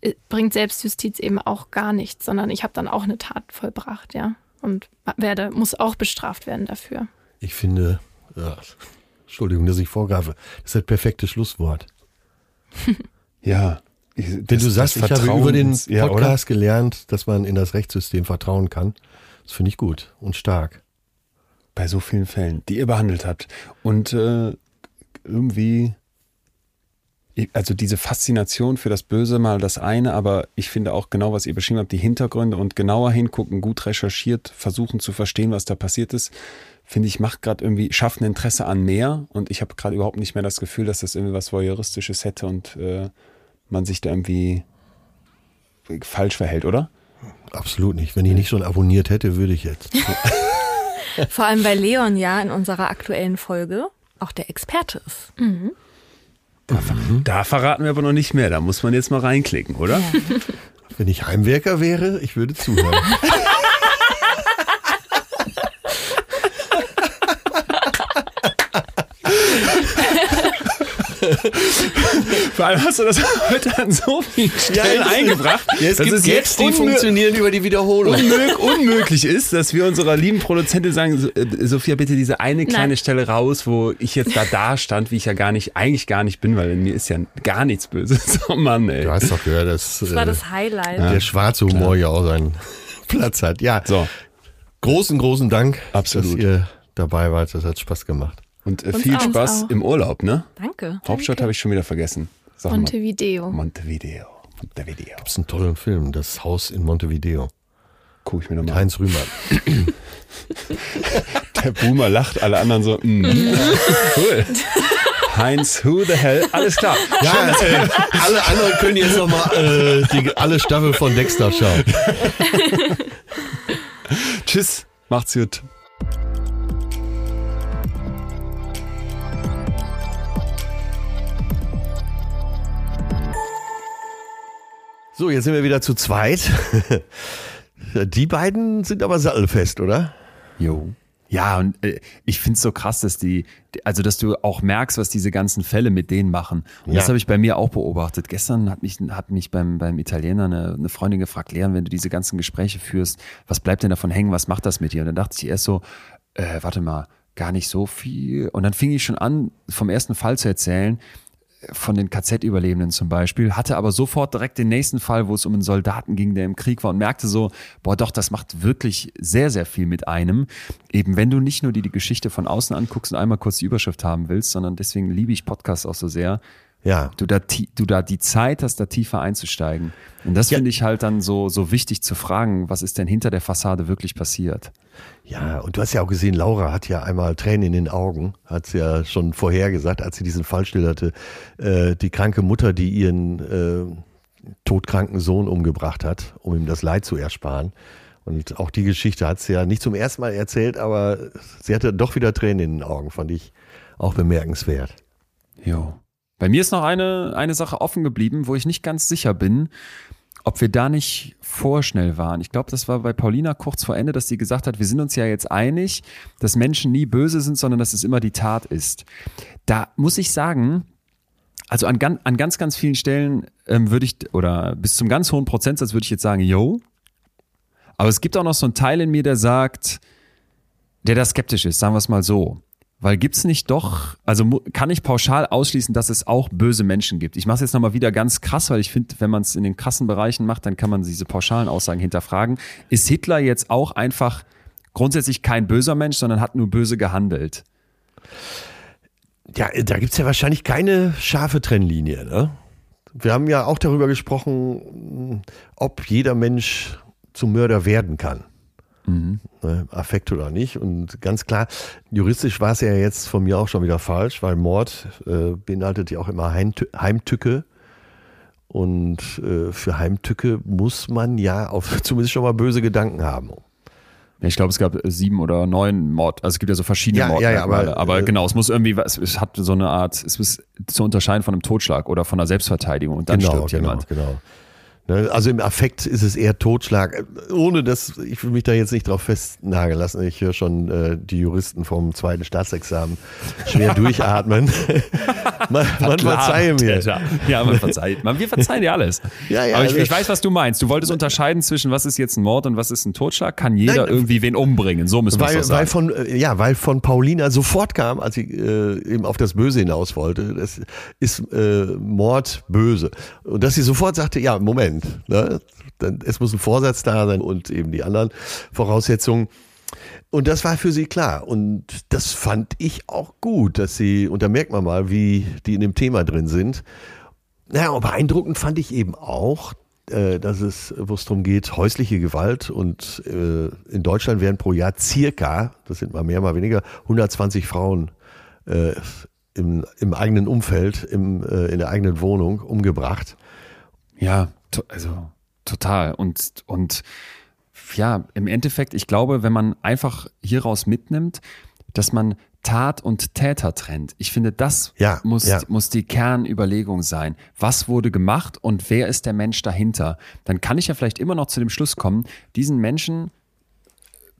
äh, bringt Selbstjustiz eben auch gar nichts, sondern ich habe dann auch eine Tat vollbracht, ja. Und werde, muss auch bestraft werden dafür. Ich finde, ja, Entschuldigung, dass ich vorgreife, das ist ein perfektes Schlusswort. ja. Ich, Wenn du sagst, ich habe über den Podcast ja, gelernt, dass man in das Rechtssystem vertrauen kann, das finde ich gut und stark. Bei so vielen Fällen, die ihr behandelt habt. Und äh, irgendwie also diese Faszination für das Böse mal das eine, aber ich finde auch genau, was ihr beschrieben habt, die Hintergründe und genauer hingucken, gut recherchiert, versuchen zu verstehen, was da passiert ist, finde ich, macht gerade irgendwie, schafft ein Interesse an mehr und ich habe gerade überhaupt nicht mehr das Gefühl, dass das irgendwie was Voyeuristisches hätte und äh, man sich da irgendwie falsch verhält, oder? Absolut nicht. Wenn ich nicht schon abonniert hätte, würde ich jetzt. Vor allem, weil Leon ja in unserer aktuellen Folge auch der Experte ist. Mhm. Da, mhm. da, verraten wir aber noch nicht mehr. Da muss man jetzt mal reinklicken, oder? Ja. Wenn ich Heimwerker wäre, ich würde zuhören. Vor allem hast du das heute an so vielen Stellen ja, eingebracht. Ja, es dass gibt es jetzt die funktionieren über die Wiederholung. Unmög unmöglich ist, dass wir unserer lieben Produzentin sagen, äh, Sophia, bitte diese eine kleine Nein. Stelle raus, wo ich jetzt da da stand, wie ich ja gar nicht, eigentlich gar nicht bin, weil in mir ist ja gar nichts Böses. Oh Mann, ey. Du hast doch gehört, dass das war das Highlight. der schwarze Humor ja auch seinen Platz hat. Ja. So. Großen, großen Dank, Absolut. dass ihr dabei wart. Das hat Spaß gemacht. Und äh, viel Spaß auch. im Urlaub, ne? Danke. Hauptstadt habe ich schon wieder vergessen. Sag Montevideo. Mal. Montevideo. Montevideo. Gibt es einen tollen Film, Das Haus in Montevideo. Guck ich mir nochmal an. Heinz Rühmann. Der Boomer lacht, alle anderen so, mm. cool. Heinz, who the hell? Alles klar. Ja, äh, alle anderen können jetzt nochmal äh, die, alle Staffel von Dexter schauen. Tschüss, macht's gut. So, jetzt sind wir wieder zu zweit. Die beiden sind aber sattelfest, oder? Jo. Ja, und äh, ich finde es so krass, dass die, also dass du auch merkst, was diese ganzen Fälle mit denen machen. Und ja. das habe ich bei mir auch beobachtet. Gestern hat mich, hat mich beim, beim Italiener eine, eine Freundin gefragt, Leon, wenn du diese ganzen Gespräche führst, was bleibt denn davon hängen, was macht das mit dir? Und dann dachte ich erst so, äh, warte mal, gar nicht so viel. Und dann fing ich schon an, vom ersten Fall zu erzählen von den KZ-Überlebenden zum Beispiel, hatte aber sofort direkt den nächsten Fall, wo es um einen Soldaten ging, der im Krieg war und merkte so, boah doch, das macht wirklich sehr, sehr viel mit einem. Eben wenn du nicht nur die, die Geschichte von außen anguckst und einmal kurz die Überschrift haben willst, sondern deswegen liebe ich Podcasts auch so sehr, ja. du, da, du da die Zeit hast, da tiefer einzusteigen. Und das ja. finde ich halt dann so, so wichtig zu fragen, was ist denn hinter der Fassade wirklich passiert? Ja, und du hast ja auch gesehen, Laura hat ja einmal Tränen in den Augen, hat sie ja schon vorher gesagt, als sie diesen Fall schilderte. Äh, die kranke Mutter, die ihren äh, todkranken Sohn umgebracht hat, um ihm das Leid zu ersparen. Und auch die Geschichte hat sie ja nicht zum ersten Mal erzählt, aber sie hatte doch wieder Tränen in den Augen, fand ich auch bemerkenswert. Jo. Bei mir ist noch eine, eine Sache offen geblieben, wo ich nicht ganz sicher bin, ob wir da nicht vorschnell waren. Ich glaube, das war bei Paulina kurz vor Ende, dass sie gesagt hat, wir sind uns ja jetzt einig, dass Menschen nie böse sind, sondern dass es immer die Tat ist. Da muss ich sagen, also an, an ganz, ganz vielen Stellen ähm, würde ich, oder bis zum ganz hohen Prozentsatz würde ich jetzt sagen, yo. Aber es gibt auch noch so einen Teil in mir, der sagt, der da skeptisch ist, sagen wir es mal so. Weil gibt's nicht doch, also kann ich pauschal ausschließen, dass es auch böse Menschen gibt. Ich mache es jetzt nochmal wieder ganz krass, weil ich finde, wenn man es in den krassen Bereichen macht, dann kann man diese pauschalen Aussagen hinterfragen. Ist Hitler jetzt auch einfach grundsätzlich kein böser Mensch, sondern hat nur böse gehandelt? Ja, da gibt's ja wahrscheinlich keine scharfe Trennlinie. Ne? Wir haben ja auch darüber gesprochen, ob jeder Mensch zum Mörder werden kann. Mhm. Ne, Affekt oder nicht. Und ganz klar, juristisch war es ja jetzt von mir auch schon wieder falsch, weil Mord äh, beinhaltet ja auch immer Heimtücke. Und äh, für Heimtücke muss man ja auf, zumindest schon mal böse Gedanken haben. Ich glaube, es gab sieben oder neun Mord. Also es gibt ja so verschiedene ja, Mordmerkmale. Ja, ja, aber, aber äh, genau, es muss irgendwie, es, es hat so eine Art, es ist zu unterscheiden von einem Totschlag oder von einer Selbstverteidigung und dann genau, stirbt genau, jemand. Genau. Ne, also im Affekt ist es eher Totschlag. Ohne dass, ich will mich da jetzt nicht drauf festnageln lassen. Ich höre schon äh, die Juristen vom zweiten Staatsexamen schwer durchatmen. man, man verzeihe mir. Ja, man verzeiht. Man, wir verzeihen dir alles. Ja, ja, Aber ich, ich, weiß, was du meinst. Du wolltest unterscheiden zwischen was ist jetzt ein Mord und was ist ein Totschlag. Kann jeder Nein, irgendwie wen umbringen. So müssen wir es sagen. Weil von, äh, ja, weil von Paulina sofort kam, als sie äh, eben auf das Böse hinaus wollte, das ist äh, Mord böse. Und dass sie sofort sagte, ja, Moment, sind. Ne? Es muss ein Vorsatz da sein und eben die anderen Voraussetzungen. Und das war für sie klar. Und das fand ich auch gut, dass sie, und da merkt man mal, wie die in dem Thema drin sind. Naja, und beeindruckend fand ich eben auch, äh, dass es, wo es darum geht, häusliche Gewalt und äh, in Deutschland werden pro Jahr circa, das sind mal mehr, mal weniger, 120 Frauen äh, im, im eigenen Umfeld, im, in der eigenen Wohnung umgebracht. Ja, also total. Und, und ja, im Endeffekt, ich glaube, wenn man einfach hieraus mitnimmt, dass man Tat und Täter trennt. Ich finde, das ja, muss, ja. muss die Kernüberlegung sein. Was wurde gemacht und wer ist der Mensch dahinter? Dann kann ich ja vielleicht immer noch zu dem Schluss kommen, diesen Menschen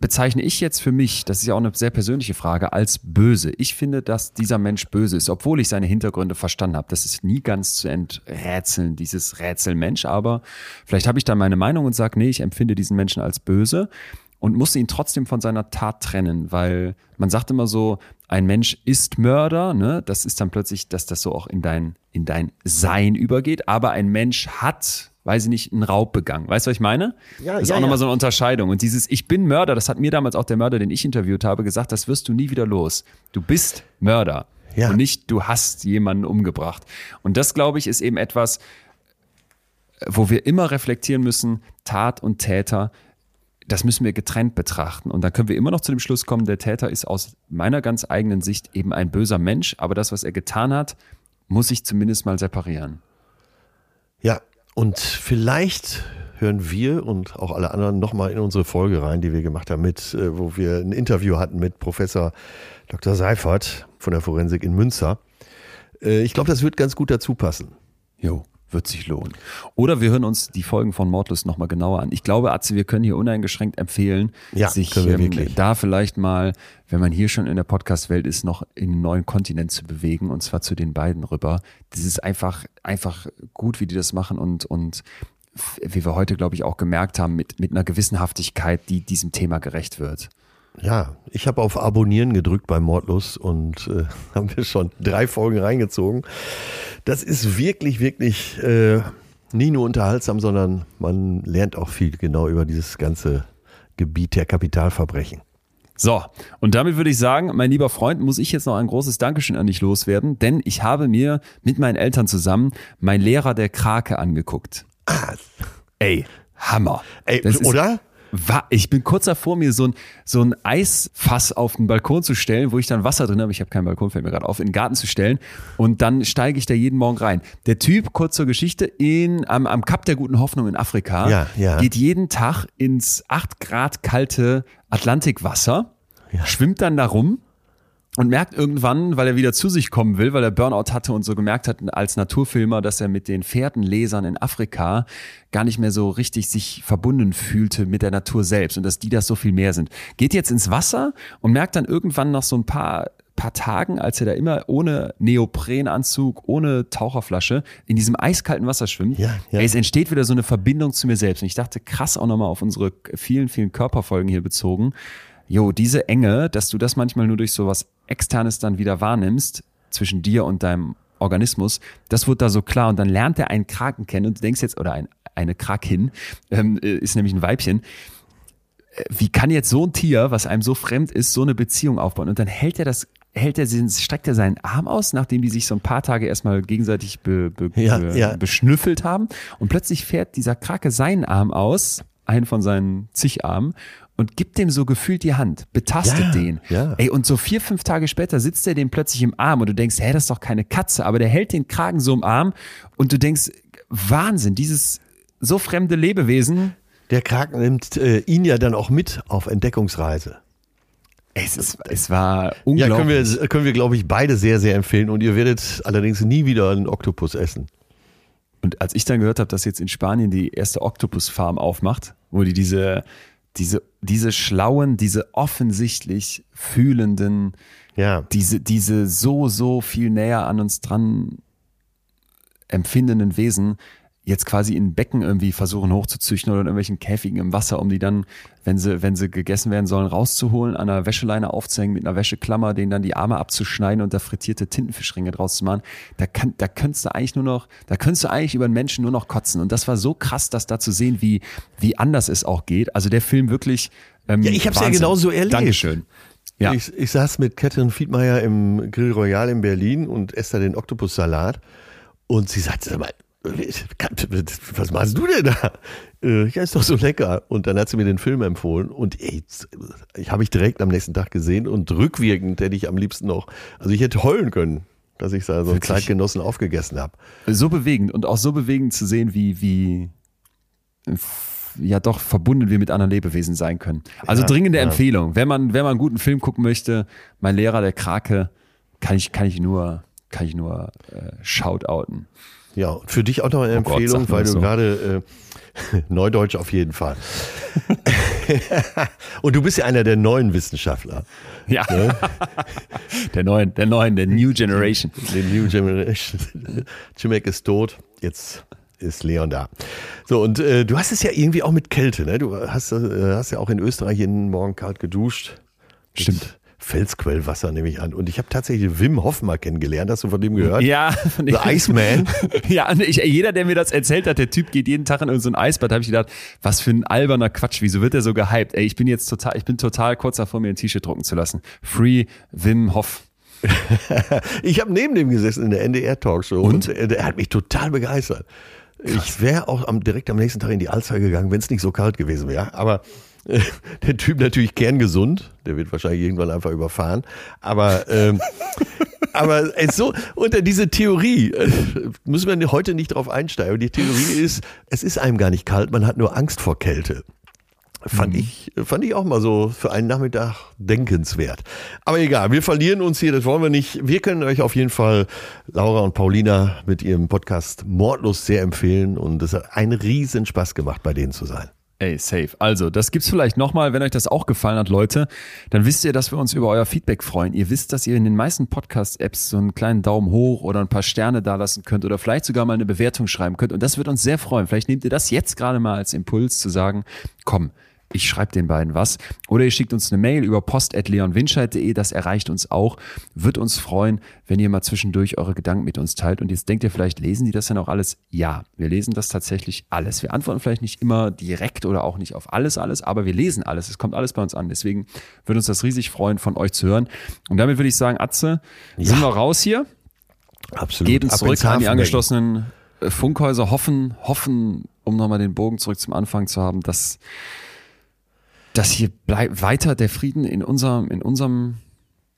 bezeichne ich jetzt für mich, das ist ja auch eine sehr persönliche Frage, als böse. Ich finde, dass dieser Mensch böse ist, obwohl ich seine Hintergründe verstanden habe. Das ist nie ganz zu enträtseln, dieses Rätselmensch, aber vielleicht habe ich da meine Meinung und sage, nee, ich empfinde diesen Menschen als böse und muss ihn trotzdem von seiner Tat trennen, weil man sagt immer so, ein Mensch ist Mörder, ne? Das ist dann plötzlich, dass das so auch in dein, in dein Sein übergeht, aber ein Mensch hat weiß ich nicht, einen Raub begangen. Weißt du, was ich meine? Ja, das ist ja, auch nochmal ja. so eine Unterscheidung. Und dieses Ich bin Mörder, das hat mir damals auch der Mörder, den ich interviewt habe, gesagt, das wirst du nie wieder los. Du bist Mörder. Ja. Und nicht, du hast jemanden umgebracht. Und das, glaube ich, ist eben etwas, wo wir immer reflektieren müssen, Tat und Täter, das müssen wir getrennt betrachten. Und dann können wir immer noch zu dem Schluss kommen, der Täter ist aus meiner ganz eigenen Sicht eben ein böser Mensch, aber das, was er getan hat, muss ich zumindest mal separieren. Ja, und vielleicht hören wir und auch alle anderen nochmal in unsere Folge rein, die wir gemacht haben, mit, äh, wo wir ein Interview hatten mit Professor Dr. Seifert von der Forensik in Münster. Äh, ich glaube, das wird ganz gut dazu passen. Jo. Wird sich lohnen. Oder wir hören uns die Folgen von Mordlust nochmal genauer an. Ich glaube, Atze, wir können hier uneingeschränkt empfehlen, ja, sich ähm, da vielleicht mal, wenn man hier schon in der Podcast-Welt ist, noch in einen neuen Kontinent zu bewegen und zwar zu den beiden rüber. Das ist einfach, einfach gut, wie die das machen und, und wie wir heute, glaube ich, auch gemerkt haben, mit, mit einer Gewissenhaftigkeit, die diesem Thema gerecht wird. Ja, ich habe auf Abonnieren gedrückt bei Mordlos und äh, haben wir schon drei Folgen reingezogen. Das ist wirklich, wirklich äh, nie nur unterhaltsam, sondern man lernt auch viel genau über dieses ganze Gebiet der Kapitalverbrechen. So, und damit würde ich sagen, mein lieber Freund, muss ich jetzt noch ein großes Dankeschön an dich loswerden, denn ich habe mir mit meinen Eltern zusammen mein Lehrer der Krake angeguckt. Ah. Ey, Hammer. Ey, oder? war, ich bin kurz davor, mir so ein, so ein Eisfass auf den Balkon zu stellen, wo ich dann Wasser drin habe. Ich habe keinen Balkon, fällt mir gerade auf, in den Garten zu stellen. Und dann steige ich da jeden Morgen rein. Der Typ, kurz zur Geschichte, in, am, am Kap der Guten Hoffnung in Afrika, ja, ja. geht jeden Tag ins acht Grad kalte Atlantikwasser, ja. schwimmt dann da rum und merkt irgendwann, weil er wieder zu sich kommen will, weil er Burnout hatte und so gemerkt hat als Naturfilmer, dass er mit den Pferdenlesern in Afrika gar nicht mehr so richtig sich verbunden fühlte mit der Natur selbst und dass die das so viel mehr sind. Geht jetzt ins Wasser und merkt dann irgendwann nach so ein paar paar Tagen, als er da immer ohne Neoprenanzug, ohne Taucherflasche in diesem eiskalten Wasser schwimmt, ja, ja. es entsteht wieder so eine Verbindung zu mir selbst. Und ich dachte, krass auch nochmal auf unsere vielen, vielen Körperfolgen hier bezogen jo, diese Enge, dass du das manchmal nur durch sowas Externes dann wieder wahrnimmst, zwischen dir und deinem Organismus, das wird da so klar und dann lernt er einen Kraken kennen und du denkst jetzt, oder ein, eine Krakin, ähm, äh, ist nämlich ein Weibchen, äh, wie kann jetzt so ein Tier, was einem so fremd ist, so eine Beziehung aufbauen? Und dann hält er das, hält er, streckt er seinen Arm aus, nachdem die sich so ein paar Tage erstmal gegenseitig be, be, ja, be, ja. beschnüffelt haben. Und plötzlich fährt dieser Krake seinen Arm aus, einen von seinen zig Armen, und gibt dem so gefühlt die Hand, betastet ja, den. Ja. Ey, und so vier, fünf Tage später sitzt er dem plötzlich im Arm und du denkst, hä, das ist doch keine Katze, aber der hält den Kragen so im Arm und du denkst, Wahnsinn, dieses so fremde Lebewesen. Der Kraken nimmt äh, ihn ja dann auch mit auf Entdeckungsreise. Es, ist, es war unglaublich. Ja, können wir, können wir, glaube ich, beide sehr, sehr empfehlen. Und ihr werdet allerdings nie wieder einen Oktopus essen. Und als ich dann gehört habe, dass jetzt in Spanien die erste Oktopusfarm aufmacht, wo die diese diese, diese schlauen, diese offensichtlich fühlenden, ja. diese, diese so, so viel näher an uns dran empfindenden Wesen, jetzt quasi in Becken irgendwie versuchen hochzuzüchten oder in irgendwelchen Käfigen im Wasser, um die dann, wenn sie, wenn sie gegessen werden sollen, rauszuholen, an einer Wäscheleine aufzuhängen, mit einer Wäscheklammer, denen dann die Arme abzuschneiden und da frittierte Tintenfischringe draus zu machen. Da, kann, da könntest du eigentlich nur noch, da könntest du eigentlich über den Menschen nur noch kotzen. Und das war so krass, das da zu sehen, wie, wie anders es auch geht. Also der Film wirklich. Ähm, ja, ich habe es ja genauso erlebt. Dankeschön. Ja. Ich, ich saß mit Catherine Fiedmeier im Grill Royal in Berlin und esse da den Oktopussalat. Und sie sagte, was machst du denn da? Äh, ja, ist doch so lecker. Und dann hat sie mir den Film empfohlen und ey, ich habe ich direkt am nächsten Tag gesehen und rückwirkend hätte ich am liebsten noch, also ich hätte heulen können, dass ich so einen Zeitgenossen aufgegessen habe. So bewegend und auch so bewegend zu sehen, wie, wie ja doch verbunden wir mit anderen Lebewesen sein können. Also ja, dringende ja. Empfehlung. Wenn man, wenn man einen guten Film gucken möchte, mein Lehrer, der Krake, kann ich, kann ich nur, kann ich nur äh, shoutouten. Ja, und für dich auch noch eine oh Empfehlung, Gott, weil du so. gerade äh, Neudeutsch auf jeden Fall. und du bist ja einer der neuen Wissenschaftler. Ja. Ne? der neuen, der neuen, der New Generation. Der New Generation. Chimek ist tot. Jetzt ist Leon da. So, und äh, du hast es ja irgendwie auch mit Kälte, ne? Du hast, äh, hast ja auch in Österreich jeden Morgen kalt geduscht. Stimmt. Felsquellwasser, nehme ich an. Und ich habe tatsächlich Wim Hof mal kennengelernt. Hast du von dem gehört? Ja, von dem. The Iceman. ja, ich, jeder, der mir das erzählt hat, der Typ geht jeden Tag in so ein Eisbad, habe ich gedacht, was für ein alberner Quatsch. Wieso wird der so gehypt? Ey, ich bin jetzt total, ich bin total kurz davor, mir ein T-Shirt drucken zu lassen. Free Wim Hof. ich habe neben dem gesessen in der NDR-Talkshow und? und er hat mich total begeistert. Krass. Ich wäre auch am, direkt am nächsten Tag in die Alster gegangen, wenn es nicht so kalt gewesen wäre. Aber der Typ natürlich kerngesund, der wird wahrscheinlich irgendwann einfach überfahren. Aber, ähm, aber es so, unter diese Theorie äh, müssen wir heute nicht drauf einsteigen. Aber die Theorie ist, es ist einem gar nicht kalt, man hat nur Angst vor Kälte. Fand, mhm. ich, fand ich auch mal so für einen Nachmittag denkenswert. Aber egal, wir verlieren uns hier, das wollen wir nicht. Wir können euch auf jeden Fall Laura und Paulina mit ihrem Podcast Mordlos sehr empfehlen und es hat einen riesen Spaß gemacht, bei denen zu sein. Ey, safe. Also, das gibt's vielleicht nochmal, wenn euch das auch gefallen hat, Leute, dann wisst ihr, dass wir uns über euer Feedback freuen. Ihr wisst, dass ihr in den meisten Podcast-Apps so einen kleinen Daumen hoch oder ein paar Sterne dalassen könnt oder vielleicht sogar mal eine Bewertung schreiben könnt. Und das wird uns sehr freuen. Vielleicht nehmt ihr das jetzt gerade mal als Impuls zu sagen, komm, ich schreibe den beiden was. Oder ihr schickt uns eine Mail über post.leonwinscheid.de, das erreicht uns auch. Wird uns freuen, wenn ihr mal zwischendurch eure Gedanken mit uns teilt. Und jetzt denkt ihr vielleicht, lesen die das denn auch alles? Ja, wir lesen das tatsächlich alles. Wir antworten vielleicht nicht immer direkt oder auch nicht auf alles, alles, aber wir lesen alles. Es kommt alles bei uns an. Deswegen würde uns das riesig freuen, von euch zu hören. Und damit würde ich sagen, Atze, ja. sind wir raus hier. Absolut. Geben zurück an die angeschlossenen äh, Funkhäuser, hoffen, hoffen, um nochmal den Bogen zurück zum Anfang zu haben, dass dass hier bleib, weiter der Frieden in unserem, in unserem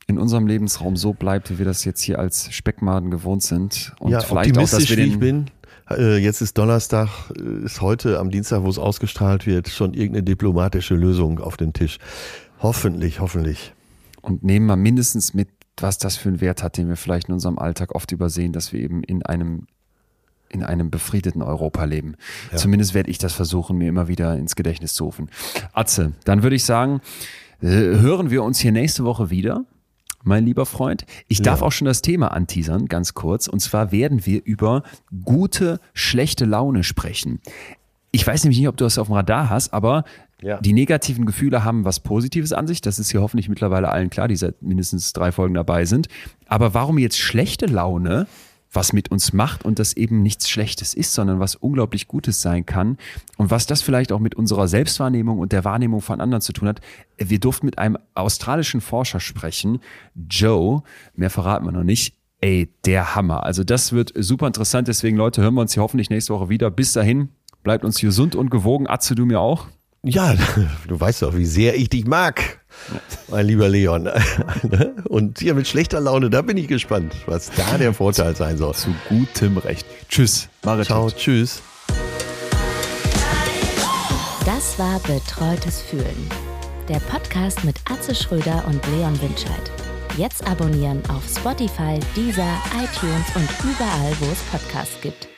in unserem Lebensraum so bleibt, wie wir das jetzt hier als Speckmaden gewohnt sind. Und ja, vielleicht auch, dass wir den, wie ich bin. Äh, jetzt ist Donnerstag, äh, ist heute am Dienstag, wo es ausgestrahlt wird, schon irgendeine diplomatische Lösung auf den Tisch. Hoffentlich, hoffentlich. Und nehmen wir mindestens mit, was das für einen Wert hat, den wir vielleicht in unserem Alltag oft übersehen, dass wir eben in einem in einem befriedeten Europa leben. Ja. Zumindest werde ich das versuchen, mir immer wieder ins Gedächtnis zu rufen. Atze, dann würde ich sagen, äh, hören wir uns hier nächste Woche wieder mein lieber Freund. Ich ja. darf auch schon das Thema anteasern, ganz kurz. Und zwar werden wir über gute, schlechte Laune sprechen. Ich weiß nämlich nicht, ob du das auf dem Radar hast, aber ja. die negativen Gefühle haben was Positives an sich. Das ist hier hoffentlich mittlerweile allen klar, die seit mindestens drei Folgen dabei sind. Aber warum jetzt schlechte Laune was mit uns macht und das eben nichts Schlechtes ist, sondern was unglaublich Gutes sein kann und was das vielleicht auch mit unserer Selbstwahrnehmung und der Wahrnehmung von anderen zu tun hat. Wir durften mit einem australischen Forscher sprechen, Joe, mehr verraten wir noch nicht. Ey, der Hammer. Also das wird super interessant. Deswegen, Leute, hören wir uns hier hoffentlich nächste Woche wieder. Bis dahin, bleibt uns gesund und gewogen. Atze, du mir auch? Ja, du weißt doch, wie sehr ich dich mag, mein lieber Leon. Und hier mit schlechter Laune, da bin ich gespannt, was da der Vorteil sein soll. Zu gutem Recht. Tschüss. Marit. Ciao, tschüss. Das war Betreutes Fühlen. Der Podcast mit Atze Schröder und Leon Winscheid. Jetzt abonnieren auf Spotify, Deezer, iTunes und überall, wo es Podcasts gibt.